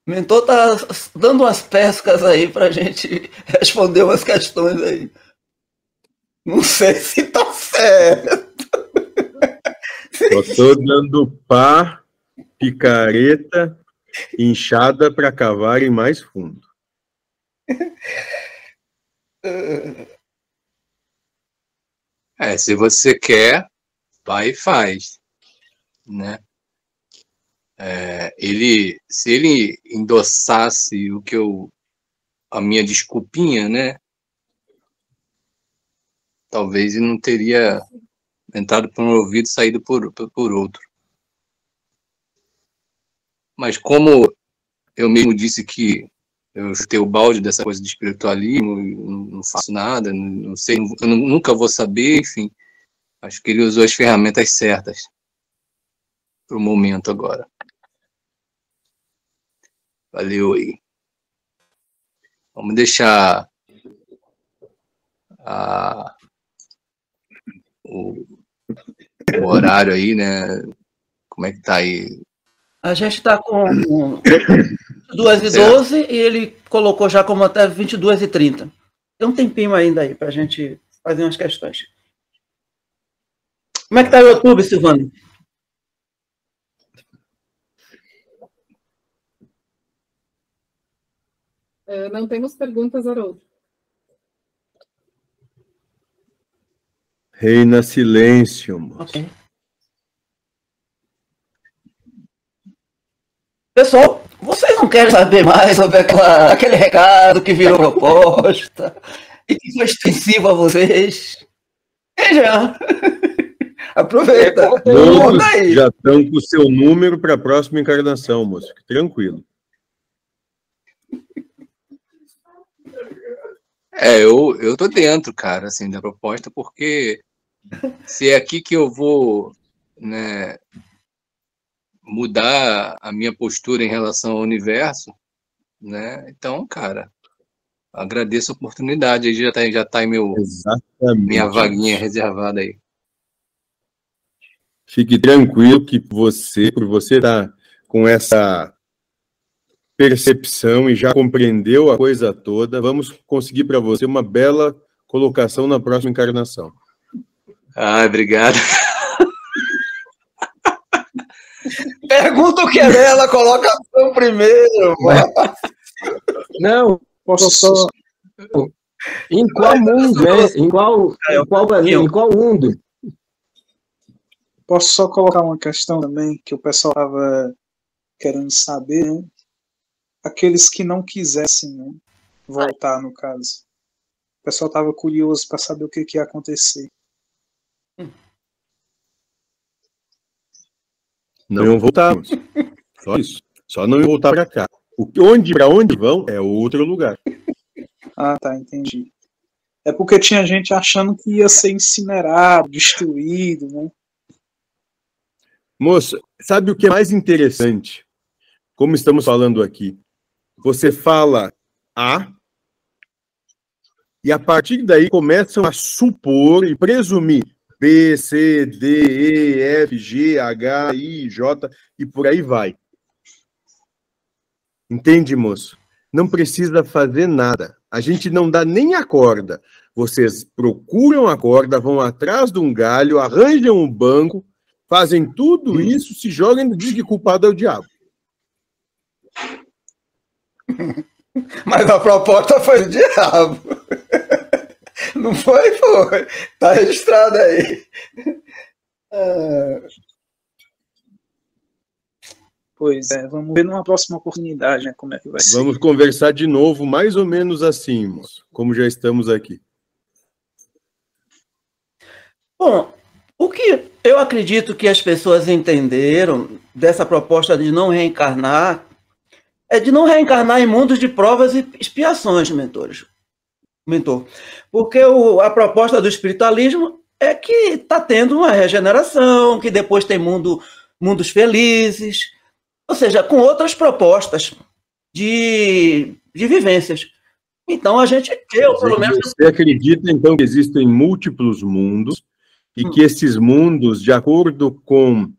O mentor tá dando umas pescas aí pra gente responder umas questões aí. Não sei se tá certo. Só tô dando pá, picareta, inchada para cavar em mais fundo. É, se você quer, vai e faz, né? É, ele, se ele endossasse o que eu, a minha desculpinha, né? Talvez ele não teria entrado por um ouvido e saído por, por outro. Mas como eu mesmo disse que eu chutei o balde dessa coisa de espiritualismo, não faço nada, não sei, eu nunca vou saber, enfim. Acho que ele usou as ferramentas certas para o momento agora. Valeu aí. Vamos deixar a, o, o horário aí, né? Como é que tá aí? A gente está com 2 e 12 e ele colocou já como até 22 e 30. Tem um tempinho ainda aí para a gente fazer umas questões. Como é que está o YouTube, Silvano? Não temos perguntas, Haroldo. Reina silêncio. Ok. Pessoal, vocês não querem saber mais sobre aquela, aquele recado que virou proposta e que foi extensivo a vocês? Veja. Aproveita. É, já estão com o seu número para a próxima encarnação, moço. Tranquilo. É, eu, eu tô dentro, cara, assim, da proposta, porque se é aqui que eu vou né, mudar a minha postura em relação ao universo, né? Então, cara, agradeço a oportunidade. Aí já está já tá aí meu, Exatamente. minha vaguinha reservada aí. Fique tranquilo que você, por você estar com essa percepção e já compreendeu a coisa toda, vamos conseguir para você uma bela colocação na próxima encarnação. Ah, obrigado. Pergunta o que é dela, colocação primeiro. Não, posso só. Em qual mundo, né? Em qual, em qual planeta, em qual mundo? Posso só colocar uma questão também que o pessoal estava querendo saber, né? Aqueles que não quisessem né? voltar, no caso. O pessoal estava curioso para saber o que, que ia acontecer. Não iam voltar. Só isso. Só não iam voltar para cá. O onde, para onde vão é outro lugar. Ah, tá, entendi. É porque tinha gente achando que ia ser incinerado, destruído, né? Moço, sabe o que é mais interessante? Como estamos falando aqui, você fala A, e a partir daí começam a supor e presumir B, C, D, E, F, G, H, I, J e por aí vai. Entende, moço? Não precisa fazer nada. A gente não dá nem a corda. Vocês procuram a corda, vão atrás de um galho, arranjam um banco, fazem tudo isso, se jogam e dizem que culpado é o diabo. Mas a proposta foi do diabo. Não foi, foi. Tá registrado aí. Ah. Pois é, vamos ver numa próxima oportunidade, né, como é que vai ser. Vamos conversar de novo, mais ou menos assim, moço, como já estamos aqui. Bom, o que eu acredito que as pessoas entenderam dessa proposta de não reencarnar é de não reencarnar em mundos de provas e expiações, mentores. Mentor. Porque o, a proposta do espiritualismo é que está tendo uma regeneração, que depois tem mundo, mundos felizes, ou seja, com outras propostas de, de vivências. Então a gente, eu pelo menos. Você acredita então que existem múltiplos mundos e que esses mundos, de acordo com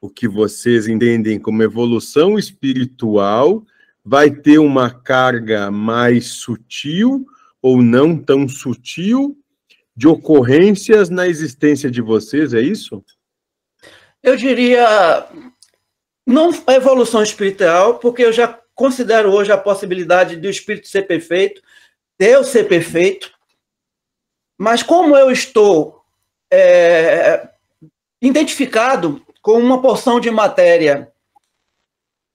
o que vocês entendem como evolução espiritual, vai ter uma carga mais sutil ou não tão sutil de ocorrências na existência de vocês, é isso? Eu diria não a evolução espiritual, porque eu já considero hoje a possibilidade do espírito ser perfeito, Deus ser perfeito, mas como eu estou é, identificado com uma porção de matéria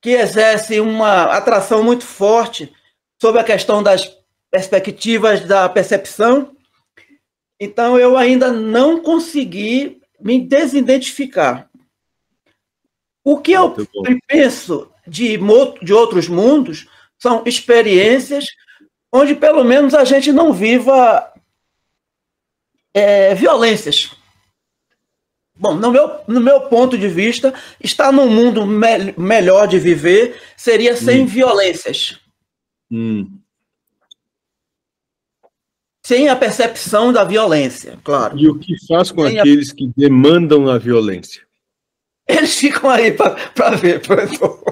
que exerce uma atração muito forte sobre a questão das perspectivas da percepção. Então, eu ainda não consegui me desidentificar. O que eu penso de, de outros mundos são experiências onde, pelo menos, a gente não viva é, violências. Bom, no meu, no meu ponto de vista, estar num mundo me melhor de viver seria sem hum. violências. Hum. Sem a percepção da violência, claro. E o que faz com sem aqueles a... que demandam a violência? Eles ficam aí para ver, professor.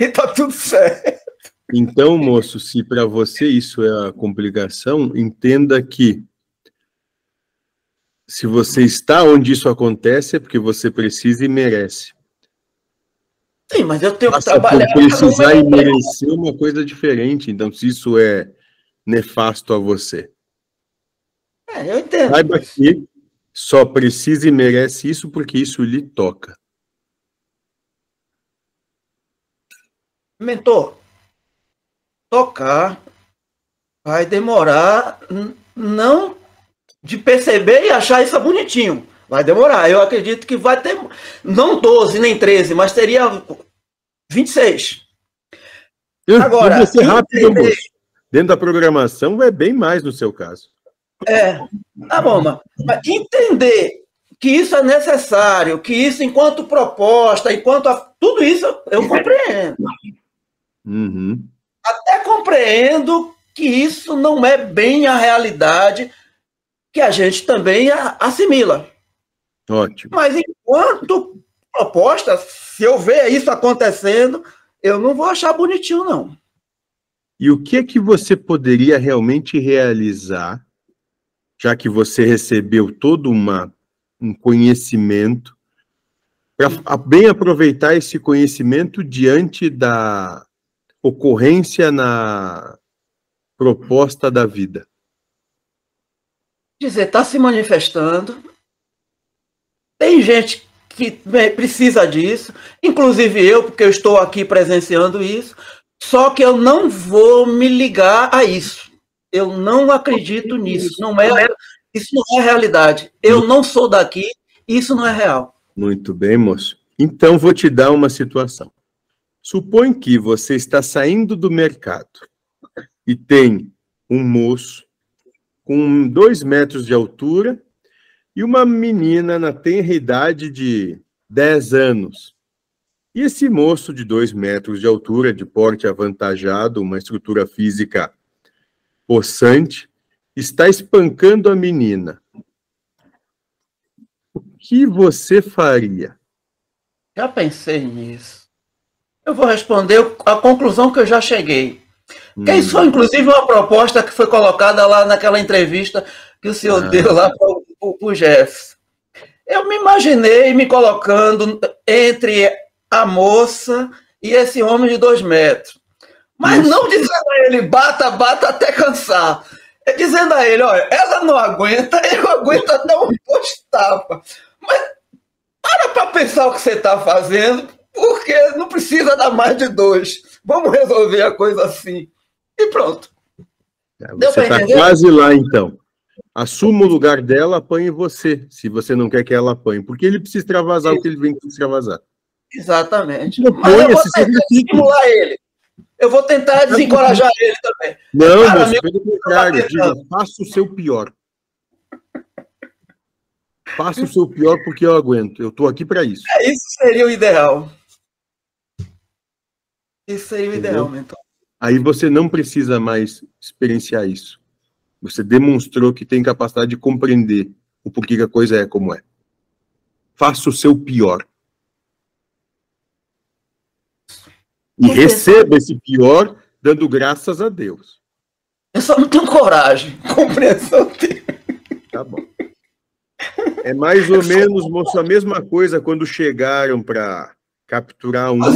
e tá tudo certo. Então, moço, se para você isso é a complicação, entenda que se você está onde isso acontece, é porque você precisa e merece. Sim, mas eu tenho Passa que trabalhar. Por precisar e merecer uma coisa diferente. Então, se isso é nefasto a você. É, eu entendo. Saiba que só precisa e merece isso porque isso lhe toca. Mentor, tocar vai demorar não de perceber e achar isso bonitinho. Vai demorar. Eu acredito que vai ter, não 12 nem 13, mas teria 26. Agora, eu vou ser rápido, moço. Dentro da programação é bem mais no seu caso. É, tá bom, mas, mas entender que isso é necessário, que isso, enquanto proposta, enquanto a, tudo isso eu compreendo. Uhum. até compreendo que isso não é bem a realidade que a gente também assimila. Ótimo. Mas enquanto proposta, se eu ver isso acontecendo, eu não vou achar bonitinho, não. E o que é que você poderia realmente realizar, já que você recebeu todo uma, um conhecimento, para bem aproveitar esse conhecimento diante da ocorrência na proposta da vida? Dizer, está se manifestando. Tem gente que precisa disso, inclusive eu, porque eu estou aqui presenciando isso, só que eu não vou me ligar a isso. Eu não acredito nisso. Não é, isso não é realidade. Eu não sou daqui, isso não é real. Muito bem, moço. Então vou te dar uma situação. Supõe que você está saindo do mercado e tem um moço com dois metros de altura e uma menina na tenra idade de 10 anos. E esse moço de dois metros de altura, de porte avantajado, uma estrutura física possante, está espancando a menina. O que você faria? Já pensei nisso. Eu vou responder a conclusão que eu já cheguei. Hum. Isso foi, inclusive, uma proposta que foi colocada lá naquela entrevista que o senhor ah. deu lá para o Jeff. Eu me imaginei me colocando entre a moça e esse homem de dois metros. Mas Isso. não dizendo a ele, bata, bata até cansar. É dizendo a ele, olha, ela não aguenta, eu aguento até um posto Mas para para pensar o que você está fazendo, porque não precisa dar mais de dois. Vamos resolver a coisa assim. E pronto. É, você está quase lá, então. Assuma o lugar dela, apanhe você, se você não quer que ela apanhe. Porque ele precisa extravasar Sim. o que ele vem extravasar. Exatamente. Não Mas eu vou tentar estimular ele. Eu vou tentar desencorajar ele também. Não, Cara, moço, pelo contrário, diga, faça o seu pior. Faça o seu pior porque eu aguento. Eu estou aqui para isso. É, isso seria o ideal. Isso seria o ideal, então. Aí você não precisa mais experienciar isso. Você demonstrou que tem capacidade de compreender o porquê que a coisa é como é. Faça o seu pior. E receba esse pior dando graças a Deus. Eu só não tenho coragem. Compreensão Tá bom. É mais ou menos, moço, a mesma coisa quando chegaram para capturar um. Mas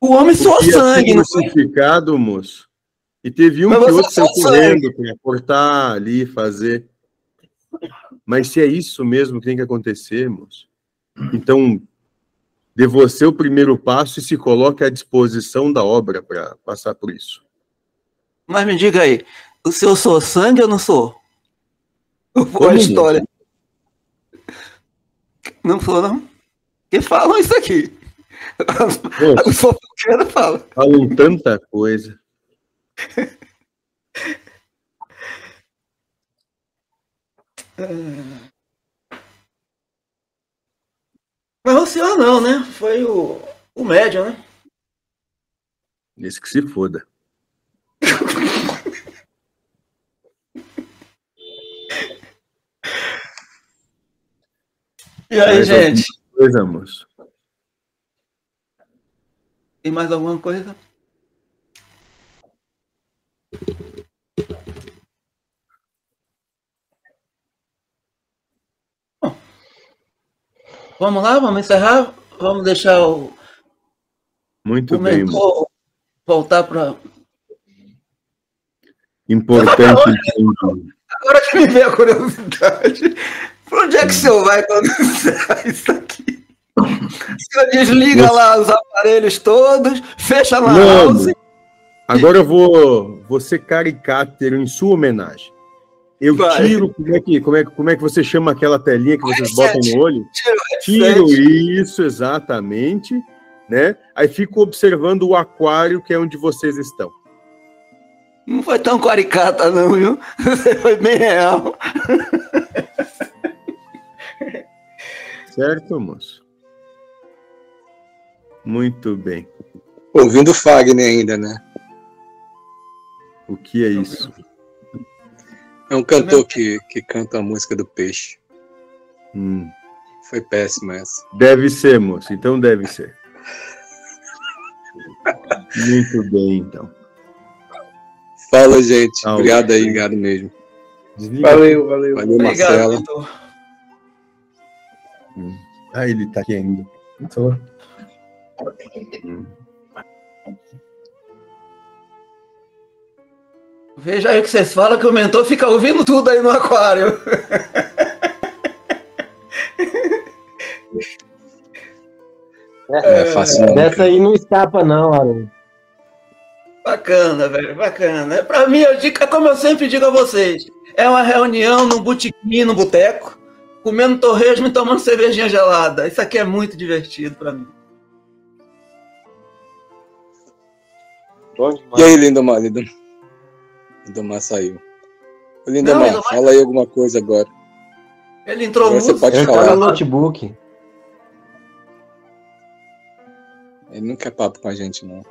o homem só sangue, não crucificado, moço. E teve um Mas que outro saiu correndo para cortar ali, fazer. Mas se é isso mesmo que tem que acontecer, moço, então dê você o primeiro passo e se coloque à disposição da obra para passar por isso. Mas me diga aí, o senhor sou sangue ou não sou? Qual a história? Não sou, não? Que falam isso aqui? Os fofoqueiros falam. Falam tanta coisa. Mas o senhor não, né? Foi o, o médium, né? Esse que se foda. e aí, mais gente? Coisa, moço. Tem mais alguma coisa? Vamos lá, vamos encerrar? Vamos deixar o. Muito o bem. Voltar para. Importante. Agora que me veio a curiosidade. Para onde é que o senhor vai quando isso aqui? Desliga lá os aparelhos todos, fecha na house. Agora eu vou, vou ser caricato em sua homenagem. Eu Vai. tiro, como é, que, como, é, como é que você chama aquela telinha que vocês botam no olho? Tiro isso, exatamente, né? Aí fico observando o aquário que é onde vocês estão. Não foi tão caricata não, viu? Você foi bem real. Certo, moço? Muito bem. Ouvindo Fagner ainda, né? O que é isso? É um cantor que, que canta a música do peixe. Hum. Foi péssima essa. Deve ser, moço. Então deve ser. Muito bem, então. Fala, gente. Obrigado aí, obrigado mesmo. Desliga. Valeu, valeu. Valeu, Obrigado, Marcela. Vitor. Ah, ele tá aqui ainda. Tô. Hum. Veja aí o que vocês falam, que o mentor fica ouvindo tudo aí no aquário. É fácil não. Dessa aí não escapa, não, Haroldo. Bacana, velho, bacana. Pra mim, eu digo, é como eu sempre digo a vocês, é uma reunião num botequim, num boteco, comendo torresmo e tomando cervejinha gelada. Isso aqui é muito divertido pra mim. Bom E aí, Lindomar? Lindomar, Lindomar saiu. Ô, Lindomar, Lindomar- fala aí alguma coisa agora. Ele entrou Agora você pode falar. no notebook. Ele não quer papo com a gente, não.